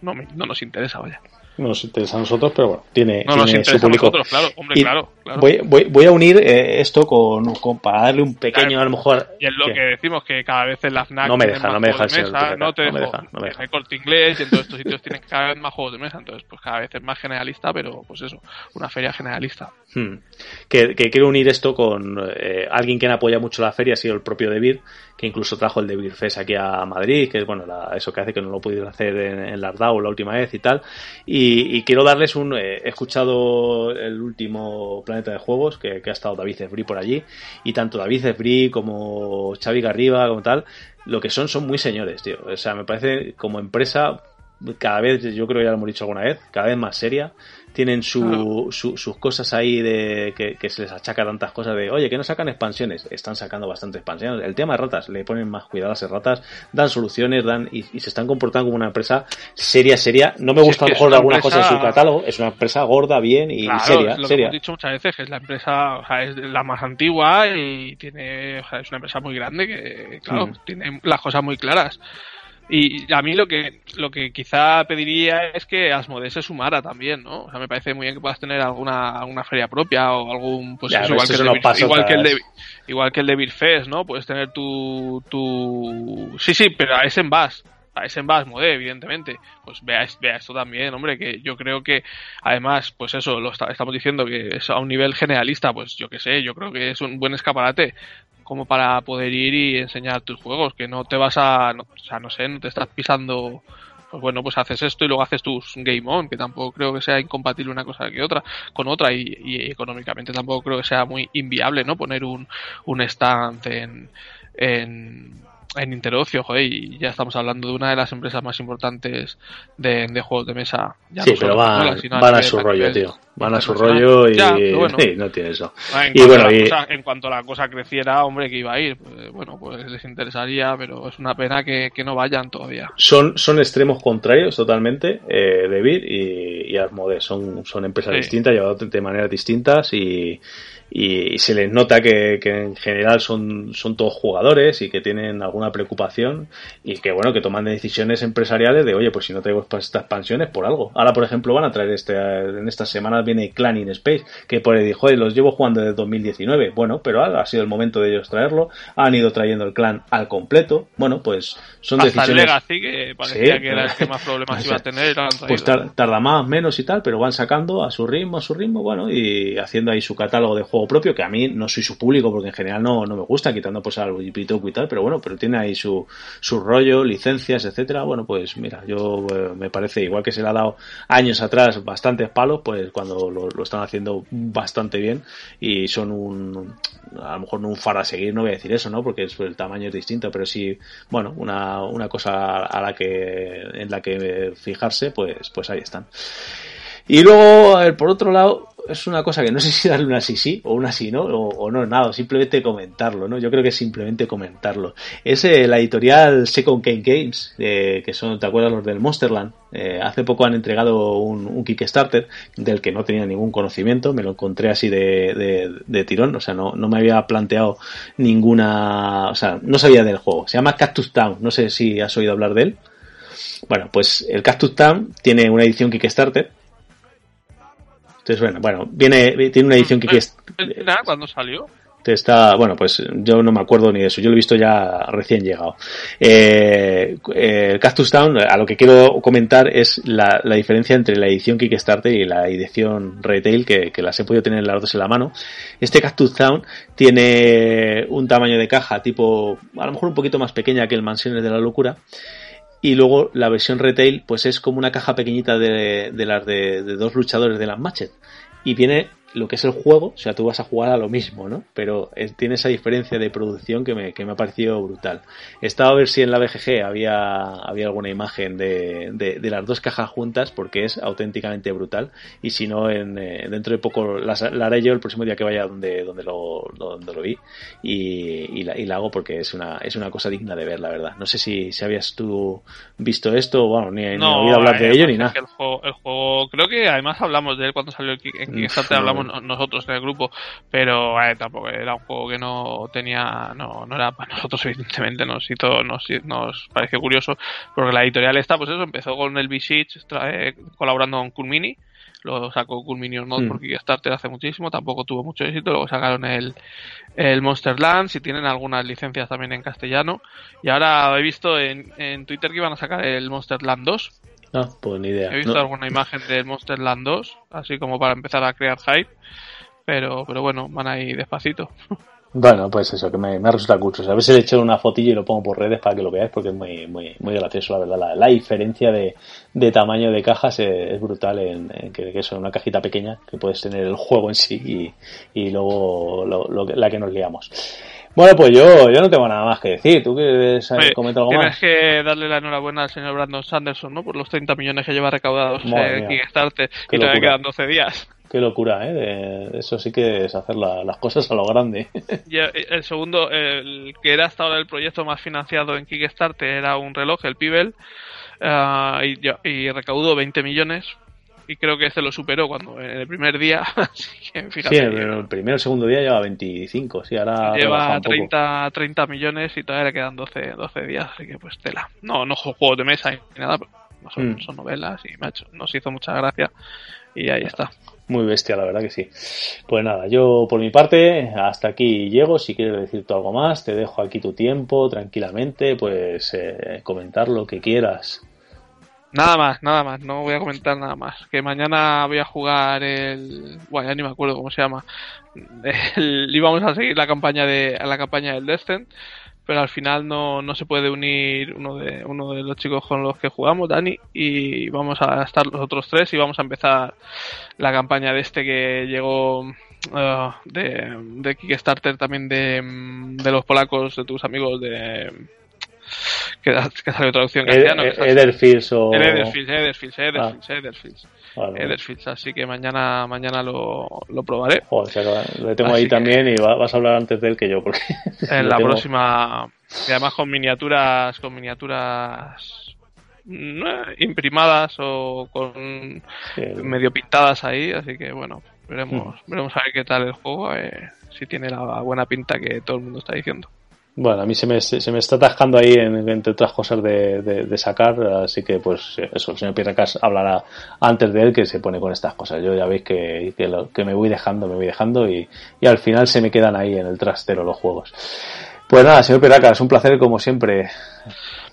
no, no nos interesa, vaya no nos interesa a nosotros, pero bueno, tiene, no tiene su público. Nosotros, claro, hombre, claro, Voy, voy, voy, a unir eh, esto con, con, para darle un pequeño, a lo mejor. Y es lo que decimos, que cada vez en la FNAC. No me deja, no me deja mesa, no, te me deja, no me deja. Hay corte inglés y en todos estos sitios tienen cada vez más juegos de mesa, entonces, pues cada vez es más generalista, pero pues eso, una feria generalista. Hmm. Que, que, quiero unir esto con eh, alguien que apoya mucho la feria, ha sido el propio Debir, que incluso trajo el Debir Fest aquí a Madrid, que es bueno, la, eso que hace que no lo pudieron hacer en, en Lardau la última vez y tal. Y, quiero darles un. Eh, he escuchado el último Planeta de Juegos, que, ha estado David Cefri por allí, y tanto David Cefri como Xavi Garriba, como tal, lo que son, son muy señores, tío. O sea, me parece como empresa cada vez, yo creo que ya lo hemos dicho alguna vez, cada vez más seria tienen su, sus cosas ahí de que, se les achaca tantas cosas de, oye, que no sacan expansiones. Están sacando bastantes expansiones. El tema de ratas, le ponen más cuidado a las ratas, dan soluciones, dan y, se están comportando como una empresa seria, seria. No me gusta a lo mejor alguna cosa en su catálogo, es una empresa gorda, bien y seria. lo seria. Que hemos dicho muchas veces, que es la empresa, o sea, es la más antigua y tiene, o sea, es una empresa muy grande que, claro, mm. tiene las cosas muy claras. Y a mí lo que, lo que quizá pediría es que Asmodee se sumara también, ¿no? O sea, me parece muy bien que puedas tener alguna, alguna feria propia o algún, pues igual, que el igual, que el de, igual que el de Beer Fest, ¿no? Puedes tener tu, tu, sí, sí, pero a ese en vas, a ese en vas, Asmodee, evidentemente. Pues vea, vea esto también, hombre, que yo creo que, además, pues eso, lo estamos diciendo que es a un nivel generalista, pues yo que sé, yo creo que es un buen escaparate como para poder ir y enseñar tus juegos, que no te vas a, o sea, no sé, no te estás pisando, pues bueno, pues haces esto y luego haces tus Game On, que tampoco creo que sea incompatible una cosa que otra, con otra, y, y económicamente tampoco creo que sea muy inviable, ¿no? Poner un, un stand en, en en Interocio, joder, y ya estamos hablando de una de las empresas más importantes de, juegos de mesa. sí, pero van, a, su rollo, tío. Van a su rollo y, no tiene eso. En, y bueno, en cuanto la cosa creciera, hombre, que iba a ir, pues, bueno, pues les interesaría, pero es una pena que, no vayan todavía. Son, son extremos contrarios totalmente, eh, David y, y Asmode. Son, son empresas distintas, llevadas de maneras distintas y y, se les nota que, que, en general son, son todos jugadores y que tienen alguna preocupación y que bueno que toman decisiones empresariales de oye pues si no traigo estas expansiones por algo ahora por ejemplo van a traer este en estas semanas viene Clan in Space que por ahí dijo los llevo jugando desde 2019 bueno pero ha sido el momento de ellos traerlo. Han ido trayendo el clan al completo. Bueno pues son Hasta decisiones el Legacy que parecía que era el que más problemas iba a tener pues tarda más menos y tal pero van sacando a su ritmo a su ritmo bueno y haciendo ahí su catálogo de juegos propio, que a mí no soy su público porque en general no, no me gusta, quitando pues algo y y tal, pero bueno, pero tiene ahí su, su rollo, licencias, etcétera. Bueno, pues mira, yo eh, me parece igual que se le ha dado años atrás bastantes palos, pues cuando lo, están haciendo bastante bien y son un, a lo mejor no un faro a seguir, no voy a decir eso, ¿no? Porque el tamaño es distinto, pero sí, bueno, una, una cosa a la que, en la que fijarse, pues, pues ahí están. Y luego, por otro lado, es una cosa que no sé si darle una sí sí o una sí no, o, no, nada, simplemente comentarlo, ¿no? Yo creo que es simplemente comentarlo. Es eh, la editorial Second Game Games, eh, que son, ¿te acuerdas los del Monsterland? Eh, hace poco han entregado un, Kickstarter del que no tenía ningún conocimiento, me lo encontré así de, de, tirón, o sea, no, no, me había planteado ninguna, o sea, no sabía del juego. Se llama Cactus Town, no sé si has oído hablar de él. Bueno, pues el Cactus Town tiene una edición Kickstarter entonces, bueno, bueno, viene, tiene una edición que... ¿Nada? ¿Cuándo salió? Está, bueno, pues yo no me acuerdo ni de eso, yo lo he visto ya recién llegado. Eh, eh, Cactus Town, a lo que quiero comentar es la, la, diferencia entre la edición Kickstarter y la edición retail, que, que las he podido tener las dos en la mano. Este Cactus Town tiene un tamaño de caja tipo, a lo mejor un poquito más pequeña que el Mansiones de la Locura, y luego la versión retail, pues es como una caja pequeñita de, de las de, de, dos luchadores de las Matchet. Y viene lo que es el juego, o sea, tú vas a jugar a lo mismo, ¿no? Pero tiene esa diferencia de producción que me, que me ha parecido brutal. He estado a ver si en la BGG había, había alguna imagen de, de, las dos cajas juntas, porque es auténticamente brutal. Y si no, en, eh, dentro de poco la, haré yo el próximo día que vaya donde, donde, lo, donde lo vi. Y, y, la, y la hago porque es una, es una cosa digna de ver, la verdad. No sé si, si habías tú visto esto, bueno, ni, no, oído hablar de ello ni nada. El juego, el juego, creo que además hablamos de él cuando salió en Kickstarter, hablamos nosotros en el grupo, pero eh, tampoco era un juego que no tenía, no, no era para nosotros, evidentemente, nos hizo, nos, nos pareció curioso, porque la editorial esta, pues eso, empezó con el Visage eh, colaborando con Cool Mini, lo sacó Cool Mini Mod mm. porque Kickstarter hace muchísimo, tampoco tuvo mucho éxito, luego sacaron el, el Monster Land, si tienen algunas licencias también en castellano, y ahora he visto en, en Twitter que iban a sacar el Monster Land 2, no, pues ni idea. He visto alguna imagen del Monster Land 2, así como para empezar a crear hype, pero, pero bueno, van ahí despacito. Bueno, pues eso, que me, me resulta curioso. A veces le echo una fotillo y lo pongo por redes para que lo veáis porque es muy, muy, muy gracioso, la verdad. La, diferencia de, de, tamaño de cajas es, brutal en, que, que, es una cajita pequeña que puedes tener el juego en sí y, y luego la que nos liamos. Bueno, pues yo, yo no tengo nada más que decir. ¿Tú quieres eh, comentar algo tienes más? que darle la enhorabuena al señor Brandon Sanderson, ¿no? Por los 30 millones que lleva recaudados en mía. Kickstarter Qué y todavía quedan 12 días. Qué locura, ¿eh? De- eso sí que es hacer la- las cosas a lo grande. Y el segundo, el que era hasta ahora el proyecto más financiado en Kickstarter, era un reloj, el Pibel, ah, y, y recaudó 20 millones. Y creo que este lo superó cuando en el primer día. Así que Sí, fíjate. el, primer o segundo día lleva 25, sí, ahora Lleva un poco. 30, 30 millones y todavía le quedan 12, 12 días, así que pues tela. No, no juegos de mesa ni nada, pero no son, Mm. son novelas y me ha hecho- nos hizo mucha gracia y ahí está. Muy bestia, la verdad que sí. Pues nada, yo por mi parte, hasta aquí llego. Si quieres decir tú algo más, te dejo aquí tu tiempo, tranquilamente, pues eh, comentar lo que quieras. Nada más, nada más, no voy a comentar nada más. Que mañana voy a jugar el... Bueno, ya ni me acuerdo cómo se llama. El- íbamos a seguir la campaña de la campaña del Descent, pero al final no, no se puede unir uno de uno de los chicos con los que jugamos, Dani, y vamos a estar los otros tres y vamos a empezar la campaña de este que llegó eh, de, de Kickstarter también de, mm, de los polacos, de tus amigos de... Que, que salió traducción castellano. Ederfields o... el Ederfields, Ederfields, Ederfields, Ederfields, Vale, vale. Ederfields. Así que mañana, mañana lo, lo probaré. Joder, le tengo Así ahí que- también y va- vas a hablar antes de él que yo, porque... En lo la tengo- próxima, y además con miniaturas, con miniaturas mm, eh, imprimadas o con sí, medio pintadas ahí. Así que bueno, veremos, Mm. veremos a ver qué tal el juego, eh, si tiene la buena pinta que todo el mundo está diciendo. Bueno, a mí se me, se me está atascando ahí, en- entre otras cosas, de, de- de sacar, así que pues eso, el señor Pierracas hablará antes de él que se pone con estas cosas. Yo ya veis que, que, lo- que me voy dejando, me voy dejando y, y al final se me quedan ahí en el trastero los juegos. Pues nada, señor Pierracas, un placer como siempre.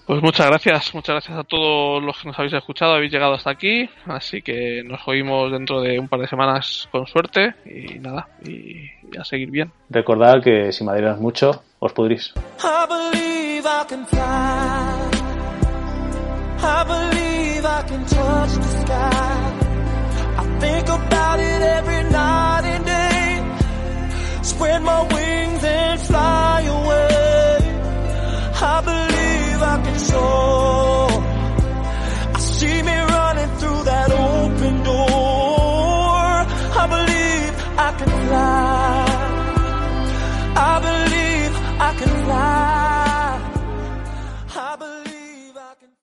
Pues muchas gracias, muchas gracias a todos los que nos habéis escuchado, habéis llegado hasta aquí, así que nos oímos dentro de un par de semanas con suerte y nada, y, y a seguir bien. Recordad que si madeiras mucho, os pudrís. I